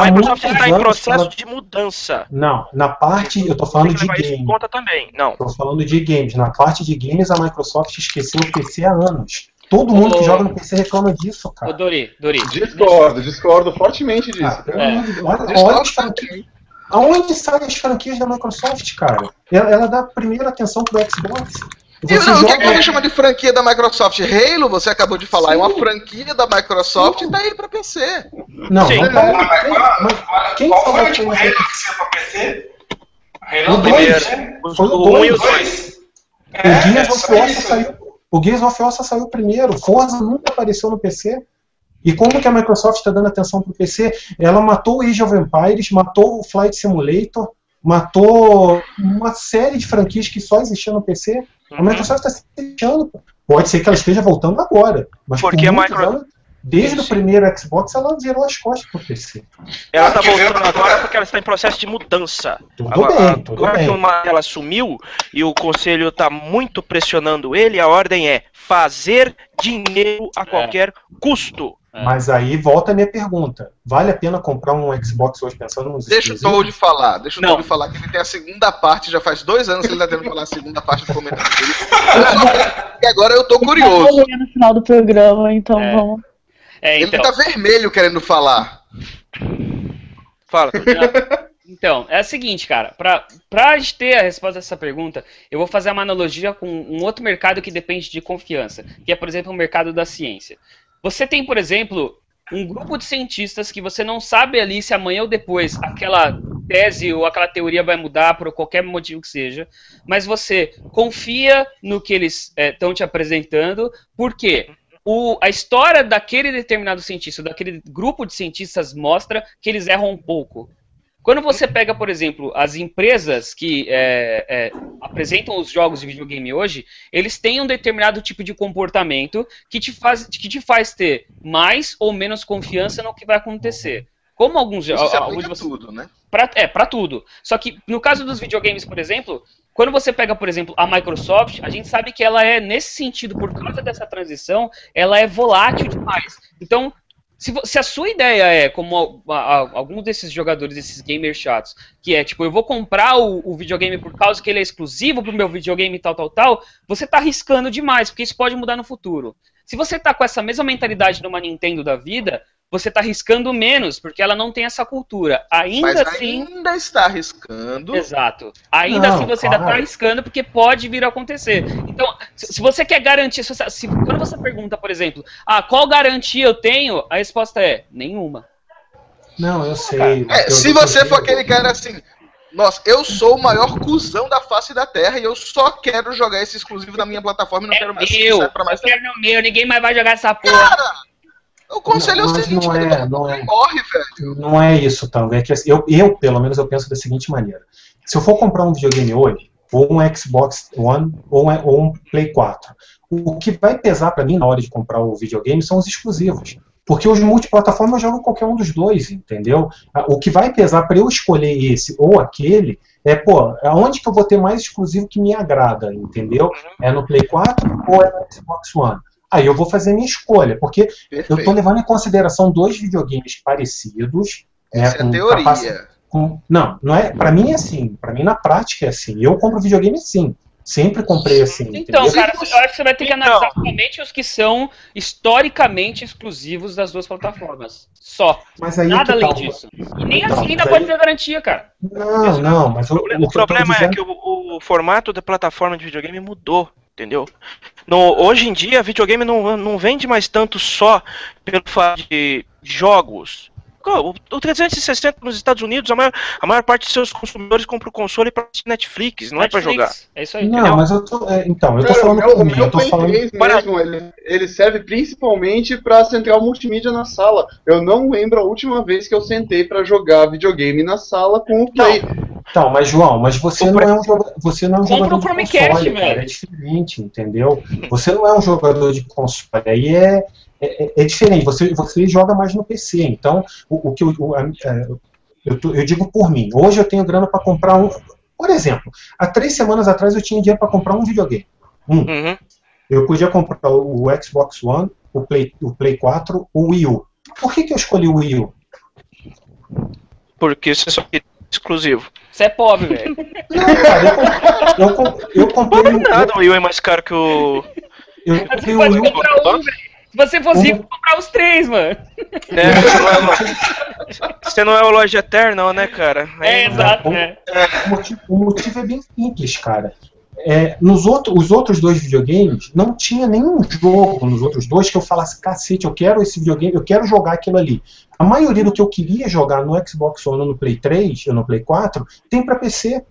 a Microsoft em anos processo ela- de mudança. Não, na parte, eu tô falando de levar isso em game. conta também. Não. Tô falando de games. Na parte de games, a Microsoft esqueceu o PC há anos. Todo mundo que joga no PC reclama disso, Ô, cara. Dori, Dori. Discordo, discordo fortemente disso. Ah, É. olha, olha as franquias. Aonde saem as franquias da Microsoft, cara? Ela, ela dá primeira atenção pro Xbox. Você não, o que, joga- que ele chama de franquia da Microsoft? Halo, você acabou de falar, é uma franquia da Microsoft e tá aí pra PC. Não, Sim. não tá. Mas qual- Mas quem qual falou foi o Halo que saiu pra PC? Halo O 2, dois. né? Os- Foi o o um e o dois. dois. É, O Gears é of War saiu. O Gears of War saiu primeiro. Forza nunca apareceu no PC. E como que a Microsoft está dando atenção pro PC? Ela matou o Age of Empires, matou o Flight Simulator, matou uma série de franquias que só existiam no PC. A Uhum. Microsoft está se fechando. Pode ser que ela esteja voltando agora, mas Porque por a muitos Micro- anos, desde o primeiro Xbox, ela virou as costas pro PC. Ela tá voltando agora porque ela está em processo de mudança. Tudo Agora, bem, tudo agora bem. que uma ela sumiu e o conselho tá muito pressionando ele, a ordem é fazer dinheiro a qualquer custo. Mas aí volta a minha pergunta: vale a pena comprar um Xbox hoje pensando nos Deixa o? Toad falar, deixa o. Toad falar que ele tem a segunda parte, já faz dois anos que ele tá tendo que falar a segunda parte do comentário dele. E agora eu tô curioso. Vamos ver no final do programa, então É. vamos. É, Ele então. tá vermelho querendo falar. Fala. Então, é o seguinte, cara, pra, pra gente ter a resposta dessa pergunta, eu vou fazer uma analogia com um outro mercado que depende de confiança, que é, por exemplo, o mercado da ciência. Você tem, por exemplo, um grupo de cientistas que você não sabe ali se amanhã ou depois aquela tese ou aquela teoria vai mudar por qualquer motivo que seja, mas você confia no que eles estão te apresentando, porque o, a história daquele determinado cientista, daquele grupo de cientistas mostra que eles erram um pouco. Quando você pega, por exemplo, as empresas que é, é, apresentam os jogos de videogame hoje, eles têm um determinado tipo de comportamento que te faz, que te faz ter mais ou menos confiança no que vai acontecer. Como alguns Isso se alguns aplica de a tudo, né? Pra, é, pra tudo. Só que no caso dos videogames, por exemplo, quando você pega, por exemplo, a Microsoft, a gente sabe que ela é, nesse sentido, por causa dessa transição, ela é volátil demais. Então, se, se a sua ideia é, como a- a- alguns desses jogadores, esses gamers chatos, que é tipo, eu vou comprar o, o videogame por causa que ele é exclusivo pro meu videogame tal, tal, tal, você tá arriscando demais, porque isso pode mudar no futuro. Se você tá com essa mesma mentalidade numa Nintendo da vida, você tá arriscando menos, porque ela não tem essa cultura. Ainda Mas assim. ainda está arriscando. Exato. Ainda Não, assim você ainda claro. está arriscando porque pode vir a acontecer. Então, se, você quer garantir, se você- se- quando você pergunta, por exemplo, ah, qual garantia eu tenho? A resposta é nenhuma. Não, eu sei. É, se você for aquele cara assim, nossa, eu sou o maior cuzão da face da Terra e eu só quero jogar esse exclusivo na minha plataforma e não quero mais Eu, pra mais eu quero no meu, ninguém mais vai jogar essa porra. O conselho é o Não, seguinte, não é, não é. morre, velho. Não é isso, Tango. É que assim, eu, eu, pelo menos, eu penso da seguinte maneira. Se eu for comprar um videogame hoje, ou um Xbox One, ou um, ou um Play 4, o que vai pesar pra mim na hora de comprar o videogame são os exclusivos. Porque os multiplataformas eu jogo qualquer um dos dois, entendeu? Ah, O que vai pesar para eu escolher esse ou aquele é, pô, aonde que eu vou ter mais exclusivo que me agrada, entendeu? É no Play 4 ou é no Xbox One? Aí eu vou fazer a minha escolha, porque eu estou Perfeito. levando em consideração dois videogames parecidos. né, Essa é a com teoria. capaci- com- não, não é. Para mim é assim. Para mim na prática é assim. Eu compro videogame assim. Sempre comprei assim. Então, entendeu? cara, eu acho que você vai ter que Então. analisar somente os que são historicamente exclusivos das duas plataformas. Só. Mas aí Nada que além tá, disso. E nem Então, assim ainda mas pode ter garantia, cara. Não, não, mas o, O, problema- o problema é dizendo- que o, o formato da plataforma de videogame mudou, entendeu? No, hoje em dia, videogame não, não vende mais tanto só pelo fato de jogos. O, o 360 nos Estados Unidos, a maior, a maior parte de seus consumidores compra o console para Netflix, não é para jogar. Netflix, É isso aí. Não, mas eu tô. é, então, eu tô Cara, falando o meu, o meu Eu tô Play falando. 3 mesmo, ele, ele serve principalmente pra central multimídia na sala. Eu não lembro a última vez que eu sentei pra jogar videogame na sala com o Play. Então, mas João, mas você não é um jogador, você não é um jogador de console, cara, é diferente, entendeu? Você não é um jogador de console, aí é, é, é diferente. Você, você joga mais no PC. Então, o, o que eu, o- a- é, eu, tô- eu digo por mim. Hoje eu tenho grana para comprar um. Por exemplo, há três semanas atrás eu tinha dinheiro para comprar um videogame. Um. Uhum. Eu podia comprar o Xbox One o Play, o Play 4, o Wii U. Por que, que eu escolhi o Wii U? Porque você só quer exclusivo. Você é pobre, velho. Não, cara, eu, com- eu, com- eu comprei é nada, o Wii U é mais caro que o. Eu, comprei o comprar um, velho. Se você fosse rico, comprar os três, mano. É, você, não é lo- você não é o loja eterno, né, cara? É, exato, né? O motivo, o motivo é bem simples, cara. É, nos outro, os outros dois videogames, não tinha nenhum jogo nos outros dois que eu falasse, cacete, eu quero esse videogame, eu quero jogar aquilo ali. A maioria do que eu queria jogar no Xbox One no Play 3 ou no Play 4 tem pra PC.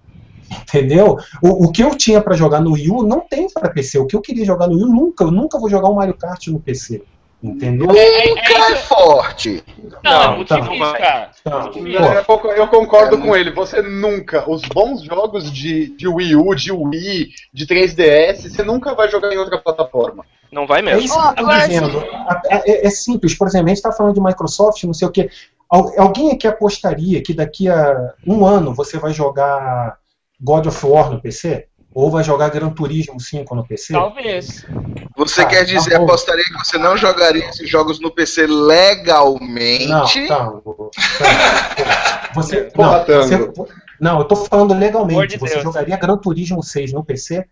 Entendeu? O, o que eu tinha pra jogar no Wii U não tem pra PC. O que eu queria jogar no Wii U nunca, eu nunca vou jogar um Mario Kart no PC. Entendeu? Nunca é forte. Não, Não, é tá. difícil, cara. Tá, Eu, concordo com ele. Você nunca, os bons jogos de, de Wii U, de Wii, de 3DS, você nunca vai jogar em outra plataforma. Não vai É mesmo. isso que eu tô dizendo. É, é simples. Por exemplo, a gente está falando de Microsoft, não sei o quê. Al- Alguém aqui apostaria que daqui a um ano você vai jogar God of War no PC? Ou vai jogar Gran Turismo 5 no PC? Talvez. Você Tá, quer tá dizer, bom. apostaria que você não jogaria esses jogos no PC legalmente? Não, tá. o- tá. Você, Porra, não, você- não, eu tô falando legalmente. de Você Deus. jogaria Gran Turismo 6 no PC?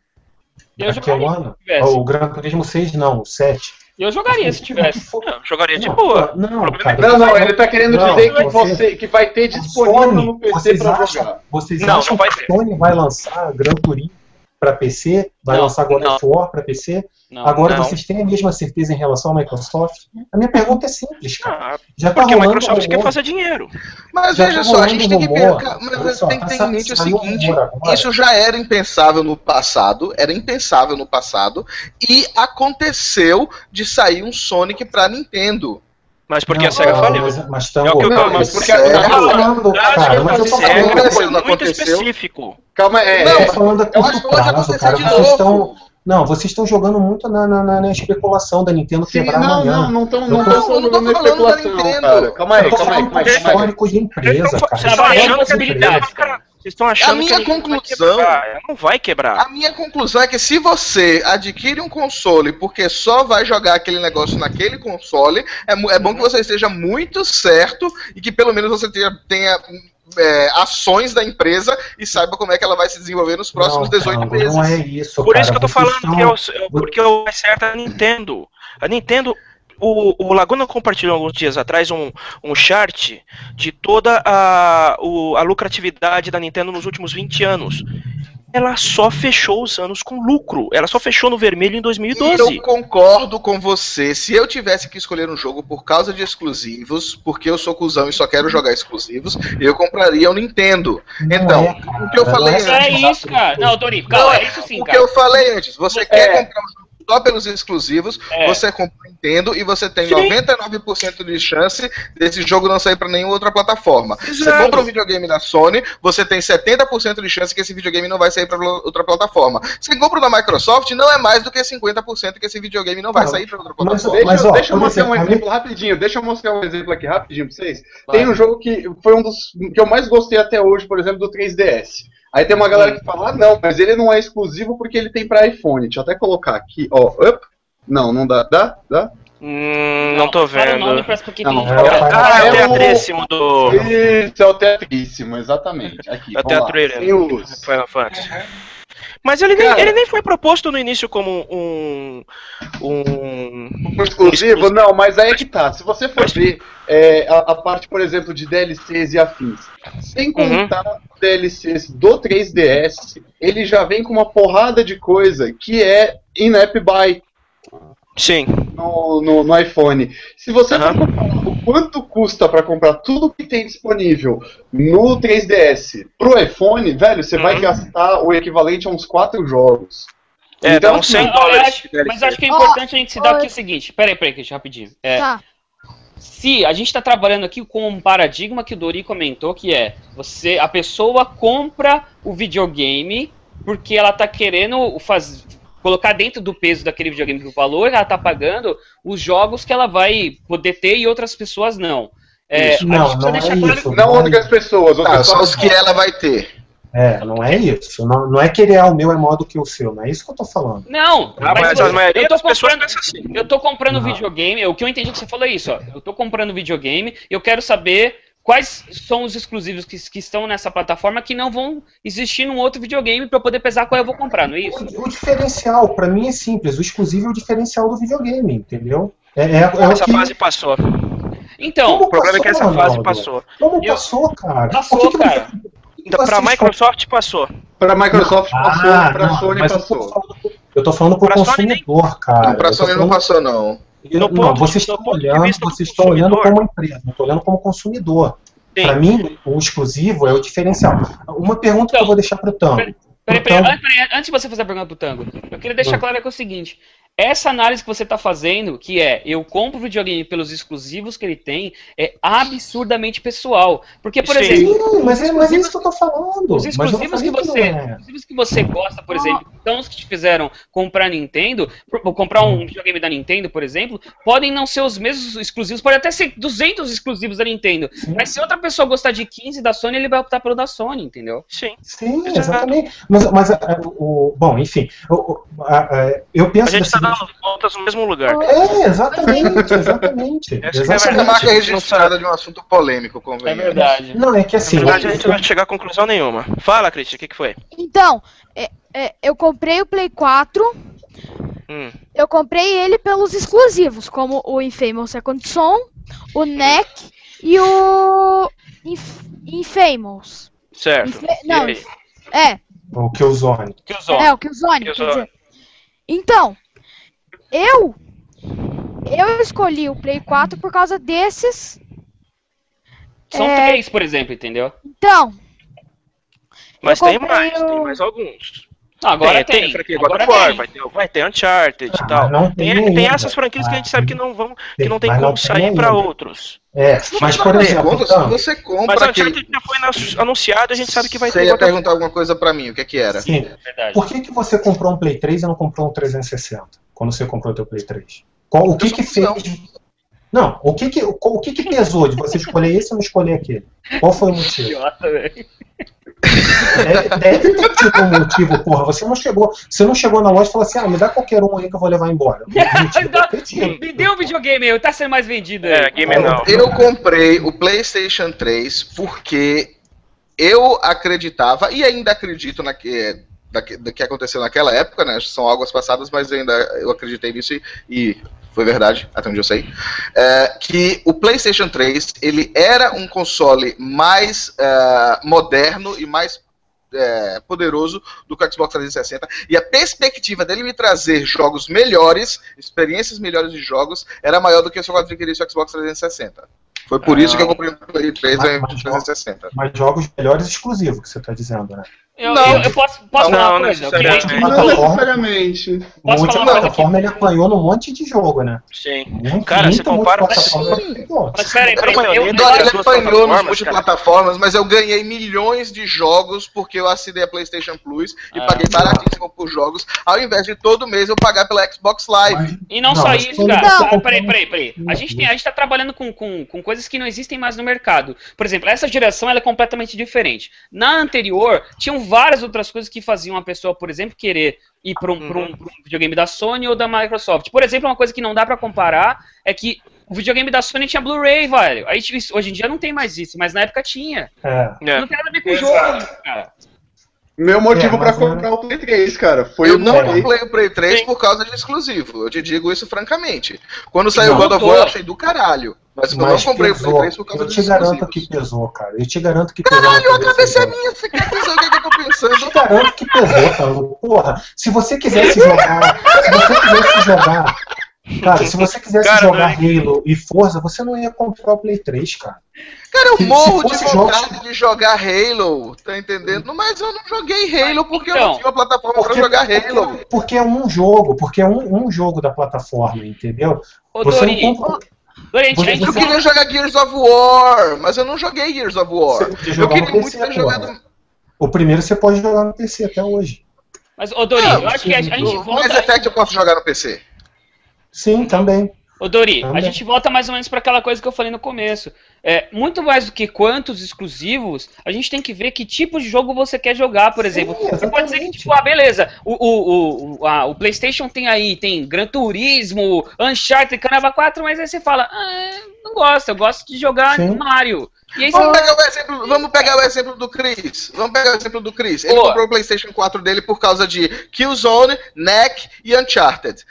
Eu daqui a um jogaria, ano? se tivesse. O Gran Turismo 6 não, o 7. Eu jogaria se tivesse. Não, jogaria de Não, boa. Não, problema cara, Não, não, ele tá querendo Não, dizer que você- você que vai ter disponível Sony, no PC acham, jogar. vocês Não, acham não vai que a Sony vai lançar Gran Turismo para PC? Vai Não, lançar God não. of War para PC? Não. Agora não. vocês têm a mesma certeza em relação à Microsoft? A minha pergunta é simples, cara. Ah, Já tá porque a rolando Microsoft quer fazer dinheiro. Mas Já veja tá só, a gente tem que ver, mas só, tem que ter em mente o seguinte: isso já era impensável no passado, era impensável no passado, e aconteceu de sair um Sonic pra Nintendo. Mas porque Não, a SEGA não, faliu. Mas, mas É o que eu mas porque a- tô falando, cara, mas eu tô SEGA falando, foi não muito aconteceu? específico. Calma, é. Não, eu é- tô falando a Eu curto que pode prazo, cara. Vocês estão. Não, vocês estão jogando muito na, na, na- na especulação da Nintendo Sim, quebrar não, amanhã. não, não estão não tô- tão eu não tô jogando na falando da especulação, Nintendo. cara. Calma aí, tô calma aí, falando calma aí. de Calma aí. histórico de empresa, cara. Histórico de empresa. Vocês estão achando A minha que a vai conclusão- quebrar. Ela Não vai quebrar. A minha conclusão é que se você adquire um console porque só vai jogar aquele negócio naquele console, é, é bom que você esteja muito certo e que pelo menos você tenha, tenha, é, ações da empresa e saiba como é que ela vai se desenvolver nos próximos Não, 18 Tango, meses. Não é isso, Por cara. isso que eu tô falando estão- que é o, porque o mais certo é a Nintendo. A Nintendo. O, o Laguna compartilhou alguns dias atrás um, um chart de toda a, o- a lucratividade da Nintendo nos últimos 20 anos. Ela só fechou os anos com lucro. Ela só fechou no vermelho em E 2012. eu concordo com você. Se eu tivesse que escolher um jogo por causa de exclusivos, porque eu sou cuzão e só quero jogar exclusivos, eu compraria o Nintendo. Não Então, é, o que eu falei é antes. É isso, cara. Não, Dori, calma, é isso sim, o que eu falei antes, você É. quer comprar um jogo só pelos exclusivos, É. você compra o Nintendo e você tem Sim. 99% de chance desse jogo não sair pra nenhuma outra plataforma. Você Exato. compra um videogame da Sony, você tem 70% de chance que esse videogame não vai sair pra outra plataforma. Você compra da Microsoft, não é mais do que 50% que esse videogame não vai Não, sair pra outra mas- plataforma. Deixa, Mas, ó, deixa eu mostrar um exemplo, rapidinho. Deixa eu mostrar um exemplo aqui rapidinho pra vocês. Vai. Tem um jogo que foi um dos que eu mais gostei até hoje, por exemplo, do 3DS. Aí tem uma galera que fala, ah, não, mas ele não é exclusivo porque ele tem pra iPhone. Deixa eu até colocar aqui, ó. Up. Não, não dá. Dá? Dá? Hum, não tô Fala o nome vendo. Não, tem- é o- Ah, é o É o- teatríssimo do. Isso, é o teatríssimo, exatamente. Aqui, É o os- Final Fantasy. Mas ele nem, Cara. ele nem foi proposto no início como um. um Um exclusivo? Não, mas aí é que tá. Se você for ver é, a, a parte, por exemplo, de DLCs e afins, sem contar DLCs do 3DS, ele já vem com uma porrada de coisa que é in-app buy Sim. No, no, no iPhone. Se você for comparar o quanto custa pra comprar tudo que tem disponível no 3DS pro iPhone, velho, você vai Uhum. gastar o equivalente a uns 4 jogos. É, Então, dá uns 100 assim, dólares. mas acho que é importante a gente se dar aqui o seguinte. Peraí, peraí, Cristian, rapidinho. É, Tá. se a gente está trabalhando aqui com um paradigma que o Dori comentou, que é você, a pessoa compra o videogame porque ela tá querendo faz, colocar dentro do peso daquele videogame que o valor ela tá pagando os jogos que ela vai poder ter e outras pessoas não. É, Isso. a Não, gente não precisa é deixar claro isso. Não Mas- outras pessoas, outras só os que ela vai ter. É, não é isso. Não, não é que ele é o meu é maior do que o seu, não é isso que eu tô falando. Não, Ah, mas, mas a maioria eu tô das pessoas comprando, pensa assim. eu tô comprando Não. videogame, o que eu entendi que você falou é isso, ó. Eu tô comprando videogame e eu quero saber quais são os exclusivos que, que estão nessa plataforma que não vão existir num outro videogame pra eu poder pesar qual eu vou comprar, não é isso? O, o diferencial, pra mim, é simples. O exclusivo é o diferencial do videogame, entendeu? É, é, é o Essa que... fase passou. Então, O problema é que essa passou, fase Ronaldo? passou. Como Eu- passou, cara? Passou, que que você- cara. Então, pra Vocês Microsoft passou. Pra Microsoft passou, Ah, pra não, Sony mas eu tô passou. falando- Eu tô falando pro Pra Sony nem- consumidor, cara. Não, tô Sony não falando- passou, não. Não, ponto- vocês estão olhando, do vocês estão olhando como empresa, não estou olhando como consumidor. Para mim, o exclusivo é o diferencial. Uma pergunta que eu vou deixar para o Tango. Peraí, peraí, antes de você fazer a pergunta pro Tango, eu queria deixar Hum. claro que é o seguinte. Essa análise que você está fazendo, que é eu compro o videogame pelos exclusivos que ele tem, é absurdamente pessoal. Porque, por Sim. exemplo, Sim, mas é, mas é isso que eu tô falando. Os eu exclusivos que você, é. os exclusivos que você gosta, por exemplo, são os que te fizeram comprar Nintendo, comprar Hum. um videogame da Nintendo, por exemplo, podem não ser os mesmos exclusivos, pode até ser 200 exclusivos da Nintendo. Mas se outra pessoa gostar de 15 da Sony, ele vai optar pelo da Sony, entendeu? Sim. Sim, exatamente. Mas, mas a- o, o- bom, enfim, o- o- a- a- eu A penso gente tá da dando voltas no mesmo lugar. É, exatamente, exatamente. Essa que é a exatamente. marca não registrada de um assunto polêmico, É convenhamos. verdade. Não, é que assim. Na verdade, a gente não vai chegar a conclusão nenhuma. Fala, Christian, o que, que foi? Então, é- é, eu comprei o Play 4, Hum. eu comprei ele pelos exclusivos, como o Infamous Second Son, o NEC e o Inf Infamous. Certo. E não? É, O Killzone. Que usou. é o Killzone, quer Killzone. dizer. Então, eu eu escolhi o Play 4 por causa desses. São É. três, por exemplo, entendeu? Então, Mas tem mais, o- tem mais alguns. Não, agora tem. tem, God Agora tem. vai ter, vai ter Uncharted e Ah, tal. não Tem, tem tem essas franquias que a gente sabe que não vão, que não tem Mas como tem sair pra ainda. outros. É, mas por exemplo, Tango, você Mas compra aquele... Uncharted já foi anunciado, a gente sabe que vai Você ter ia God of perguntar alguma coisa pra mim, o que que era? sim, Verdade. por que, que você comprou um Play 3 e não comprou um 360 quando você comprou o teu Play 3? Qual, o que que fez? Não, o que que, o, o que que pesou de você escolher esse ou não escolher aquele? Qual foi o motivo? Idiota, velho. Deve, deve ter tido um motivo, porra. Você não chegou, você não chegou na loja e falou assim, ah, me dá qualquer um aí que eu vou levar embora. Mentira. Me dê um videogame aí, tá sendo mais vendido. É, Game Now. Eu comprei o PlayStation 3 porque eu acreditava, e ainda acredito na que, da que, aconteceu naquela época, né? São águas passadas, mas ainda eu acreditei nisso e, e foi verdade, até onde eu sei. é, que o PlayStation 3 ele era um console mais é, moderno e mais é, poderoso do que o Xbox 360 e a perspectiva dele me trazer jogos melhores, experiências melhores de jogos, era maior do que eu adquirisse o Xbox 360. Foi por isso que eu comprei o Play 3 ao invés do 360. Mas jogos melhores exclusivos que você está dizendo, né? Eu, Não. eu, eu posso, posso Não, falar uma não coisa? necessariamente. Não necessariamente. Posso Muita falar uma coisa plataforma ele apanhou num monte de jogo, né? Sim. Muito, Cara, você muita, compara. Pô, Mas peraí, Era peraí, eu? Não, ele apanhou nos plataformas, multiplataformas, mas eu ganhei milhões de jogos porque eu assinei a PlayStation Plus e Ah. paguei baratíssimo por jogos, ao invés de todo mês eu pagar pela Xbox Live. mas- E não, Não, só mas isso, cara. você Ah, peraí, peraí, peraí. A gente, tem, a gente tá trabalhando com, com, com coisas que não existem mais no mercado. Por exemplo, essa geração ela é completamente diferente. Na anterior, tinham várias outras coisas que faziam a pessoa, por exemplo, querer ir para um, pra um- um videogame da Sony ou da Microsoft. Por exemplo, uma coisa que não dá pra comparar é que o videogame da Sony tinha Blu-ray, velho. Aí, tipo, hoje em dia não tem mais isso, mas na época tinha. É. É. Não tem nada a ver com o jogo, cara. Meu motivo É, pra mas era- comprar o Play 3, cara, foi eu o não comprei o Play 3 Sim. por causa de exclusivo. Eu te digo isso francamente. Quando saiu o God of. War, eu achei do caralho. Mas eu não Mas comprei o pesou. Play 3 por causa Eu te garanto exclusivos. que pesou, cara. Eu te garanto que pesou. Caralho, a cabeça é minha, você quer dizer o que, é que eu tô Eu pensando? te garanto que pesou, cara. Porra, se você quisesse jogar. Se você quisesse jogar. Cara, se você quisesse Cara, jogar não Halo e Forza, você não ia comprar o Play 3, cara. Cara, eu Se- se morro de vontade jogos- de jogar Halo, tá entendendo? Mas eu não joguei Halo porque eu Então, não tinha uma plataforma pra jogar Halo. porque, porque é um jogo, porque é um, um jogo da plataforma, entendeu? Ô, Você Dori, não compra. Dori, gente Eu Você- queria jogar Gears of War, mas eu não joguei Gears of War. Você Eu queria muito PC, ter jogado. O primeiro você pode jogar no PC até hoje. Mas, ô, Dori, Não, eu acho que a, a gente O volta... Mass Effect eu posso jogar no PC. Sim, também. Ô Dori, a Também. gente volta mais ou menos para aquela coisa que eu falei no começo. É, muito mais do que quantos exclusivos, a gente tem que ver que tipo de jogo você quer jogar, por exemplo. Você pode dizer que, tipo, ah, beleza, o, o, o, a- o PlayStation tem aí, tem Gran Turismo, Uncharted, Caramba 4, mas aí você fala, ah, não gosto, eu gosto de jogar Sim. Mario. E aí Vamos você pegar, o exemplo, vamos pegar o exemplo do Chris. Vamos pegar o exemplo do Chris. Ele Boa. comprou o PlayStation 4 dele por causa de Killzone, Neck e Uncharted.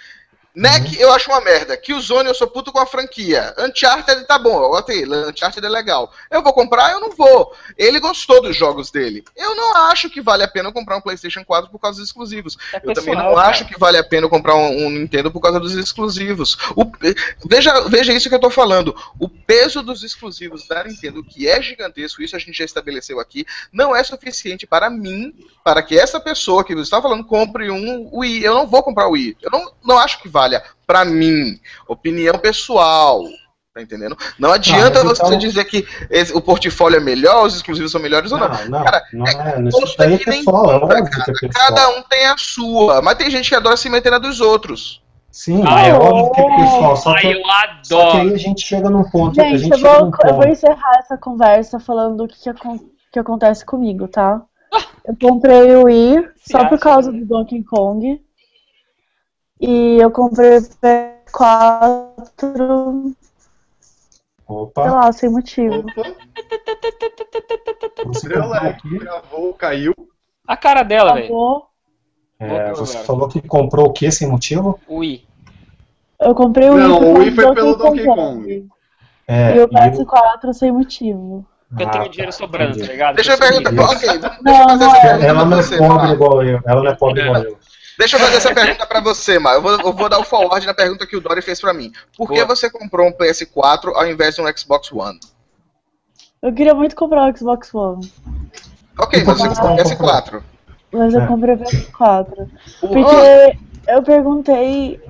Neck eu acho uma merda. Killzone eu sou puto com a franquia. Uncharted tá bom, eu gostei. Uncharted é legal. Eu vou comprar? Eu não vou. Ele gostou dos jogos dele. Eu não acho que vale a pena comprar um PlayStation 4 por causa dos exclusivos. É eu também pessoal, não cara. acho que vale a pena comprar um, um Nintendo por causa dos exclusivos. O- veja, veja isso que eu tô falando. O peso dos exclusivos da Nintendo, que é gigantesco, isso a gente já estabeleceu aqui, não é suficiente para mim, para que essa pessoa que você está falando compre um Wii. Eu não vou comprar o Wii. Eu não, não acho que para mim. Opinião pessoal. Tá entendendo? Não adianta mas você então- dizer que esse- o portfólio é melhor, os exclusivos são melhores ou não. Não, não, Cara, não é. é que nem pessoal, é que é pessoal. Cada um tem a sua, mas tem gente que adora se meter na dos outros. Sim, Ah, é eu- óbvio que é pessoal. Só que, Ai, eu só que aí adoro. a gente chega num ponto. a Gente, gente eu chega vou, num eu vou ponto. encerrar essa conversa falando o que, que, acon- que acontece comigo, tá? Eu comprei o Wii só por causa do Donkey Kong. E eu comprei o PS4, sei Opa, lá, sem motivo. você Deu gravou, caiu. A cara dela, velho. É, você falou que comprou o que sem motivo? Ui. Eu comprei o Wii Não, o Wii foi pelo Donkey Kong. É, E o e o- PS4 sem motivo. Eu Ah, tenho tá, dinheiro sobrando, tá ligado? Deixa eu perguntar. Isso. Ok, deixa eu Não, fazer não essa é. pergunta Ela não é pobre igual eu. Ela não é pobre igual eu. Deixa eu fazer essa pergunta pra você, Mar. Eu vou, eu vou dar o forward na pergunta que o Dory fez pra mim. Por que Boa. você comprou um PS4 ao invés de um Xbox One? Eu queria muito comprar o Xbox One, Ok, E por você que comprou um você não PS4. mas eu É. comprei o PS4. O- Porque eu perguntei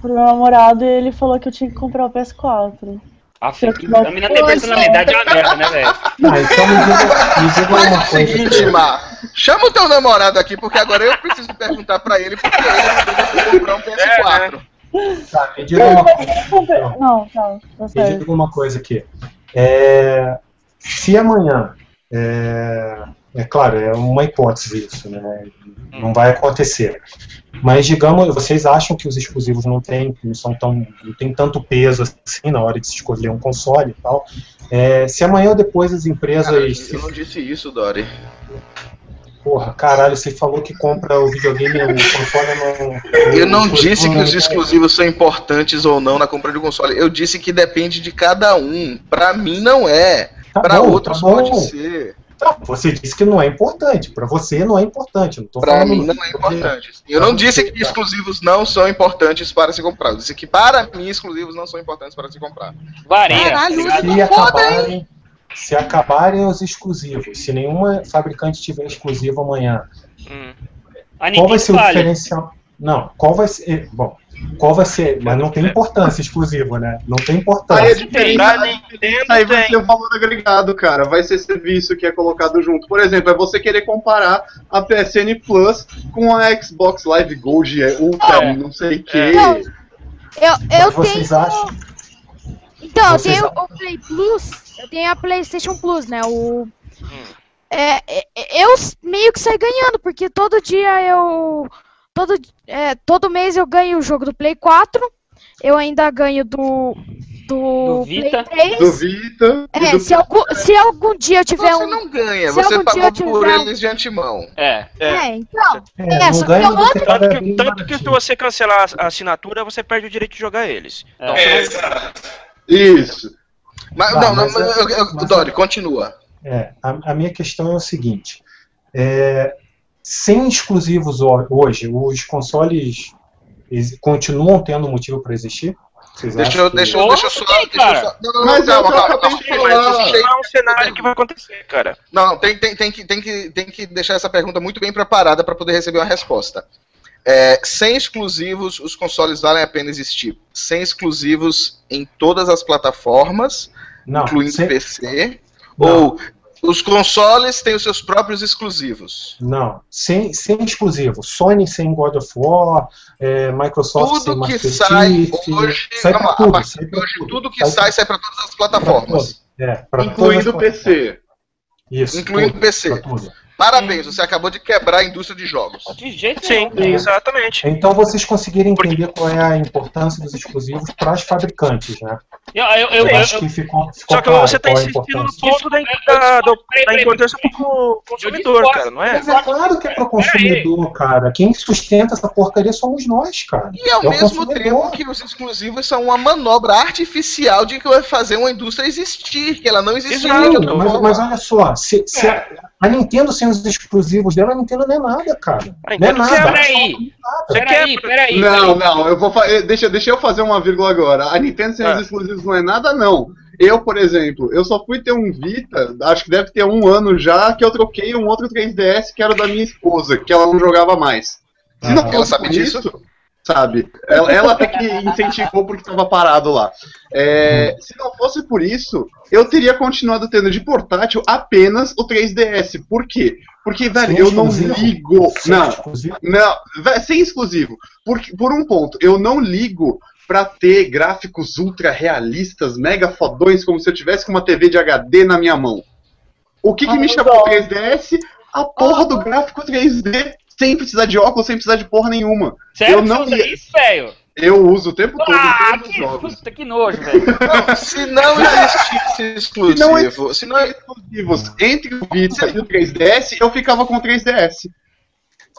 pro meu namorado e ele falou que eu tinha que comprar o PS4. A, filha- a menina tem personalidade é uma merda, né, velho? Ah, então me diga, me diga Faz uma o coisa. seguinte, Mar. Chama o teu namorado aqui, porque agora eu preciso perguntar pra ele porque ele comprar um PS4. Tá, me diga Não, uma coisa. comprei. Não, tá, tá Me diga uma coisa aqui. É, se amanhã, é, é claro, é uma hipótese isso, né? Não vai acontecer. Mas digamos, vocês acham que os exclusivos não têm, não são tão, não tem tanto peso assim na hora de se escolher um console e tal? É, se amanhã ou depois as empresas Cara, se eu não disse isso, Dory. Porra, caralho, você falou que compra o videogame, o console não. Eu não o- disse que os exclusivos são importantes ou não na compra de um console. Eu disse que depende de cada um. Pra mim não é. Tá Pra bom, outros tá bom. pode ser. Tá, você disse que não é importante. Pra você não é importante. Falando mim não é importante. Eu não disse que exclusivos não são importantes para se comprar. Eu disse que para mim exclusivos não são importantes para se comprar. Varia. Caralho? Se acabarem, se acabarem os exclusivos, se nenhuma fabricante tiver exclusivo amanhã, Hum. Qual vai ser o vale. diferencial? Não, qual vai ser. Bom, qual vai ser. Mas não tem importância exclusivo, né? Não tem Aí importância. diferença Pra Nintendo aí vai tem. ser o valor agregado, cara. Vai ser serviço que é colocado junto. Por exemplo, é você querer comparar a PSN Plus com a Xbox Live Gold Ultra, É. não sei o que. É. Não, eu, eu Mas vocês tenho. acham? Então, eu vocês tenho acham- o Play Plus, eu tenho a PlayStation Plus, né? O. É, é, eu meio que saio ganhando, porque todo dia eu. Todo, é, todo mês eu ganho o jogo do Play 4, eu ainda ganho do. Do, Do Vita. Play 3. Do Vita. É, do- se, algum, se algum dia eu tiver Você um. não ganha, se você algum dia pagou eu por tiver um- eles de antemão. É. É, então. É, É, só que você outro- Tanto que, vez tanto que se você cancelar a assinatura, você perde o direito de jogar eles. Então, É, você não- Isso. Mas Tá, não, não, mas é- eu, eu, mas Dory, é- continua. É, a, a minha questão é o seguinte: é, sem exclusivos ho- hoje, os consoles continuam tendo motivo para existir? Vocês Deixa eu, que- deixa, eu- deixa eu só. Tem, Deixa eu só não, não, Mas não, é calma, que eu calma, calma, calma, é um cenário que vai acontecer, cara. Não, tem, tem, tem, que, tem, que, tem que deixar essa pergunta muito bem preparada para poder receber uma resposta. É, sem exclusivos, os consoles valem a pena existir. Sem exclusivos em todas as plataformas, Não, incluindo sem- PC. Não. Ou Os consoles têm os seus próprios exclusivos. Não, sem, sem exclusivo. Sony sem God of War, é, Microsoft sem Tudo que Master sai Chief, hoje, sai não, pra a tudo, partir sai de hoje, tudo. tudo que Sai sai sai para todas as plataformas. É, pra Incluindo o PC. Isso, Incluindo tudo, PC. Parabéns, você acabou de quebrar a indústria de jogos. De jeito Sim, nenhum. exatamente. Então vocês conseguiram entender qual é a importância dos exclusivos para os fabricantes, né? Eu, eu, eu, Eu, acho que ficou, ficou Só que claro você tá é a insistindo no ponto da, da, do- da importância pro consumidor, cara, não é? Mas é claro que é para o consumidor, cara. Quem sustenta essa porcaria somos nós, cara. E ao É o mesmo tempo que os exclusivos são uma manobra artificial de que vai fazer uma indústria existir, que ela não Sim, outra mas, forma. mas olha só, se, se a, a Nintendo sem os exclusivos dela, a Nintendo não é nada, cara. Ah, Não é então nada. Peraí, peraí, peraí. Não, não, eu vou eh, deixa, deixa eu fazer uma vírgula agora. A Nintendo sem Ah. os exclusivos não é nada, não. Eu, por exemplo, eu só fui ter um Vita, acho que deve ter um ano já, que eu troquei um outro 3DS que era da minha esposa, que ela não jogava mais. Se não Ah. Ela fosse sabe disso? isso, sabe? Ela, ela até que incentivou porque estava parado lá. É, se não fosse por isso, eu teria continuado tendo de portátil apenas o 3DS. Por quê? Porque, velho, Sem eu não ligo. Sem Não, exclusivo? não, sem exclusivo. Por, por um ponto, eu não ligo pra ter gráficos ultra realistas, mega fodões, como se eu tivesse com uma TV de HD na minha mão. O que, que me Ah, chamou não. 3DS? A porra do gráfico 3D, sem precisar de óculos, sem precisar de porra nenhuma. Sério eu não você usa ia- isso, velho? Eu uso o tempo todo Ah, em todos os que jogos. puta, que nojo, velho. Se não existisse exclusivo, Não é- se não Exclusivos entre o Vita e o 3DS, eu ficava com o 3DS.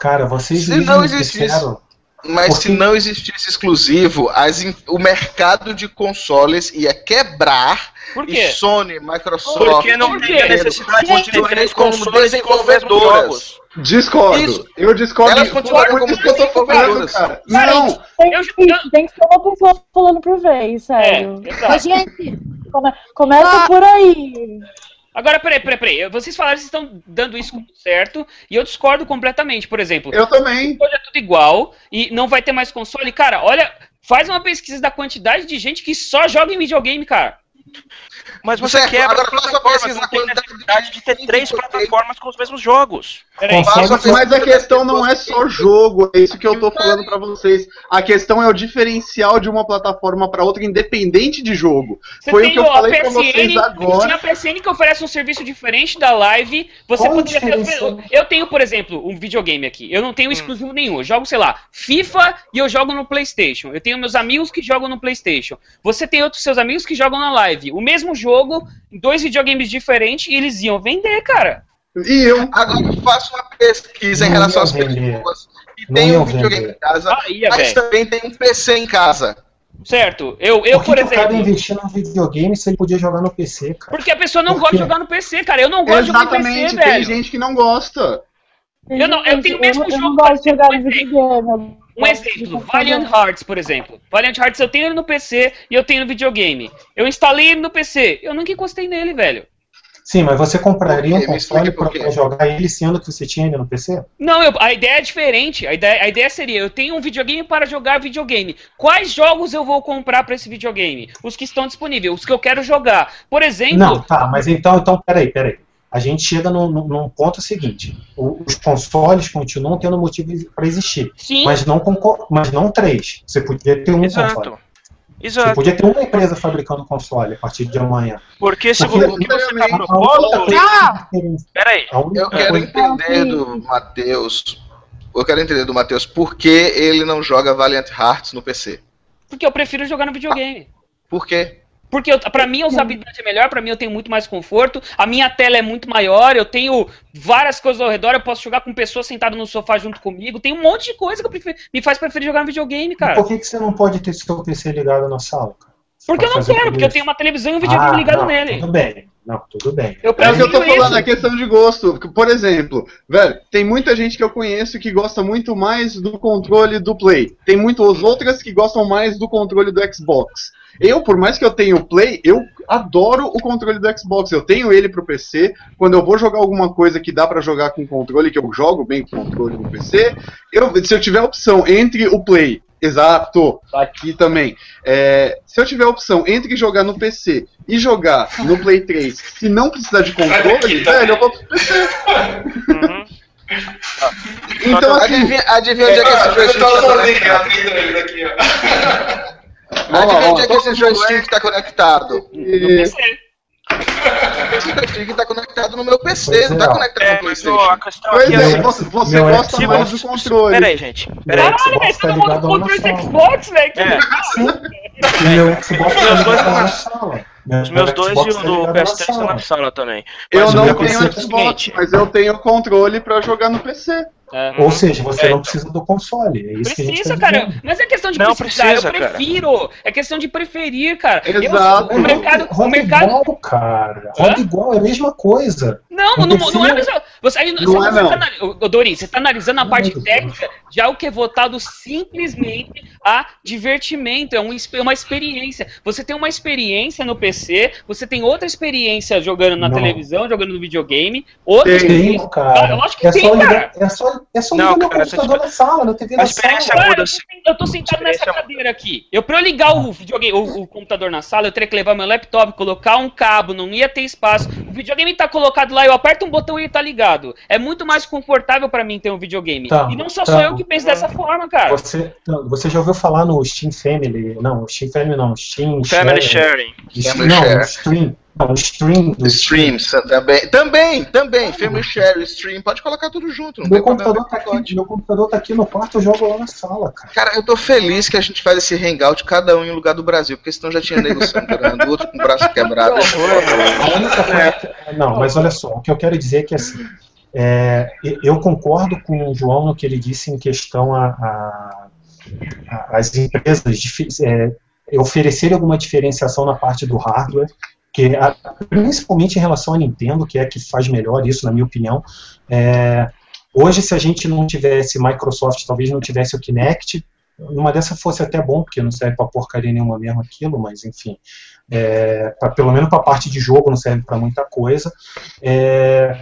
Cara, vocês Se me não existisse- disseram- Mas se Porque- não existisse exclusivo, as in- o mercado de consoles ia quebrar Por e quê? Sony, Microsoft, Porque não Por tem necessidade de como consoles desenvolvedoras. Discordo. Isso. Eu discordo. Elas isso como desenvolvedoras. cara. Cara, Não, Tem, Eu- tem que ser uma pessoa falando por vez, É, sério. Ô, exato. gente, Come- começa Ah. por aí. Agora, peraí, peraí, peraí. Vocês falaram que vocês estão dando isso como certo e eu discordo completamente. Por exemplo, eu também. hoje é tudo igual e não vai ter mais console. Cara, olha, faz uma pesquisa da quantidade de gente que só joga em videogame, cara. Mas você Certo, quebra agora a plataforma, quantidade de ter três plataformas com os mesmos jogos. Console Faça- Mas a questão não é só jogo, é isso que eu tô falando pra vocês. A questão é o diferencial de uma plataforma pra outra, independente de jogo. Você Foi o tem que eu a falei pra vocês PSN, agora. Tinha a PSN que oferece um serviço diferente da Live. Você Qual poderia ter. Eu tenho, por exemplo, um videogame aqui. Eu não tenho exclusivo nenhum. Eu jogo, sei lá, FIFA e eu jogo no PlayStation. Eu tenho meus amigos que jogam no PlayStation. Você tem outros seus amigos que jogam na Live. O mesmo jogo, em dois videogames diferentes, e eles iam vender, cara. E eu. Agora eu faço uma pesquisa em Não relação ia às pessoas que Não ia um videogame vender. em casa, Ah, ia, mas velho. também tem um PC em casa. Certo? Eu, eu por que por que o cara exemplo. investir num videogame se ele podia jogar no PC, cara? Porque a pessoa não gosta de jogar no PC, cara. Eu não gosto de jogar no Exatamente, PC, tem velho. gente que não gosta. Eu não- eu tenho o mesmo eu, jogo, não por gosto de exemplo, jogar no videogame. Um exemplo. Valiant Hearts, por exemplo. Valiant Hearts eu tenho ele no PC e eu tenho no videogame. Eu instalei ele no PC. Eu nunca encostei nele, velho. Sim, mas você compraria um console pra jogar ele sendo que você tinha ele no PC? Não, eu- a ideia é diferente. A ideia, a ideia seria: eu tenho um videogame para jogar videogame. Quais jogos eu vou comprar para esse videogame? Os que estão disponíveis, os que eu quero jogar. Por exemplo, Não, tá, mas então, então peraí, peraí. A gente chega num, num- num ponto seguinte: o- os consoles continuam tendo motivo para existir, sim, mas não, mas não três. Você podia ter um console. Exato. Você Exato. podia ter uma empresa fabricando console a partir de amanhã. Porque se Porque- o que você tá única propondo. Ah! Peraí. Eu quero entender do Matheus. Eu quero entender do Matheus por que ele não joga Valiant Hearts no PC. porque eu prefiro jogar no videogame. Por quê? Porque pra mim a usabilidade é melhor, pra mim eu tenho muito mais conforto, a minha tela é muito maior, eu tenho várias coisas ao redor, eu posso jogar com pessoas sentadas no sofá junto comigo, tem um monte de coisa que eu prefiro- me faz preferir jogar no videogame, cara. Por que, que você não pode ter seu PC ligado na sala, cara? Você Porque eu não quero, porque eu tenho uma televisão e um videogame Ah, ligado não, nele. Tudo bem. Não, tudo bem. Eu É o que eu tô falando, isso. é questão de gosto. Por exemplo, velho, tem muita gente que eu conheço que gosta muito mais do controle do Play. Tem muitas outras que gostam mais do controle do Xbox. Eu, por mais que eu tenha o Play, eu adoro o controle do Xbox. Eu tenho ele pro PC. Quando eu vou jogar alguma coisa que dá pra jogar com controle, que eu jogo bem com controle no PC, eu, se eu tiver a opção entre o Play Exato, tá aqui também. É, se eu tiver a opção entre jogar no PC e jogar no Play 3, se não precisar de controle, velho, eu vou pro PC. Uhum. Então, assim, adivinha, adivinha onde é que esse joystick Eu tô tá sozinho, aqui, ó. Ó, onde é que esse mundo joystick tá conectado? e- Esse joystick tá conectado no meu PC, Pois não é, tá conectado É, no mas PlayStation. ó, a questão Pois é, é. você, você meu gosta Xbox- mais do controle. Pera aí, gente. Pera Meu aí. Xbox Caralho, tá todo mundo ligado com lá na controle de. Xbox, velho. que É. E meu Xbox tá ligado na sala. Os meus dois e o tá do ligado PS3 na estão sala. na sala também. Eu Mas não tenho é Xbox, mas eu tenho controle pra jogar no PC. É. Ou seja, você É, não então. precisa do console. É isso que a gente Precisa, tá cara. Mas é questão de Não precisar. precisa, eu cara. prefiro. É questão de preferir, cara. Eu- Exato. o mercado. O Roda mercado. igual, cara. Roda igual, é a mesma coisa. Não, Não não, não, é a mesma. Você, aí, Não você é, tá não. ô, Dorin, você tá analisando a parte meu técnica de algo que é votado simplesmente a divertimento, é um exp- uma experiência. Você tem uma experiência no PC, você tem outra experiência jogando na Não. televisão, jogando no videogame, outra Tem, experiência. Tem, cara. Eu acho que é, tem, só cara. ligar, é só É só Não, ligar meu computador na sala, na TV a da experiência sala. Cara, eu tô sentado nessa cadeira aqui. Eu, pra eu ligar o videogame, o, o computador na sala, eu teria que levar meu laptop, colocar um cabo, não ia ter espaço. O videogame tá colocado lá, eu aperto um botão e ele tá ligado. É muito mais confortável pra mim ter um videogame. Tá, e não só tá. sou eu que penso dessa forma, cara. Você, não, você já ouviu falar no Steam Family? Não, Steam Family não, Steam Family Share. sharing. Steam- Family não, Stream. Stream também. Também, também. Family Share, Stream. Pode colocar tudo junto. Não Meu tem problema. computador, tá aqui, meu computador tá aqui no quarto, eu jogo lá na sala, cara. Cara, eu tô feliz que a gente faz esse hangout cada um em um lugar do Brasil, porque senão já tinha nego sangrando, outro com o braço quebrado. A única coisa que- Não, mas olha só, o que eu quero dizer é que assim, é, eu concordo com o João no que ele disse em questão a, a- a- as empresas é, oferecerem alguma diferenciação na parte do hardware, que a- principalmente em relação à Nintendo, que é a que faz melhor isso, na minha opinião. É, hoje, se a gente não tivesse Microsoft, talvez não tivesse o Kinect, numa dessa fosse até bom, porque não serve pra porcaria nenhuma mesmo aquilo, mas enfim. É, pra- pelo menos para a parte de jogo não serve para muita coisa. É,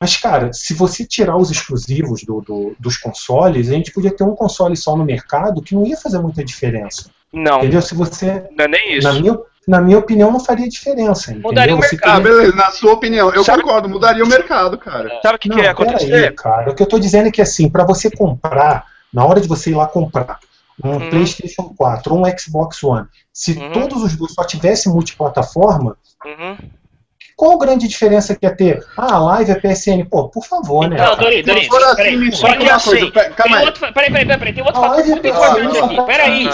mas, cara, se você tirar os exclusivos do- do- dos consoles, a gente podia ter um console só no mercado que não ia fazer muita diferença. Não, Entendeu? Se você, não é nem isso. na minha, na minha opinião, não faria diferença. Entendeu? Mudaria o mercado. Ah, beleza, na sua opinião. Eu Sabe- concordo, mudaria o mercado, cara. Sabe o que, Não, que ia acontecer? cara. O que eu tô dizendo é que, assim, para você comprar, na hora de você ir lá comprar um Uhum. PlayStation 4 ou um Xbox One, se Uhum. todos os dois só tivessem multiplataforma, Uhum. Qual a grande diferença que ia ter? Ah, a live é PSN. Pô, por favor, né? Não, cara? Dori, Dori, Se for assim, peraí. Só que uma assim, Calma aí. peraí, peraí, peraí, tem outro fator muito é importante aqui. Peraí,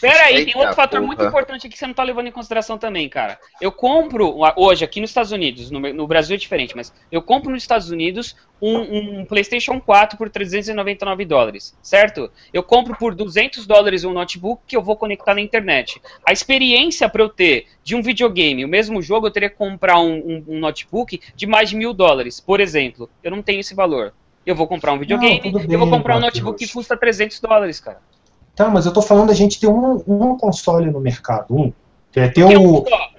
Peraí, tem outro fator muito importante aqui que você não tá levando em consideração também, cara. Eu compro, hoje, aqui nos Estados Unidos, no, no Brasil é diferente, mas eu compro nos Estados Unidos um, um PlayStation 4 por 399 dólares, certo? Eu compro por 200 dólares um notebook que eu vou conectar na internet. A experiência para eu ter de um videogame, o mesmo jogo, eu teria que comprar um, um- um notebook de mais de mil dólares, por exemplo. Eu não tenho esse valor. Eu vou comprar um videogame, tudo eu vou bem, comprar um notebook que custa 300 dólares, cara. Tá, mas eu tô falando da gente ter um, um console no mercado. Um. É é o. um só.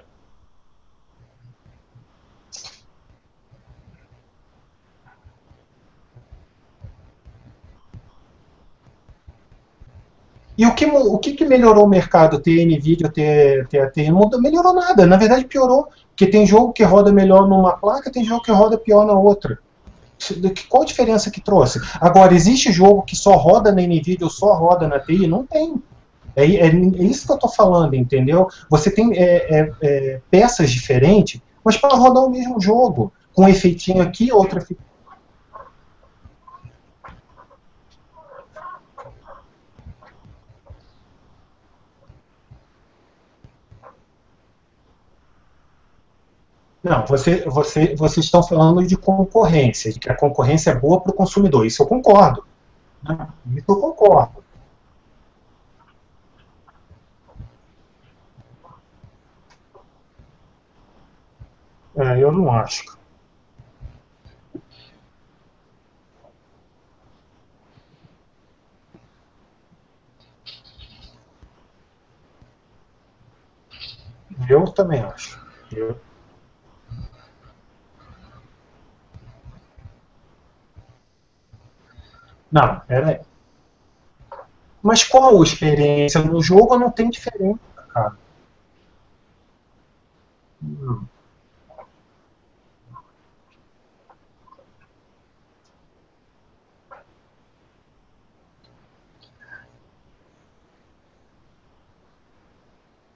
E o que, o que, que melhorou o mercado? Ter Nvidia, ter, ter, ter não melhorou nada. Na verdade, piorou. Porque tem jogo que roda melhor numa placa, tem jogo que roda pior na outra. Qual a diferença que trouxe? Agora, existe jogo que só roda na Nvidia ou só roda na TI? Não tem. É, é- é isso que eu tô falando, entendeu? Você tem é, é, é, peças diferentes, mas para rodar o mesmo jogo. Com um efeitinho aqui, outro. Não, você, você, vocês estão falando de concorrência, de que a concorrência é boa para o consumidor. Isso eu concordo. né? Isso eu concordo. É, eu não acho. Eu também acho. Eu, Não, pera aí. Mas qual experiência? No jogo não tem diferença, cara. Não.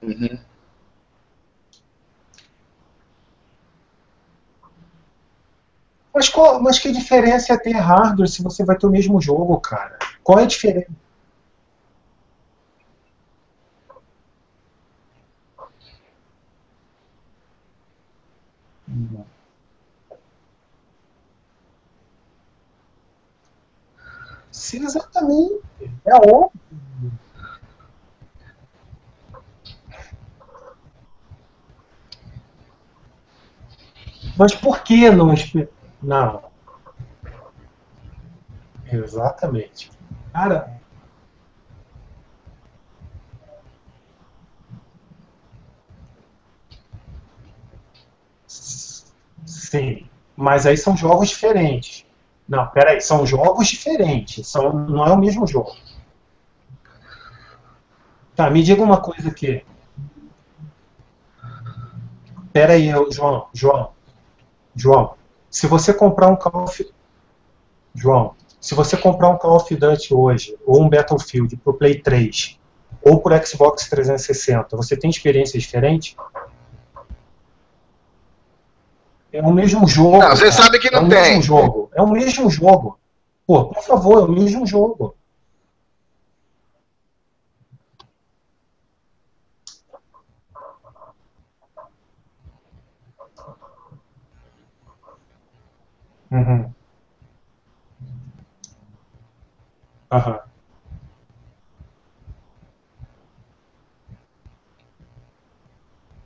Uhum. Mas, qual, mas que diferença é ter hardware se você vai ter o mesmo jogo, cara? Qual é a diferença? Sim, exatamente. É óbvio. Mas por que não espe- Não. Exatamente. Cara. Sim. Mas aí são jogos diferentes. Não, peraí, são jogos diferentes. São, não é o mesmo jogo. Tá, me diga uma coisa aqui. Peraí, João, João. João, se você comprar um Call of João, se você comprar um Call of Duty hoje, ou um Battlefield pro Play 3, ou pro Xbox 360, você tem experiência diferente? É o mesmo jogo. Não, você cara. sabe que não é o tem. mesmo jogo. É o mesmo jogo. Pô, por favor, é o mesmo jogo. Uhum.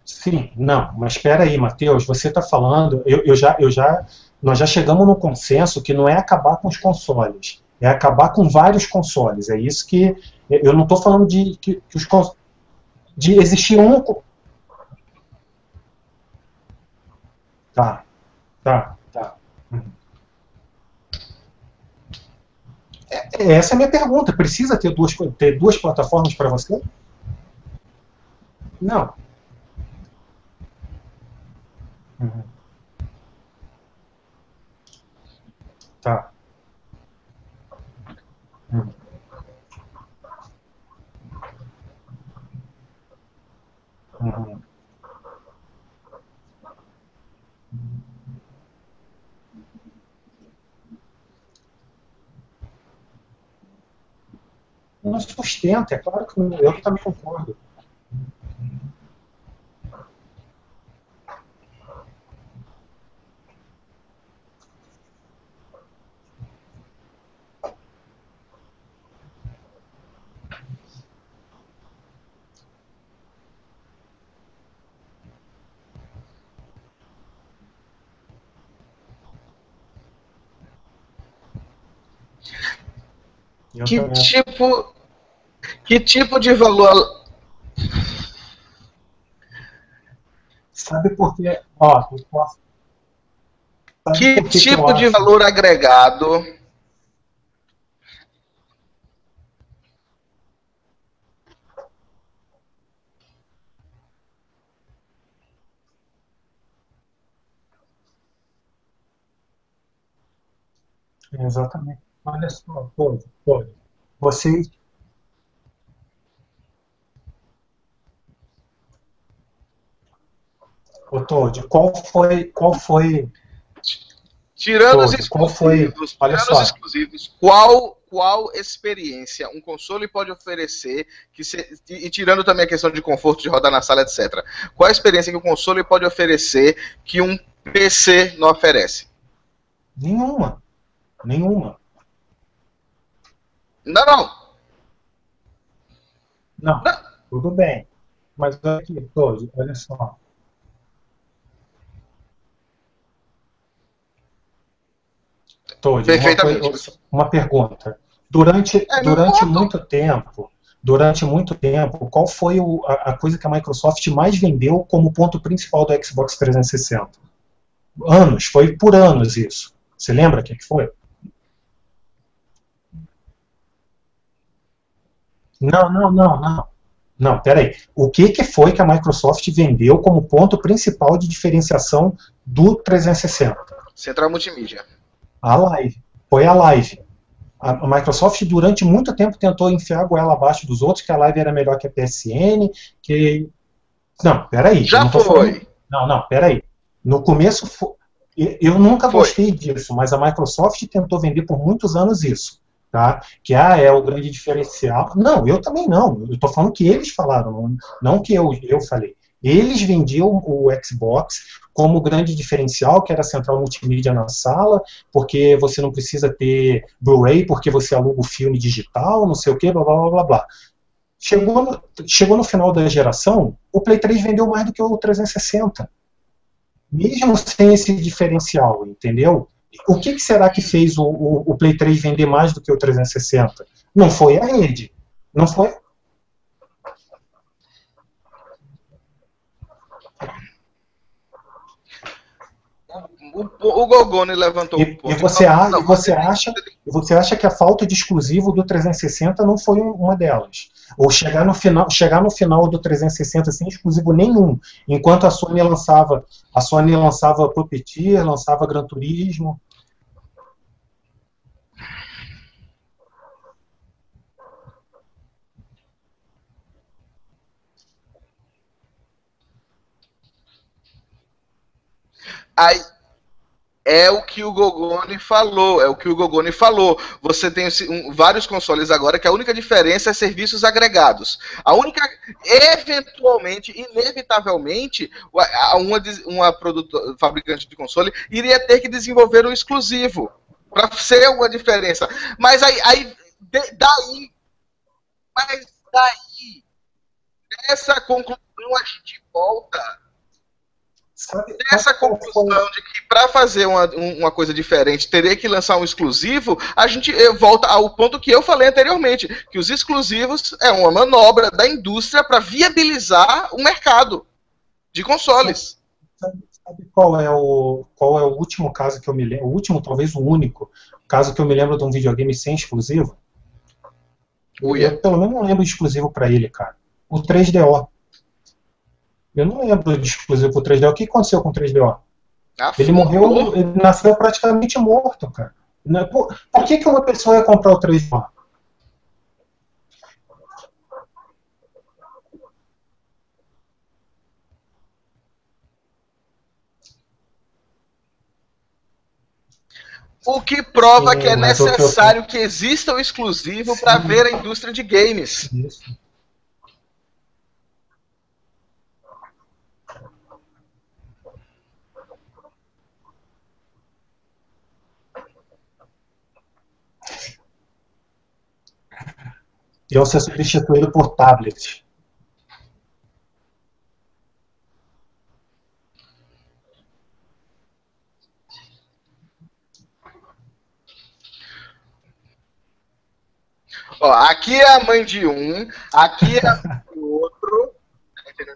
Sim, não, mas espera aí, Matheus, você está falando, eu, eu já, eu já, nós já chegamos no consenso que não é acabar com os consoles, é acabar com vários consoles. É isso que eu não estou falando de que, que os cons- de existir um. Tá, tá, tá. Uhum. É- Essa é a minha pergunta. Precisa ter duas, ter duas plataformas para você? Não. Uhum. Tá. Hum. Uhum. Não sustenta, é claro que não, eu também concordo. Eu Que também. tipo, que tipo de valor. Sabe por quê? Ó, posso- Que por tipo de acho? valor agregado Exatamente. Olha só, pode, pode. Vocês. Ô, Todd, qual foi, qual foi, Tirando os Todd, qual foi, exclusivos, olha tirando os só, exclusivos, qual, qual experiência um console pode oferecer, que se- e tirando também a questão de conforto de rodar na sala, etc. Qual a experiência que um console pode oferecer que um PC não oferece? nenhuma, nenhuma. Não, não. Não, tudo bem. Mas olha aqui, Todd, olha só. Todd, uma, uma pergunta. Durante, É, não durante muito tempo, durante muito tempo, qual foi o- a, a coisa que a Microsoft mais vendeu como ponto principal do Xbox 360? Anos, foi por anos isso. Você lembra o que que foi? Não, não, não, não. Não, peraí. O que, que foi que a Microsoft vendeu como ponto principal de diferenciação do 360? Central Multimídia. A Live. Foi a Live. A Microsoft durante muito tempo tentou enfiar a goela abaixo dos outros, que a Live era melhor que a PSN, que... Não, peraí. Já não foi. falando- Não, não, peraí. No começo, eu nunca Foi. gostei disso, mas a Microsoft tentou vender por muitos anos isso. Tá? Que ah, é o grande diferencial. Não, eu também não. Eu estou falando que eles falaram, não, que eu, eu falei. Eles vendiam o Xbox como grande diferencial, que era central multimídia na sala, porque você não precisa ter Blu-ray, porque você aluga o filme digital, não sei o que, blá blá blá blá. Chegou no, chegou no final da geração, o Play 3 vendeu mais do que o 360. Mesmo sem esse diferencial, entendeu? O que, que será que fez o, o, o Play 3 vender mais do que o 360? Não foi a rede. Não foi. O, o Gogoni levantou um E, ponto. e você, a- Não, você acha, você acha que a falta de exclusivo do 360 não foi um- uma delas? Ou chegar no final, chegar no final do 360 sem exclusivo nenhum, enquanto a Sony lançava, a Sony lançava Puppeteer, lançava Gran Turismo. Aí, é o que o Gogoni falou, é o que o Gogoni falou. Você tem um- vários consoles agora que a única diferença é serviços agregados. A única, eventualmente, inevitavelmente, uma, uma produto- fabricante de console iria ter que desenvolver um exclusivo para ser uma diferença. Mas aí, aí daí, mas daí, essa conclusão a gente volta Sabe, essa conclusão de que para fazer uma, um- uma coisa diferente teria que lançar um exclusivo, a gente eh, volta ao ponto que eu falei anteriormente, que os exclusivos é uma manobra da indústria para viabilizar o mercado de consoles. Sabe qual é o qual é o último caso que eu me lembro? O último, talvez o único caso que eu me lembro de um videogame sem exclusivo? Uia. Eu pelo menos não lembro exclusivo para ele, cara. O 3DO. Eu não lembro de exclusivo pro 3DO. O que aconteceu com o 3DO? Ah, Ele morreu, ele nasceu praticamente morto, cara. Por, por que, que uma pessoa ia comprar o 3DO? O que prova que é necessário que exista o exclusivo para ver a indústria de games. Isso. Iam ser substituído por tablet. Ó, aqui é a mãe de um, aqui é a mãe do outro.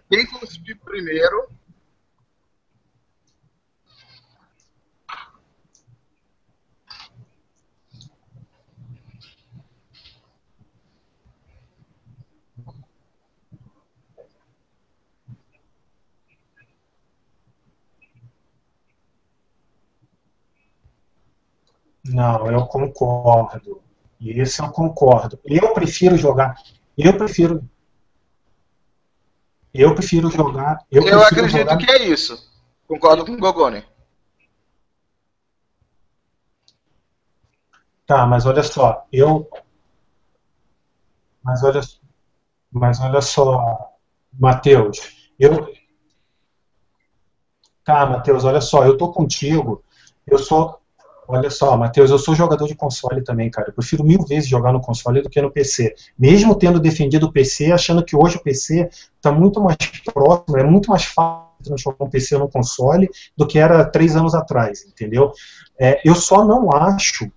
Quem cuspiu primeiro Não, eu concordo. Esse eu concordo. Eu prefiro jogar. Eu prefiro. Eu prefiro jogar. Eu, Eu, prefiro acredito jogar, que é isso. Concordo com o Gogoni. Tá, mas olha só, eu. Mas olha, mas olha só, Matheus, eu. Tá, Matheus, olha só, eu tô contigo. Eu sou. Olha só, Matheus, eu sou jogador de console também, cara. Eu prefiro mil vezes jogar no console do que no PC. Mesmo tendo defendido o PC, achando que hoje o PC está muito mais próximo, é muito mais fácil transformar um PC num console do que era três anos atrás, entendeu? É, eu só não acho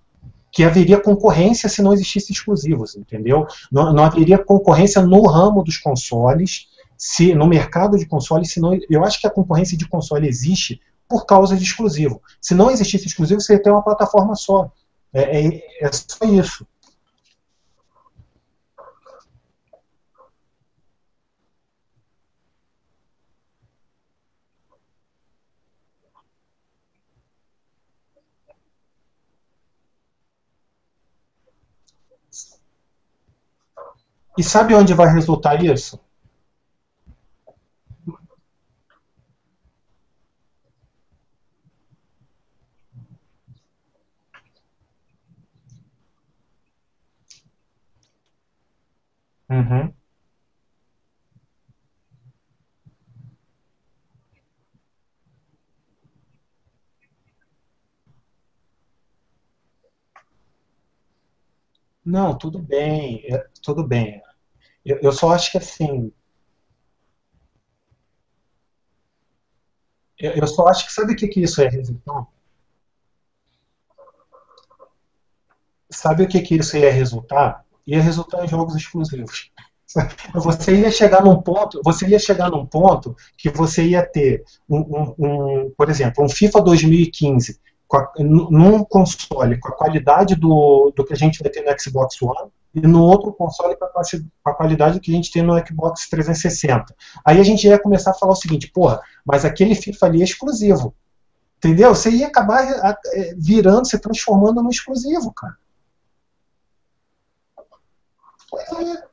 que haveria concorrência se não existisse exclusivos, entendeu? Não, não haveria concorrência no ramo dos consoles, se no mercado de consoles, se não, eu acho que a concorrência de console existe por causa de exclusivo. Se não existisse exclusivo, você ia ter uma plataforma só. É, é, é só isso. E sabe onde vai resultar isso? Uhum. Não, tudo bem, é, tudo bem. Eu, eu só acho que assim, eu, eu só acho que sabe o que que isso é resultar? Sabe o que que isso ia resultar? Ia resultar em jogos exclusivos. Você ia chegar num ponto, você ia chegar num ponto que você ia ter um, um- um, por exemplo, um FIFA 2015 com a- num console com a qualidade do, do que a gente vai ter no Xbox One e no outro console com a, qualidade que a gente tem no Xbox 360. Aí a gente ia começar a falar o seguinte, porra, mas aquele FIFA ali é exclusivo. Entendeu? Você ia acabar eh, virando, se transformando num exclusivo, cara. É.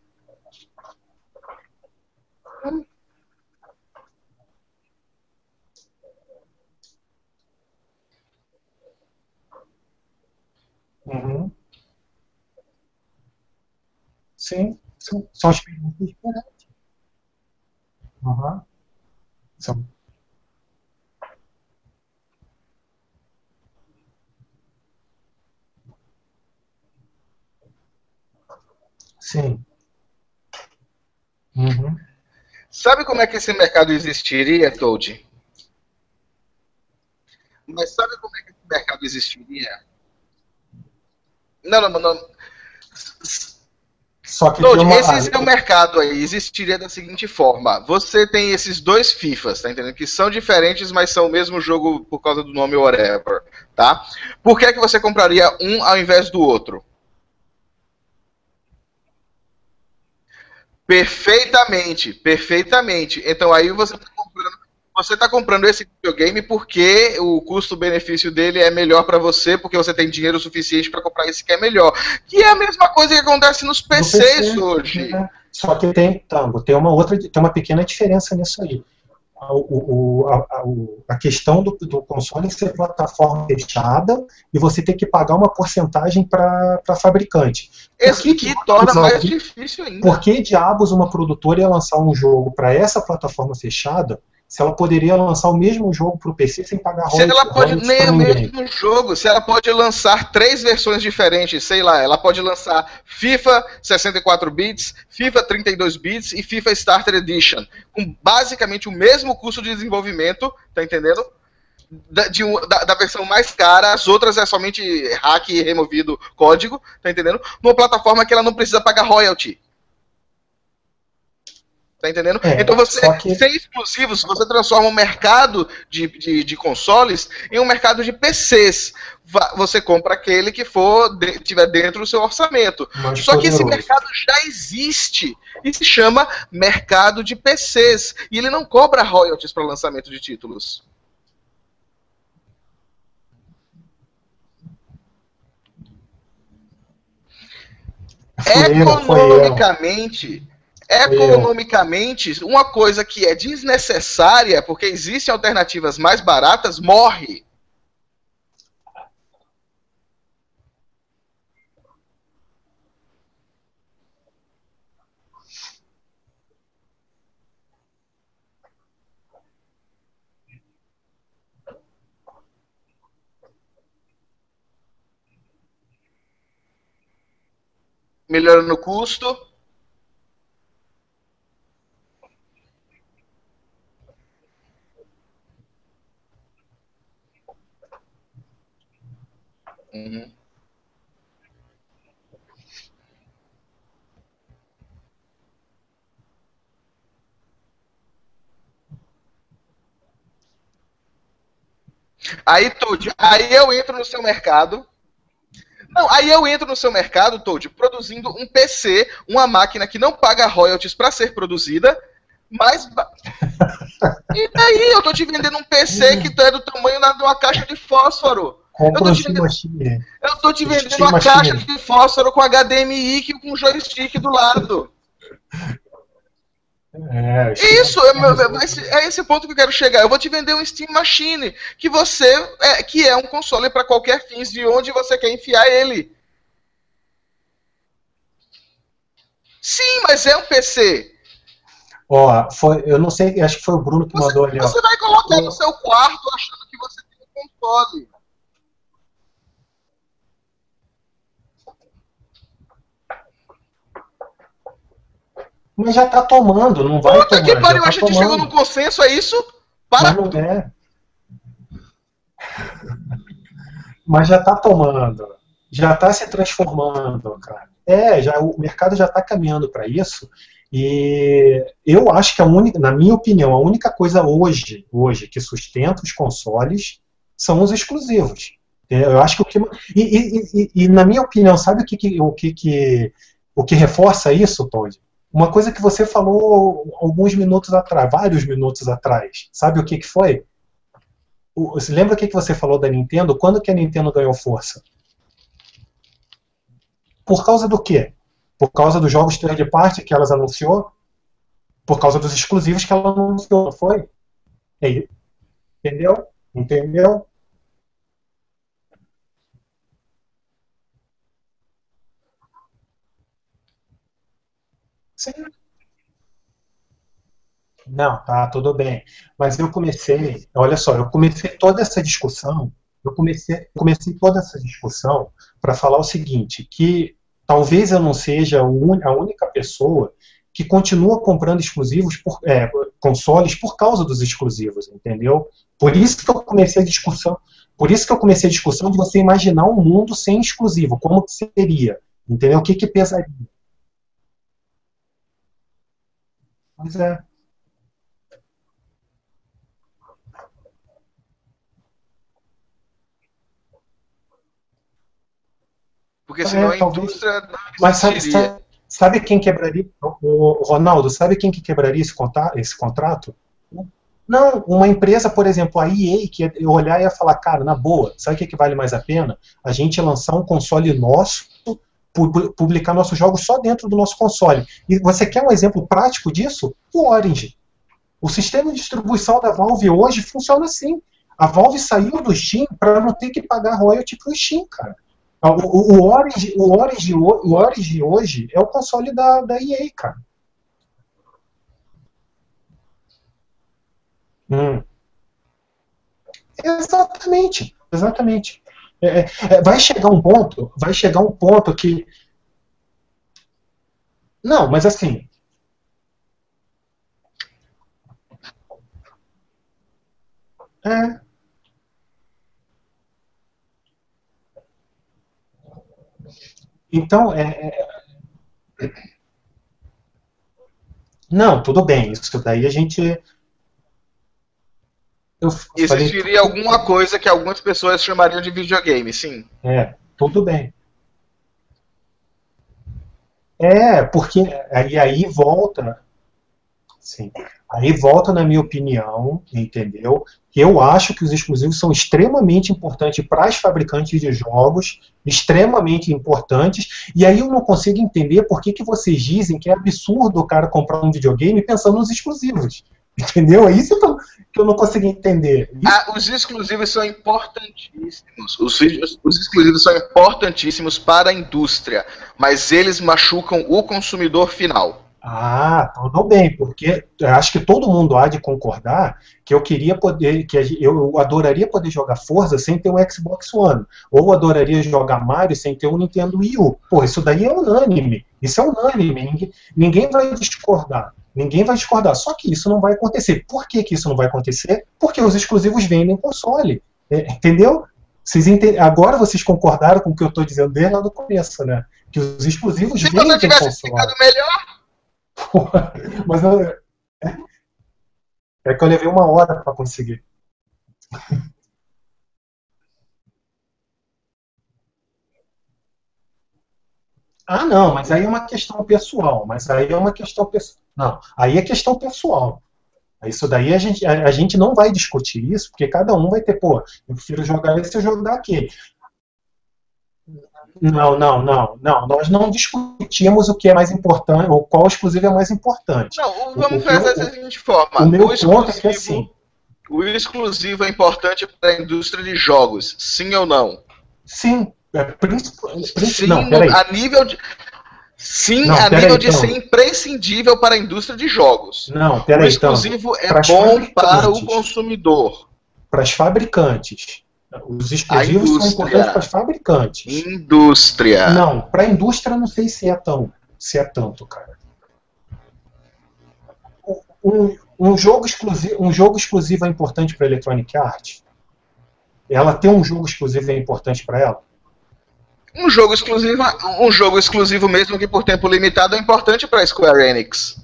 Uhum. Sim, sim, são experiências diferentes. Uhum. São- Sim. Uhum. Sabe como é que esse mercado existiria, Toad? Mas sabe como é que esse mercado existiria? Não, não, não. Só que Toad, uma- esse seu mercado aí existiria da seguinte forma: você tem esses dois FIFAs, tá entendendo? Que são diferentes, mas são o mesmo jogo por causa do nome whatever, tá? Por que, é que você compraria um ao invés do outro? Perfeitamente, perfeitamente. Então aí você está comprando, você tá comprando esse videogame porque o custo-benefício dele é melhor para você, porque você tem dinheiro suficiente para comprar esse que é melhor. Que é a mesma coisa que acontece nos no PCs PC, hoje. né? Só que tem, Tango, tem uma outra, tem uma pequena diferença nisso aí. O, o- a, a- questão do, do console ser plataforma fechada e você ter que pagar uma porcentagem para a fabricante. Esse que que torna mais alguém- difícil ainda. Por que diabos uma produtora ia lançar um jogo para essa plataforma fechada se ela poderia lançar o mesmo jogo para o PC sem pagar Se ela royalties- pode royalties nem o mesmo jogo, se ela pode lançar três versões diferentes, sei lá, ela pode lançar FIFA 64 bits, FIFA 32 bits e FIFA Starter Edition, com basicamente o mesmo custo de desenvolvimento, tá entendendo? Da, de da- da versão mais cara, as outras é somente hack e removido código, tá entendendo? Numa plataforma que ela não precisa pagar royalty. Tá entendendo? É, então você, que- sem exclusivos, você transforma o mercado de, de, de consoles em um mercado de PCs. Você compra aquele que for de- tiver dentro do seu orçamento. Mais Só que esse mercado já existe e se chama mercado de PCs. E ele não cobra royalties para lançamento de títulos. Economicamente. Economicamente, uma coisa que é desnecessária, porque existem alternativas mais baratas, morre. Melhorando o custo. Uhum. Aí, Toad, aí eu entro no seu mercado. Não, aí eu entro no seu mercado, Toad, produzindo um PC, uma máquina que não paga royalties para ser produzida, mas. E daí? Eu tô te vendendo um PC que é do tamanho de uma caixa de fósforo. Compra Eu tô Steam vendendo- Machine. Eu tô te vendendo Steam uma Machine. caixa de fósforo com HDMI que- com joystick do lado. É, Isso, é, é esse- é esse ponto que eu quero chegar. Eu vou te vender um Steam Machine, que você é, que é um console para qualquer fins de onde você quer enfiar ele. Sim, mas é um PC. Ó, foi, eu não sei, acho que foi o Bruno que mandou ali, ó. Você vai colocar no seu quarto achando que você tem um console. Mas já tá tomando, não vai Puta tomar. que já pariu, tá a gente tomando. chegou num consenso, é isso? Para. Mas não é. Mas já tá tomando. Já tá se transformando, cara. É, já, o mercado já tá caminhando para isso. E eu acho que a única, na minha opinião, a única coisa hoje, hoje que sustenta os consoles são os exclusivos. É, Eu acho que o que e, e- e- e, na minha opinião, sabe o que, que- o que, que o que reforça isso, Todd? Uma coisa que você falou alguns minutos atrás, vários minutos atrás. Sabe o que, que foi? Você lembra o que, que você falou da Nintendo? Quando que a Nintendo ganhou força? Por causa do quê? Por causa dos jogos third party que elas anunciou? Por causa dos exclusivos que ela anunciou, foi? É isso. Entendeu? Entendeu? Sim. Não, tá, tudo bem. Mas eu comecei, olha só, eu comecei toda essa discussão, eu comecei, comecei toda essa discussão para falar o seguinte, que talvez eu não seja a única pessoa que continua comprando exclusivos por, é, consoles por causa dos exclusivos, entendeu? Por isso que eu comecei a discussão, por isso que eu comecei a discussão de você imaginar um mundo sem exclusivo, como que seria, entendeu? O que que pesaria? Pois é. Porque senão É, a talvez. indústria não Mas sabe, sabe, sabe quem quebraria? O, Ronaldo, sabe quem que quebraria esse, conta- esse contrato? Não, uma empresa, por exemplo, a EA, que ia olhar e ia falar, cara, na boa, sabe o que, que vale mais a pena? A gente lançar um console nosso, publicar nossos jogos só dentro do nosso console. E você quer um exemplo prático disso? O Orange. O sistema de distribuição da Valve hoje funciona assim. A Valve saiu do Steam para não ter que pagar royalty pro Steam, cara. O, o, o Orange, o, Orange, o hoje é o console da, da EA, cara. Hum. Exatamente, exatamente. É, é, vai chegar um ponto, vai chegar um ponto que. Não, mas assim. É. Então, é, é- Não, tudo bem. Isso daí a gente. Eu falei- Existiria alguma coisa que algumas pessoas chamariam de videogame, sim. É, tudo bem. É, porque aí, aí volta. Sim. Aí volta, na minha opinião, entendeu? Eu acho que os exclusivos são extremamente importantes para as fabricantes de jogos, extremamente importantes, e aí eu não consigo entender por que, que vocês dizem que é absurdo o cara comprar um videogame pensando nos exclusivos. Entendeu? É isso que eu, que eu não consigo entender. Ah, os exclusivos são importantíssimos. Os, os exclusivos são importantíssimos para a indústria, mas eles machucam o consumidor final. Ah, tudo bem, porque acho que todo mundo há de concordar que eu queria poder, que eu adoraria poder jogar Forza sem ter um Xbox One, ou adoraria jogar Mario sem ter um Nintendo Wii U. Pô, isso daí é unânime, isso é unânime, ninguém, ninguém vai discordar, ninguém vai discordar, só que isso não vai acontecer. Por que, que isso não vai acontecer? Porque os exclusivos vendem console, é, entendeu? Vocês Agora vocês concordaram com o que eu estou dizendo desde lá do começo, né? Que os exclusivos Se vendem você tivesse console. explicado melhor, Mas eu, é, é que eu levei uma hora para conseguir. Ah, não, mas aí é uma questão pessoal. Mas aí é uma questão pessoal. Não, aí é questão pessoal. Isso daí a gente, a, a gente não vai discutir isso, porque cada um vai ter, pô, eu prefiro jogar esse ou jogar aquele. Não, não, não, não. Nós não discutimos o que é mais importante, ou qual exclusivo é mais importante. Não, vamos o fazer da seguinte forma. O meu o ponto é que exclusivo, assim, o exclusivo é importante para a indústria de jogos, sim ou não? sim, é, Sim, não, peraí. a nível de. Sim, Não, a nível de então. ser imprescindível para a indústria de jogos. Não, o peraí, então. exclusivo é bom para o consumidor. Para as fabricantes. Os exclusivos são importantes para as fabricantes. Indústria. Não, para a indústria não sei se é tão, se é tanto, cara. Um, um jogo exclusivo, um jogo exclusivo é importante para Electronic Arts? Ela ter um jogo exclusivo é importante para ela? Um jogo exclusivo, um jogo exclusivo mesmo que por tempo limitado é importante para Square Enix.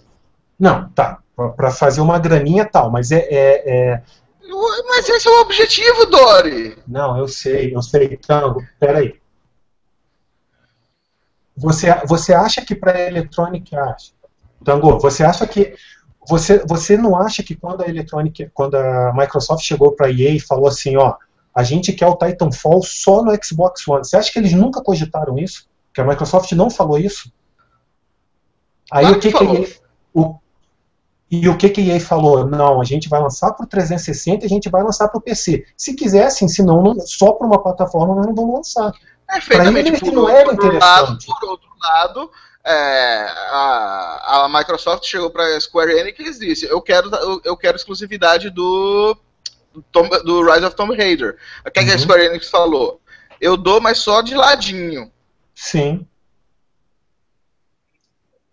Não, tá. Para fazer uma graninha tal, mas é, é, é- Mas esse é o objetivo, Dory. Não, eu sei, eu sei. Tango, peraí. Você, você acha que para Electronic Arts, Tango, você acha que você, você não acha que quando a Electronic, quando a Microsoft chegou para a EA e falou assim, ó, a gente quer o Titanfall só no Xbox One. Você acha que eles nunca cogitaram isso? Que a Microsoft não falou isso? Aí o que, que que. EA, o, e o que, que EA falou? Não, a gente vai lançar para o 360 e a gente vai lançar para o PC. Se quisessem, se não, só para uma plataforma nós não vamos lançar. Perfeitamente. Por não era outro, lado, por outro lado, é, a, a Microsoft chegou para a Square Enix e disse: eu quero, eu, eu quero exclusividade do, do, Tomb- do Rise of Tomb Raider. O que, é que a Uhum. Square Enix falou? Eu dou, mas só de ladinho. Sim.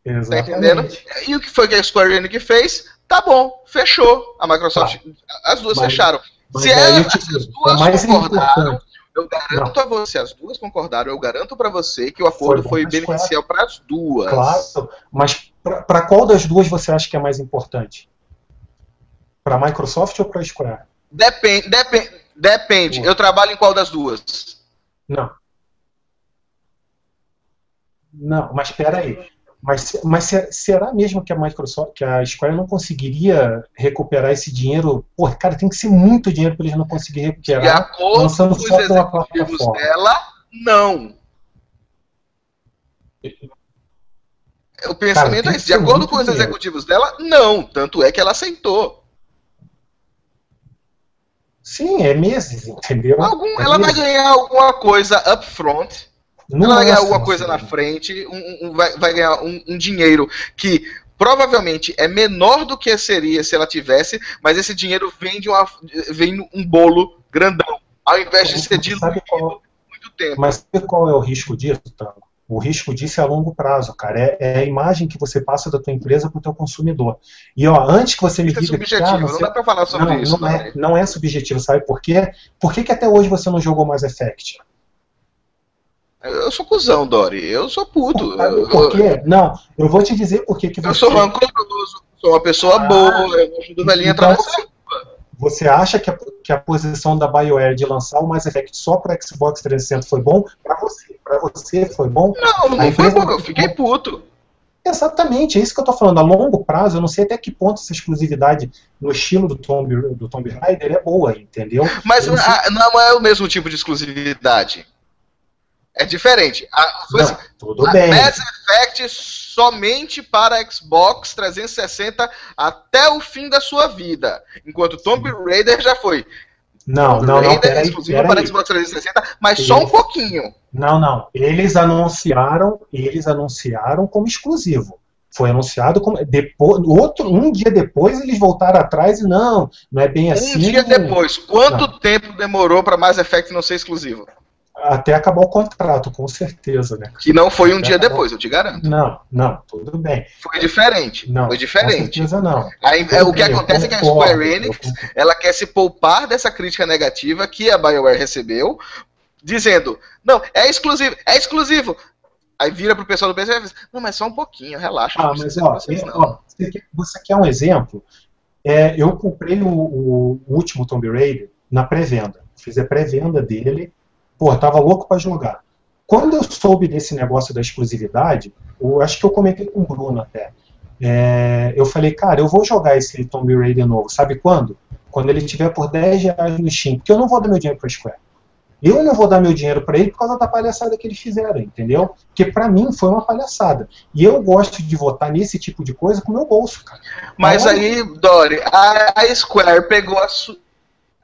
Tá Exatamente. entendendo? E o que foi que a Square Enix fez? Tá bom, fechou. A Microsoft, as duas Mas- fecharam. mas Se eu te digo, as duas é mais concordaram, importante. eu garanto a você, as duas concordaram, eu garanto pra você que o acordo foi Square. beneficial para as duas. Claro, mas para qual das duas você acha que é mais importante? Para a Microsoft ou para a Square? Depende, depende, depende. Eu trabalho em qual das duas? Não. Não, mas espera aí. Mas, mas se- será mesmo que a Microsoft, que a Square não conseguiria recuperar esse dinheiro? Pô, cara, tem que ser muito dinheiro para eles não conseguirem De recuperar, acordo lançando com os executivos dela, não. O pensamento tem é esse. De acordo com os dinheiro. executivos dela, não. Tanto é que ela aceitou. Sim, é meses, entendeu? Algum, É ela vai meses. ganhar alguma coisa upfront. Não ela vai é ganhar alguma coisa na frente, um- um- vai, vai ganhar um, um dinheiro que provavelmente é menor do que seria se ela tivesse, mas esse dinheiro vem de uma, vem um bolo grandão, ao invés de ser diluído qual, muito tempo. mas sabe qual é o risco disso, Tango? O risco disso é a longo prazo, cara. É, é a imagem que você passa da tua empresa para o teu consumidor. E ó, antes que você me é diga que subjetivo, ah, não você- dá pra falar sobre não, isso, não é, Dori. não é subjetivo, sabe por quê? Por que, que até hoje você não jogou Mass Effect? Eu sou cuzão, Dori. Eu sou puto. Sabe por quê? Não, eu vou te dizer por que que eu você... sou rancoroso, sou uma pessoa Ah, boa, eu ajudo o velhinho a então- atravessar. Você acha que a, que a posição da BioWare de lançar o Mass Effect só para Xbox 360 foi bom? Para você, para você foi bom? Não, A não foi bom, eu fiquei puto. Exatamente, é isso que eu tô falando. A longo prazo, eu não sei até que ponto essa exclusividade no estilo do Tomb, do Tomb Raider é boa, entendeu? Mas não ah, não é o mesmo tipo de exclusividade. É diferente. A, Não, tudo a bem. Mass Effect somente para Xbox 360 até o fim da sua vida. Enquanto Tomb Raider já foi. Não, Tomb não, não, Raider é peraí, exclusivo peraí. para Xbox 360, mas só um pouquinho. Não, não. Eles anunciaram, eles anunciaram como exclusivo. Foi anunciado como depois, outro, um dia depois eles voltaram atrás e não, não é bem assim. Um dia depois. Quanto Não. tempo demorou para Mass Effect não ser exclusivo? Até acabar o contrato, com certeza, né? Que não foi um Até dia depois, eu te garanto. Não, não, tudo bem. Foi diferente. Não, foi com diferente. certeza não. Aí, é, o que acontece é que a concordo, Square Enix concordo. ela quer se poupar dessa crítica negativa que a BioWare recebeu, dizendo: não, é exclusivo, é exclusivo. Aí vira pro pessoal do PC e diz: não, mas só um pouquinho, relaxa. Ah, mas ó, vocês, é, ó, você, quer, você quer um exemplo? É, eu comprei o, o último Tomb Raider na pré-venda. Fiz a pré-venda dele. Pô, tava louco pra jogar. Quando eu soube desse negócio da exclusividade, eu acho que eu comentei com o Bruno até. é, eu falei, cara, eu vou jogar esse Tomb Raider novo, sabe quando? Quando ele tiver por 10 reais no Steam, porque eu não vou dar meu dinheiro pra Square. Eu não vou dar meu dinheiro para ele por causa da palhaçada que eles fizeram, entendeu? Porque para mim foi uma palhaçada. E eu gosto de votar nesse tipo de coisa com o meu bolso, cara. Mas aí, Dori, a, a Square pegou a,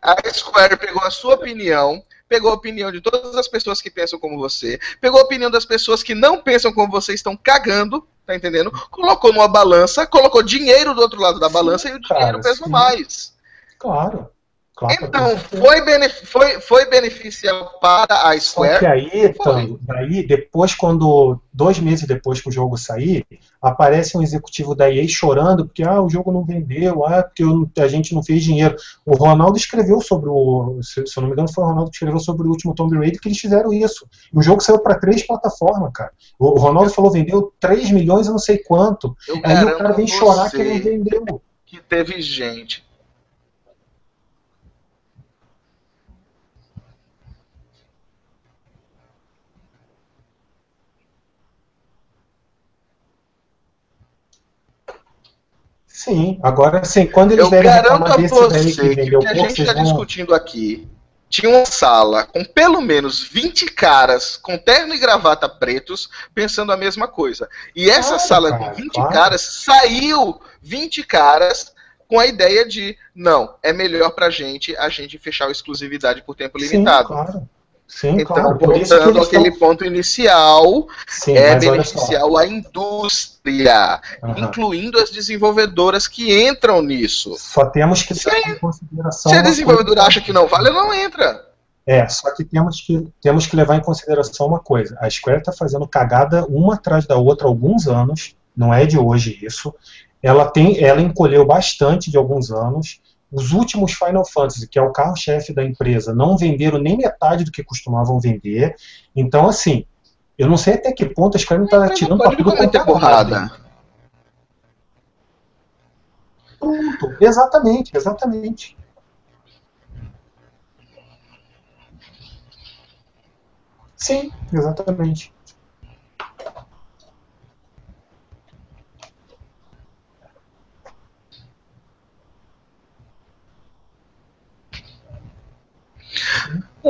a Square pegou a sua opinião, pegou a opinião de todas as pessoas que pensam como você, pegou a opinião das pessoas que não pensam como você, estão cagando, tá entendendo? Colocou numa balança, colocou dinheiro do outro lado da balança e o dinheiro Cara, pesa sim. mais. Claro. Claro Então, foi, benef... foi, foi beneficial para a Só Square. que aí, Tango, daí, depois, quando. Dois meses depois que o jogo sair, aparece um executivo da EA chorando porque ah, o jogo não vendeu, ah, porque eu a gente não fez dinheiro. O Ronaldo escreveu sobre o. Se, se eu não me engano, foi o Ronaldo que escreveu sobre o último Tomb Raider que eles fizeram isso. E o jogo saiu para três plataformas, cara. O, o Ronaldo falou vendeu 3 milhões e não sei quanto. Eu Aí o cara vem chorar que não vendeu. que teve gente. Sim, agora sim, quando eles Eu derem garanto a você que o que a gente está vão. discutindo aqui tinha uma sala com pelo menos 20 caras com terno e gravata pretos pensando a mesma coisa. E essa Claro, sala cara, com 20 claro. caras saiu 20 caras com a ideia de não, é melhor pra gente a gente fechar a exclusividade por tempo Sim, limitado. claro. Sim, Então, claro. Por isso que voltando àquele estão... ponto inicial, Sim, é beneficial a indústria, Aham. incluindo as desenvolvedoras que entram nisso. Só temos que Se levar em consideração. Se a desenvolvedora coisa. acha que não vale, ela não entra. É, só que temos que, temos que levar em consideração uma coisa. A Square está fazendo cagada uma atrás da outra há alguns anos, não é de hoje isso. Ela tem, ela encolheu bastante de alguns anos. Os últimos Final Fantasy, que é o carro-chefe da empresa, não venderam nem metade do que costumavam vender. Então, assim, eu não sei até que ponto a Square não está tirando quanto é lado. porrada. Pronto, exatamente, exatamente. Sim, exatamente.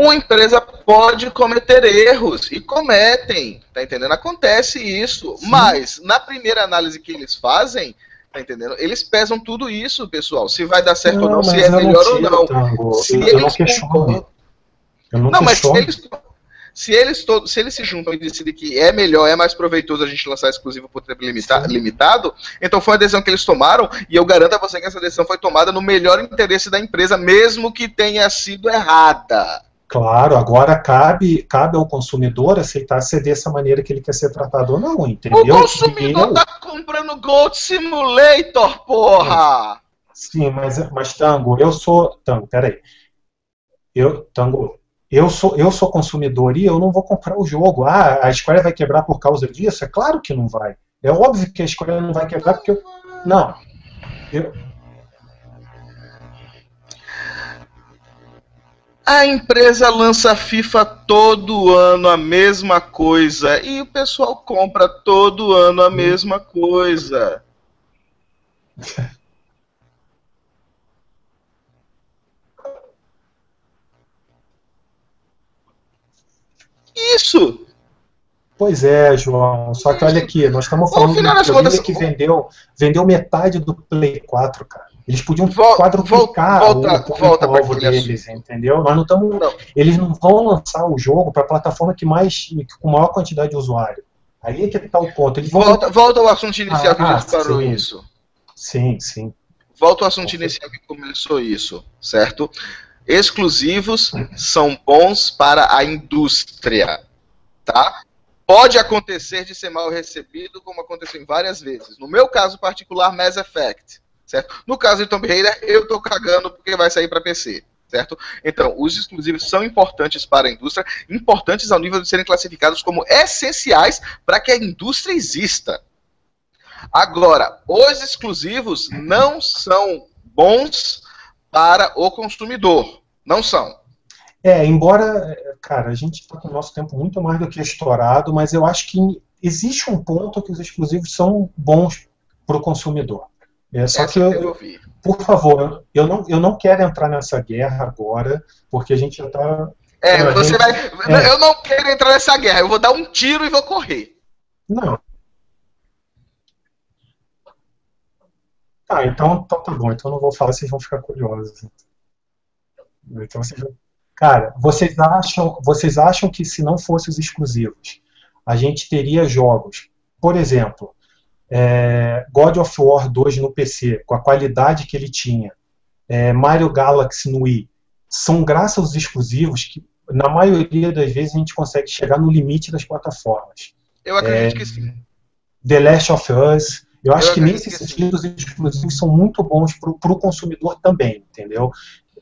Uma empresa pode cometer erros e cometem, tá entendendo? Acontece isso, mas na primeira análise que eles fazem, tá entendendo? Eles pesam tudo isso, pessoal. Se vai dar certo ou não, se é não melhor ou não. Tango. Se Eu, eu não eles concordam- Eu não, Não, mas se eles, se eles todos, se eles se juntam e decidem que é melhor, é mais proveitoso a gente lançar exclusivo por tempo limita- limitado, então foi uma decisão que eles tomaram e eu garanto a você que essa decisão foi tomada no melhor interesse da empresa, mesmo que tenha sido errada. Claro, agora cabe, cabe ao consumidor aceitar ser dessa maneira que ele quer ser tratado ou não, entendeu? O consumidor Eu- tá comprando Gold Simulator, porra! Sim, mas, mas Tango, eu sou. Tango, peraí. Eu, Tango, eu sou, eu sou consumidor e eu não vou comprar o jogo. Ah, a Square vai quebrar por causa disso? É claro que não vai. É óbvio que a Square não vai quebrar porque eu. Não. Eu, A empresa lança FIFA todo ano a mesma coisa e o pessoal compra todo ano a mesma coisa. Isso. Pois é, João. Só que olha aqui, nós estamos falando de um videogame contas, que vendeu, vendeu metade do Play 4, cara. Eles podiam Vol- quadruplicar volta- o volta aquele deles, entendeu? Nós não estamos. Eles não vão lançar o jogo para a plataforma que mais, com maior quantidade de usuário. Aí é que está o ponto. Eles vão. Volta, volta ao assunto inicial que a Ah, gente parou sim. isso. Sim, sim. Volta ao assunto inicial que começou isso, certo? Exclusivos são bons para a indústria, tá? Pode acontecer de ser mal recebido, como aconteceu em várias vezes. No meu caso particular, Mass Effect, certo? No caso de Tomb Raider, eu tô cagando porque vai sair para PC, certo? Então, os exclusivos são importantes para a indústria, importantes ao nível de serem classificados como essenciais para que a indústria exista. Agora, os exclusivos não são bons para o consumidor. Não são. É, embora, cara, a gente está com o nosso tempo muito mais do que estourado, mas eu acho que existe um ponto que os exclusivos são bons para o consumidor. É, só Essa que eu, eu por favor, eu não, eu não quero entrar nessa guerra agora, porque a gente já está. É, você gente- vai. é. Eu não quero entrar nessa guerra, eu vou dar um tiro e vou correr. Não. Tá, então, então tá bom. Então eu não vou falar, vocês vão ficar curiosos. Então vocês vão- Cara, vocês acham, vocês acham que se não fossem os exclusivos, a gente teria jogos, por exemplo, é, God of War 2 no PC, com a qualidade que ele tinha, é, Mario Galaxy no Wii, são graças aos exclusivos que, na maioria das vezes, a gente consegue chegar no limite das plataformas. Eu acredito É, que sim. The Last of Us. Eu acho Eu que acredito nesse que sentido os exclusivos são muito bons para o consumidor também, entendeu?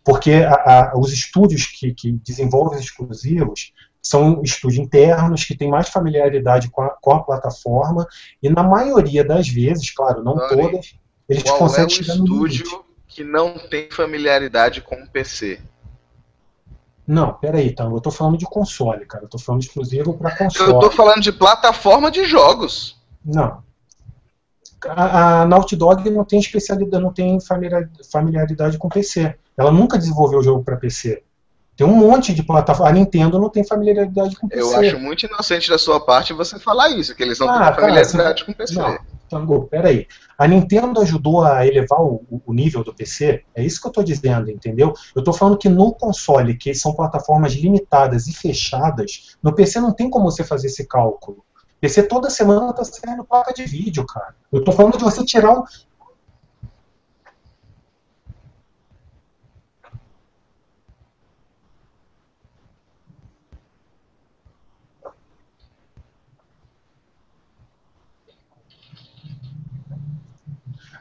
Porque a- a- os estúdios que, que desenvolvem os exclusivos são estúdios internos que têm mais familiaridade com a, com a plataforma e na maioria das vezes, claro, não Olha, todas, eles Qual é o conseguem no limite. estúdio que não tem familiaridade com o PC? Não, peraí, então, eu tô falando de console, cara. Eu tô falando exclusivo para console. Eu tô falando de plataforma de jogos. Não. A, a Naughty Dog não tem especialidade, não tem familiar- familiaridade com PC. Ela nunca desenvolveu jogo para PC. Tem um monte de plataforma. A Nintendo não tem familiaridade com PC. Eu acho muito inocente da sua parte você falar isso, que eles não Ah, têm tá, familiaridade com o PC. Não, Tango, peraí. A Nintendo ajudou a elevar o, o nível do PC? É isso que eu estou dizendo, entendeu? Eu estou falando que no console, que são plataformas limitadas e fechadas, no PC não tem como você fazer esse cálculo. PC toda semana está saindo placa de vídeo, cara. Eu estou falando de você tirar um.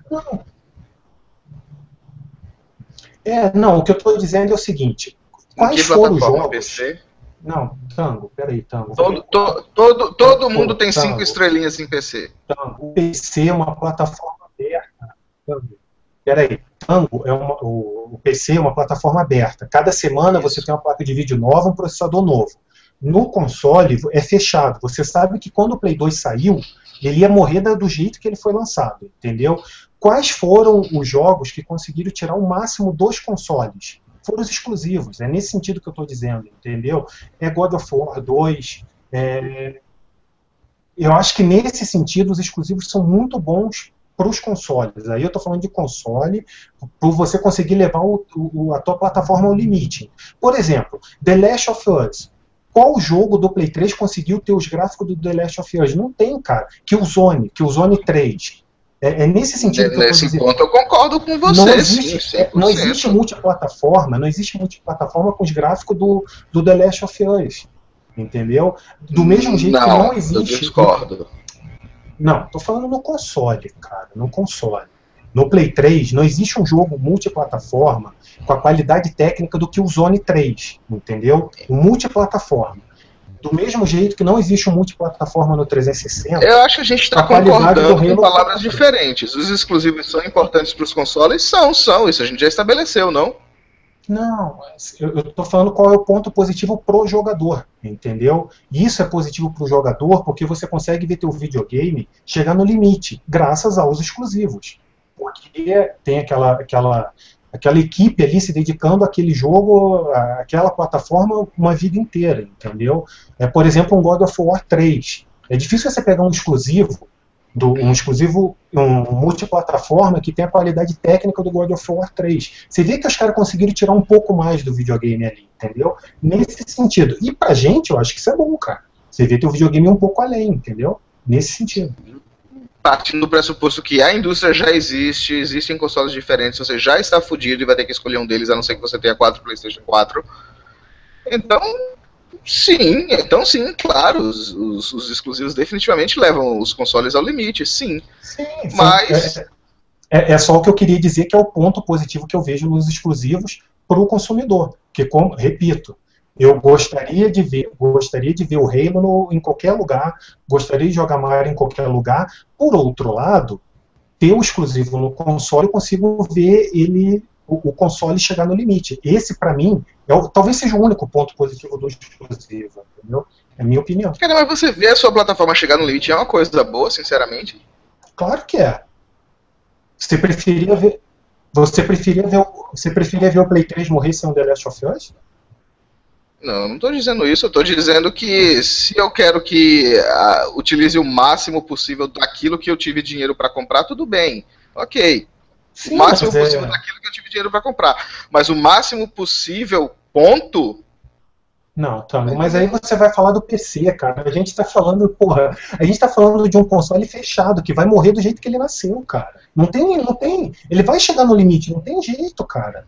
Não. É, não, o que eu estou dizendo é o seguinte. Quais foram os jogos? PC? Não, Tango, peraí, Tango. Todo, to- todo, todo mundo tem tá. cinco estrelinhas em PC. Tango. O PC é uma plataforma aberta. Tango. Peraí, Tango é uma, o, o PC é uma plataforma aberta. Cada semana você tem uma placa de vídeo nova, um processador novo. No console é fechado. Você sabe que quando o Play 2 saiu, ele ia morrer do jeito que ele foi lançado, entendeu? Quais foram os jogos que conseguiram tirar o máximo dos consoles? Foram os exclusivos. É nesse sentido que eu estou dizendo, entendeu? É God of War 2, é, eu acho que nesse sentido os exclusivos são muito bons para os consoles. Aí eu estou falando de console, por você conseguir levar o- o- a tua plataforma ao limite. Por exemplo, The Last of Us. Qual jogo do Play 3 conseguiu ter os gráficos do The Last of Us? Não tem, cara. Killzone, Killzone 3. É, é nesse sentido que eu estou Nesse dizendo. ponto eu concordo com você, Não existe, 100%. não existe multiplataforma, não existe multiplataforma com os gráficos do, do The Last of Us. Entendeu? Do mesmo jeito que Não, não eu existe. discordo. Não, tô falando no console, cara, no console. No Play 3 não existe um jogo multiplataforma com a qualidade técnica do que o Zone 3, entendeu? Multiplataforma. Do mesmo jeito que não existe um multiplataforma no 360. Eu acho que a gente está concordando com palavras diferentes. Os exclusivos são importantes para os consoles? São, são. Isso a gente já estabeleceu, não? Não, eu, tô falando qual é o ponto positivo pro jogador, entendeu? E isso é positivo pro jogador porque você consegue ver teu videogame chegar no limite, graças aos exclusivos. Porque tem aquela, aquela, aquela equipe ali se dedicando àquele jogo, àquela plataforma uma vida inteira, entendeu? É, por exemplo, um God of War 3. É difícil você pegar um exclusivo do, um exclusivo, um multiplataforma que tem a qualidade técnica do God of War 3. Você vê que os caras conseguiram tirar um pouco mais do videogame ali, entendeu? Nesse sentido. E pra gente, eu acho que isso é bom, cara. Você vê teu videogame um pouco além, entendeu? Nesse sentido. Partindo do pressuposto que a indústria já existe, existem consoles diferentes, você já está fudido e vai ter que escolher um deles, a não ser que você tenha quatro PlayStation 4. Então, sim, então sim, claro, os, os- os exclusivos definitivamente levam os consoles ao limite, sim. Mas. É, é- é só o que eu queria dizer que é o ponto positivo que eu vejo nos exclusivos para o consumidor. Que, como, repito, eu gostaria de ver, gostaria de ver o Halo no- em qualquer lugar, gostaria de jogar Mario em qualquer lugar. Por outro lado, ter o exclusivo no console, eu consigo ver ele o, o console chegar no limite. Esse, para mim, é o- talvez seja o único ponto positivo do exclusivo, entendeu? É a minha opinião. Cara, mas você vê a sua plataforma chegar no limite é uma coisa boa, sinceramente. Claro que é. Você preferia ver. Você preferia ver, você preferia ver o Play 3 morrer sem o The Last of Us? Não, não estou dizendo isso, eu estou dizendo que se eu quero que ah, utilize o máximo possível daquilo que eu tive dinheiro para comprar, tudo bem. Ok. Sim, o máximo é- possível daquilo que eu tive dinheiro para comprar. Mas o máximo possível, ponto. Não, Tango, mas aí você vai falar do PC, cara. A gente tá falando, porra, a gente tá falando de um console fechado, que vai morrer do jeito que ele nasceu, cara. Não tem, não tem. Ele vai chegar no limite, não tem jeito, cara.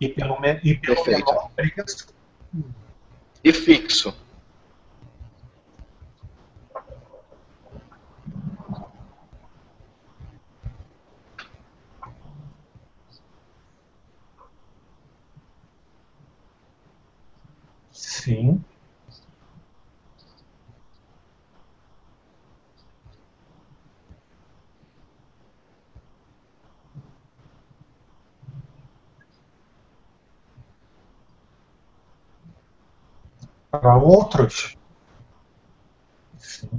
E pelo, e pelo Perfeito. menor preço. E fixo. Sim. Para outros, sim.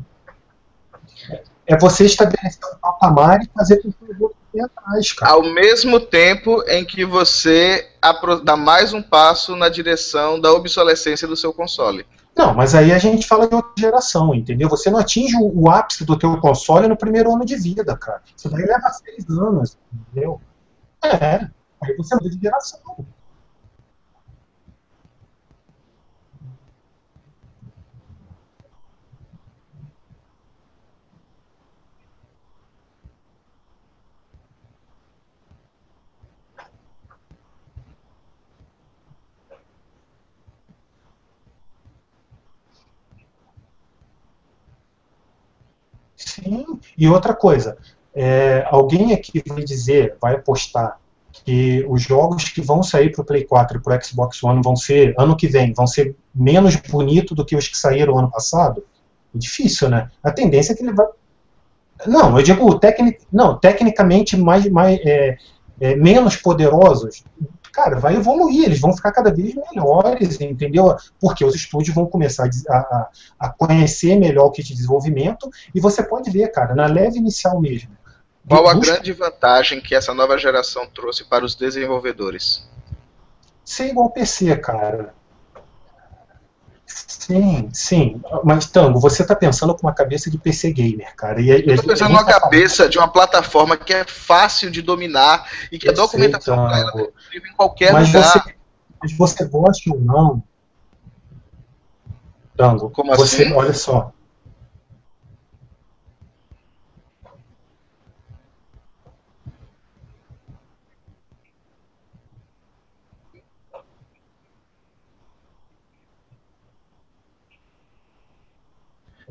é você estabelecer um patamar e fazer com que os outros tenham atrás, cara. Ao mesmo tempo em que você dá mais um passo na direção da obsolescência do seu console. Não, mas aí a gente fala de outra geração, entendeu? Você não atinge o, o ápice do teu console no primeiro ano de vida, cara. Isso daí leva seis anos, entendeu? É, aí você muda de geração. Sim, e outra coisa, é, alguém aqui vai dizer, vai apostar que os jogos que vão sair para o Play 4 e para o Xbox One vão ser, ano que vem, vão ser menos bonitos do que os que saíram ano passado? É difícil, né? A tendência é que ele vai. Não, eu digo tecni... não, tecnicamente mais, mais é, é, menos poderosos. Cara, vai evoluir, eles vão ficar cada vez melhores, entendeu? Porque os estúdios vão começar a a, conhecer melhor o kit de desenvolvimento e você pode ver, cara, na leve inicial mesmo. Qual a Dos- grande vantagem que essa nova geração trouxe para os desenvolvedores? Ser igual ao PC, cara. Sim, sim. Mas, Tango, você tá pensando com uma cabeça de PC gamer, cara. E, a Eu tô gente- pensando numa tá cabeça de uma plataforma que é fácil de dominar e que a Eu sei, documentação para ela é em qualquer mas lugar. você, mas você gosta ou não, Tango, Como você, assim? olha só.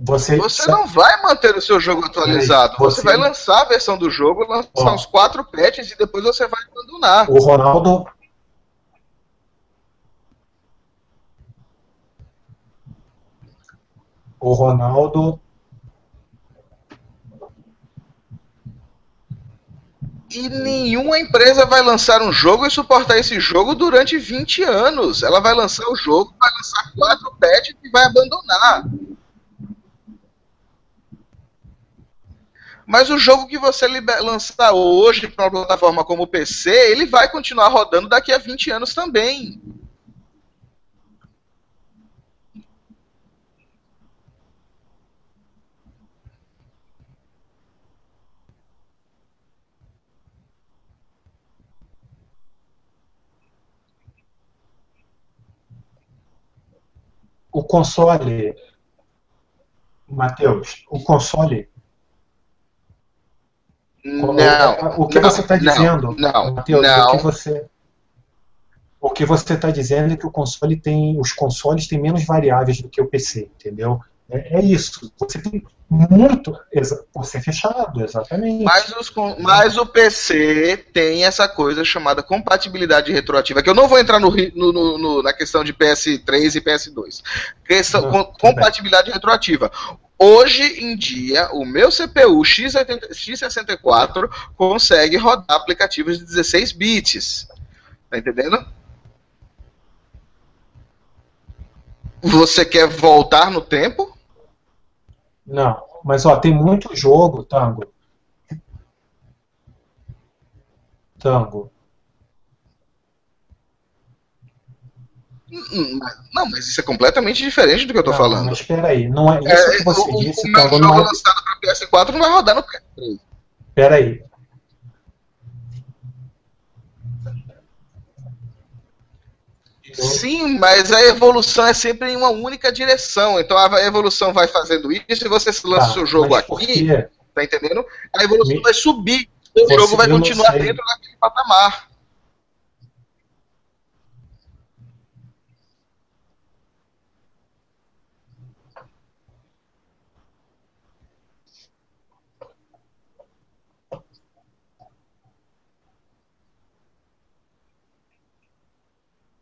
Você, Você não vai manter o seu jogo atualizado. Você você- vai lançar a versão do jogo, lançar Ó. uns quatro patches e depois você vai abandonar. O Ronaldo. O Ronaldo. E nenhuma empresa vai lançar um jogo e suportar esse jogo durante 20 anos. Ela vai lançar o jogo, vai lançar quatro patches e vai abandonar. Mas o jogo que você lançar hoje para uma plataforma como o PC, ele vai continuar rodando daqui a 20 anos também. O console. Matheus, o console. Não. O que não, você está dizendo, Não, Matheus, não. o que você. O que você está dizendo é que o console tem. Os consoles têm menos variáveis do que o PC, entendeu? É, é isso. Você tem muito. Por ser fechado, exatamente. Mas, os mas o PC tem essa coisa chamada compatibilidade retroativa, que eu não vou entrar no no- no- na questão de PS3 e PS2. Questão, Não, compatibilidade retroativa. Hoje em dia, o meu CPU X80 X64 consegue rodar aplicativos de 16 bits. Tá entendendo? Você quer voltar no tempo? Não, mas ó, tem muito jogo, Tango. Tango. Hum, mas- Não, mas isso é completamente diferente do que eu tô Não, falando. Mas peraí, não é isso É, que você o, disse, o meu jogo não é. lançado pra PS4 não vai rodar no PS3. Peraí. Sim, mas a evolução é sempre em uma única direção. Então a evolução vai fazendo isso e você lança o jogo Tá, mas por aqui, tá entendendo? A evolução Me- vai subir. O jogo vai continuar dentro daquele patamar.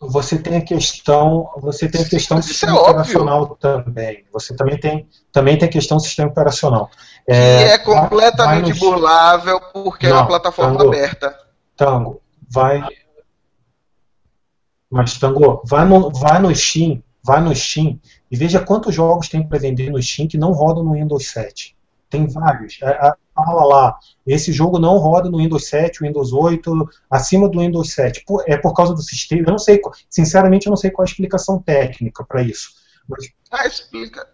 Você tem a questão, você tem a questão do Isso sistema é óbvio. operacional também. Você também tem, também tem a questão do sistema operacional. É vai- vai completamente no- burlável porque é uma Não, plataforma Tango. aberta. Tango, vai. Mas, Tango, vai no, vai no Steam, vai no Steam e veja quantos jogos tem para vender no Steam que não rodam no Windows 7. Tem vários. A- a- Fala lá, esse jogo não roda no Windows 7, Windows 8, acima do Windows 7. Por- é por causa do sistema. Eu não sei, sinceramente, eu não sei qual a explicação técnica para isso. Mas Ah, explica.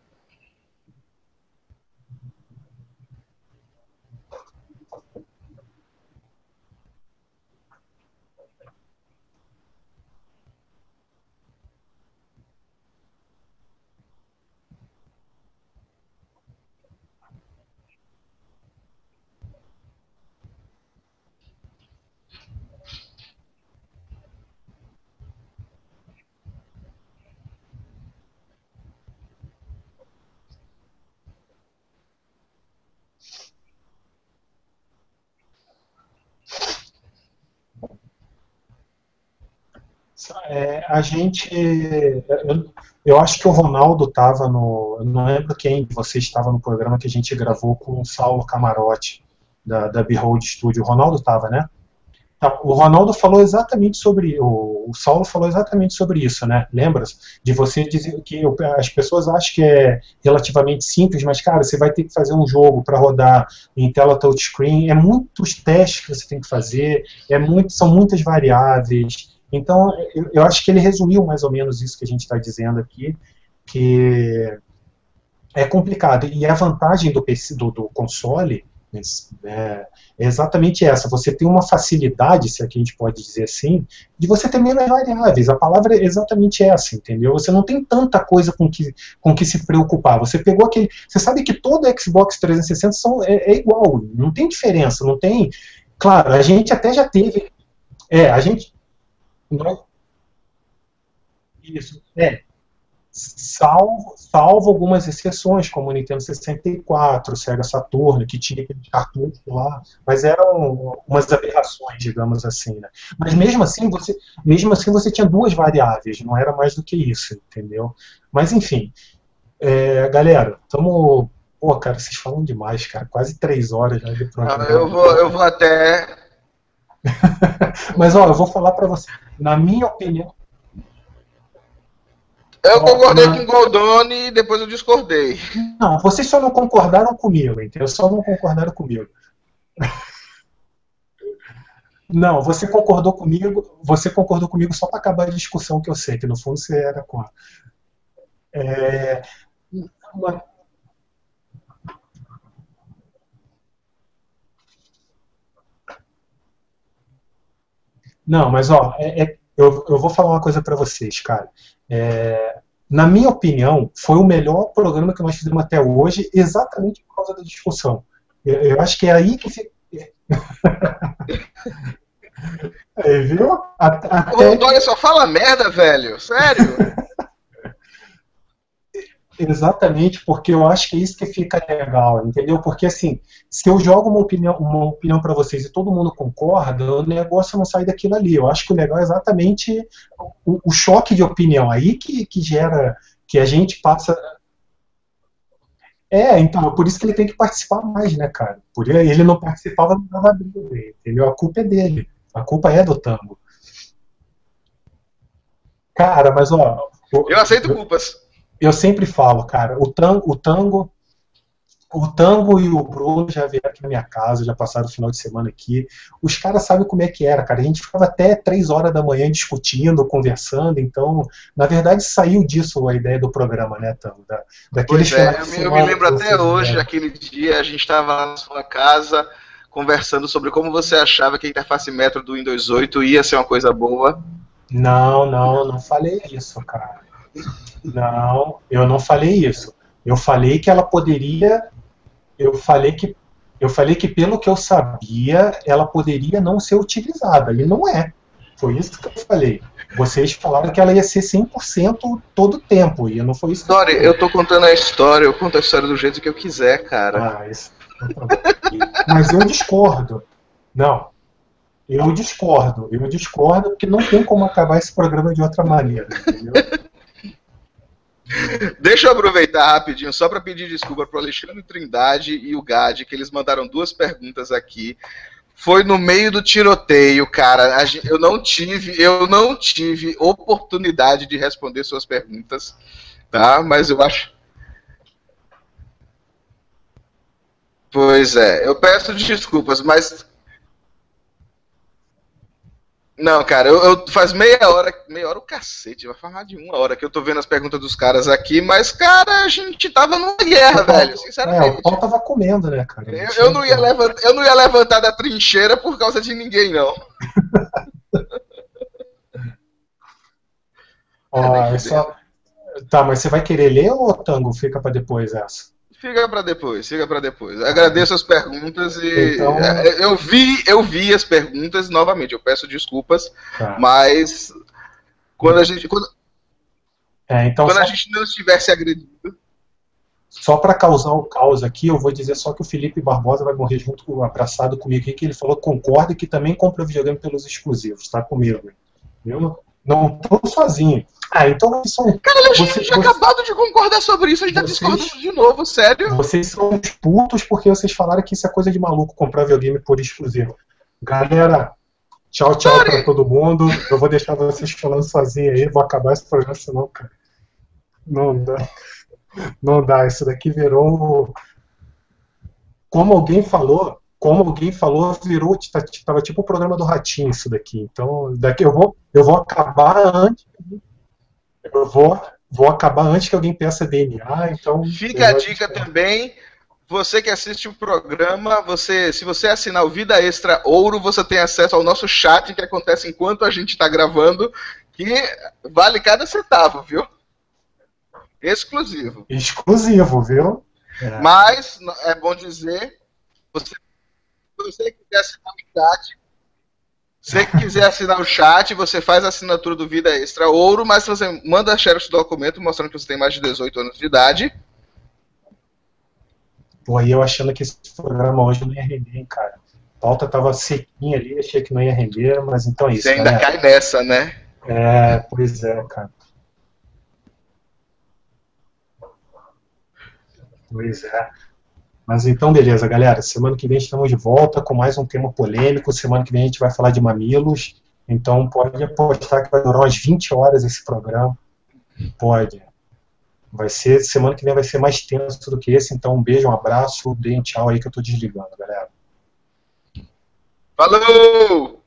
É, a gente. Eu, eu acho que o Ronaldo estava no. Eu não lembro quem de vocês estava no programa que a gente gravou com o Saulo Camarote, da, da Behold Studio. O Ronaldo estava, né? Então, o Ronaldo falou exatamente sobre. O, o Saulo falou exatamente sobre isso, né? Lembra? De você dizer que as pessoas acham que é relativamente simples, mas, cara, você vai ter que fazer um jogo para rodar em tela touchscreen. É muitos testes que você tem que fazer, é muito, são muitas variáveis. Então, eu, eu acho que ele resumiu mais ou menos isso que a gente está dizendo aqui, que é complicado. E a vantagem do, PC, do, do console é, é exatamente essa. Você tem uma facilidade, se é que a gente pode dizer assim, de você ter menos variáveis. A palavra é exatamente essa, entendeu? Você não tem tanta coisa com que, com que se preocupar. Você pegou aquele. Você sabe que todo Xbox 360 são, é, é igual, não tem diferença, não tem. Claro, a gente até já teve. É, a gente. Isso, é. Salvo, salvo algumas exceções, como o Nintendo 64, Sega Saturno, que tinha aquele cartucho lá, mas eram umas aberrações, digamos assim, né? Mas mesmo assim, você, mesmo assim você tinha duas variáveis, não era mais do que isso, entendeu? Mas enfim, é, galera, estamos. Pô, cara, vocês falam demais, cara. Quase três horas já de Ah, programa. eu, vou, eu vou até. Mas ó, eu vou falar pra você. Na minha opinião, Eu Ó, concordei na- com o Goldoni e depois eu discordei. não, vocês só não concordaram comigo, entendeu? Só não concordaram comigo. Não, você concordou comigo, você concordou comigo só para acabar a discussão que eu sei, que no fundo você era contra. É, uma- Não, mas ó, é- é- eu, eu vou falar uma coisa para vocês, cara. É, na minha opinião, foi o melhor programa que nós fizemos até hoje, exatamente por causa da discussão. Eu, eu acho que é aí que fica. É, viu? A- O Até, Goldoni só fala merda, velho. Sério. Exatamente, porque eu acho que é isso que fica legal, entendeu? Porque assim, se eu jogo uma opinião, uma opinião para vocês e todo mundo concorda, o negócio não sai daquilo ali. Eu acho que o legal é exatamente o, o choque de opinião aí que, que gera que a gente passa. É, então, é por isso que ele tem que participar mais, né, cara? Por ele não participava, não dava briga entendeu? A culpa é dele. A culpa é do Tango. Cara, mas ó. Eu aceito culpas. Eu sempre falo, cara, o tango, o tango, o tango e o Bruno já vieram aqui na minha casa, já passaram o final de semana aqui. Os caras sabem como é que era, cara. A gente ficava até três horas da manhã discutindo, conversando. Então, na verdade, saiu disso a ideia do programa, né, Tango? Da, daqueles Pois é, eu me, eu me lembro até vocês hoje, vieram. aquele dia, a gente estava na sua casa conversando sobre como você achava que a interface Metro do Windows 8 ia ser uma coisa boa. Não, não, não falei isso, cara. Não, eu não falei isso. Eu falei que ela poderia. Eu falei que. Eu falei que pelo que eu sabia, ela poderia não ser utilizada. E não é. Foi isso que eu falei. Vocês falaram que ela ia ser 100% todo o tempo. E não foi isso eu Dori, eu tô contando a história, eu conto a história do jeito que eu quiser, cara. Ah, isso. Mas eu discordo. Não. Eu discordo. Eu discordo porque não tem como acabar esse programa de outra maneira. Entendeu? Deixa eu aproveitar rapidinho só para pedir desculpa pro Alexandre Trindade e o Gad, que eles mandaram duas perguntas aqui. Foi no meio do tiroteio, cara. Eu não tive, eu não tive oportunidade de responder suas perguntas, tá? Mas eu acho. Pois é, eu peço desculpas, mas não, cara, eu, eu- faz meia hora, meia hora o cacete, vai falar de uma hora que eu tô vendo as perguntas dos caras aqui, mas, cara, a gente tava numa guerra, velho, É, sinceramente. o pau tava comendo, né, cara? Eu, eu não ia levantar, eu não ia levantar da trincheira por causa de ninguém, não. Ó, é só... Tá, mas você vai querer ler ou Tango fica pra depois essa? Fica pra depois, fica pra depois. Agradeço as perguntas e Então- é, eu vi, eu vi as perguntas novamente. Eu peço desculpas, Tá. mas quando a gente, quando, É, então quando só, a gente não estivesse agredido, só para causar o caos aqui, eu vou dizer só que o Felipe Barbosa vai morrer junto com abraçado comigo aqui, que ele falou que concorda e que também compra videogame pelos exclusivos, tá comigo. Eu não tô sozinho. Ah, então vocês são, cara, a gente tinha acabado de concordar sobre isso, a gente tá Vocês- discordando de novo, sério. vocês são os putos porque vocês falaram que isso é coisa de maluco comprar videogame por exclusivo. Galera, tchau, tchau pra todo mundo. Eu vou deixar vocês falando sozinho aí, vou acabar esse programa, senão, cara. Não dá. Não dá. Isso daqui virou. Como alguém falou, como alguém falou, virou. tá- Tava tipo o programa do Ratinho, isso daqui. Então, daqui eu vou, eu vou acabar antes. Eu vou, vou acabar antes que alguém peça DNA, então. Fica a dica também. Você que assiste o programa, você, se você assinar o Vida Extra Ouro, você tem acesso ao nosso chat que acontece enquanto a gente está gravando, que vale cada centavo, viu? Exclusivo. Exclusivo, viu? É. Mas é bom dizer, você, você quiser assinar o chat, se você quiser assinar o chat, você faz a assinatura do Vida Extra Ouro, mas você manda share esse documento mostrando que você tem mais de 18 anos de idade. Pô, aí eu achando que esse programa hoje não ia render, hein, cara. A pauta tava sequinha ali, achei que não ia render, mas então é isso, Você ainda galera. cai nessa, né? É, pois é, cara. Pois é. Mas então, beleza, galera. Semana que vem estamos de volta com mais um tema polêmico. Semana que vem a gente vai falar de mamilos. Então pode apostar que vai durar umas 20 horas esse programa. Pode. Vai ser, semana que vem vai ser mais tenso do que esse. Então um beijo, um abraço, deem tchau aí que eu tô desligando, galera. Falou!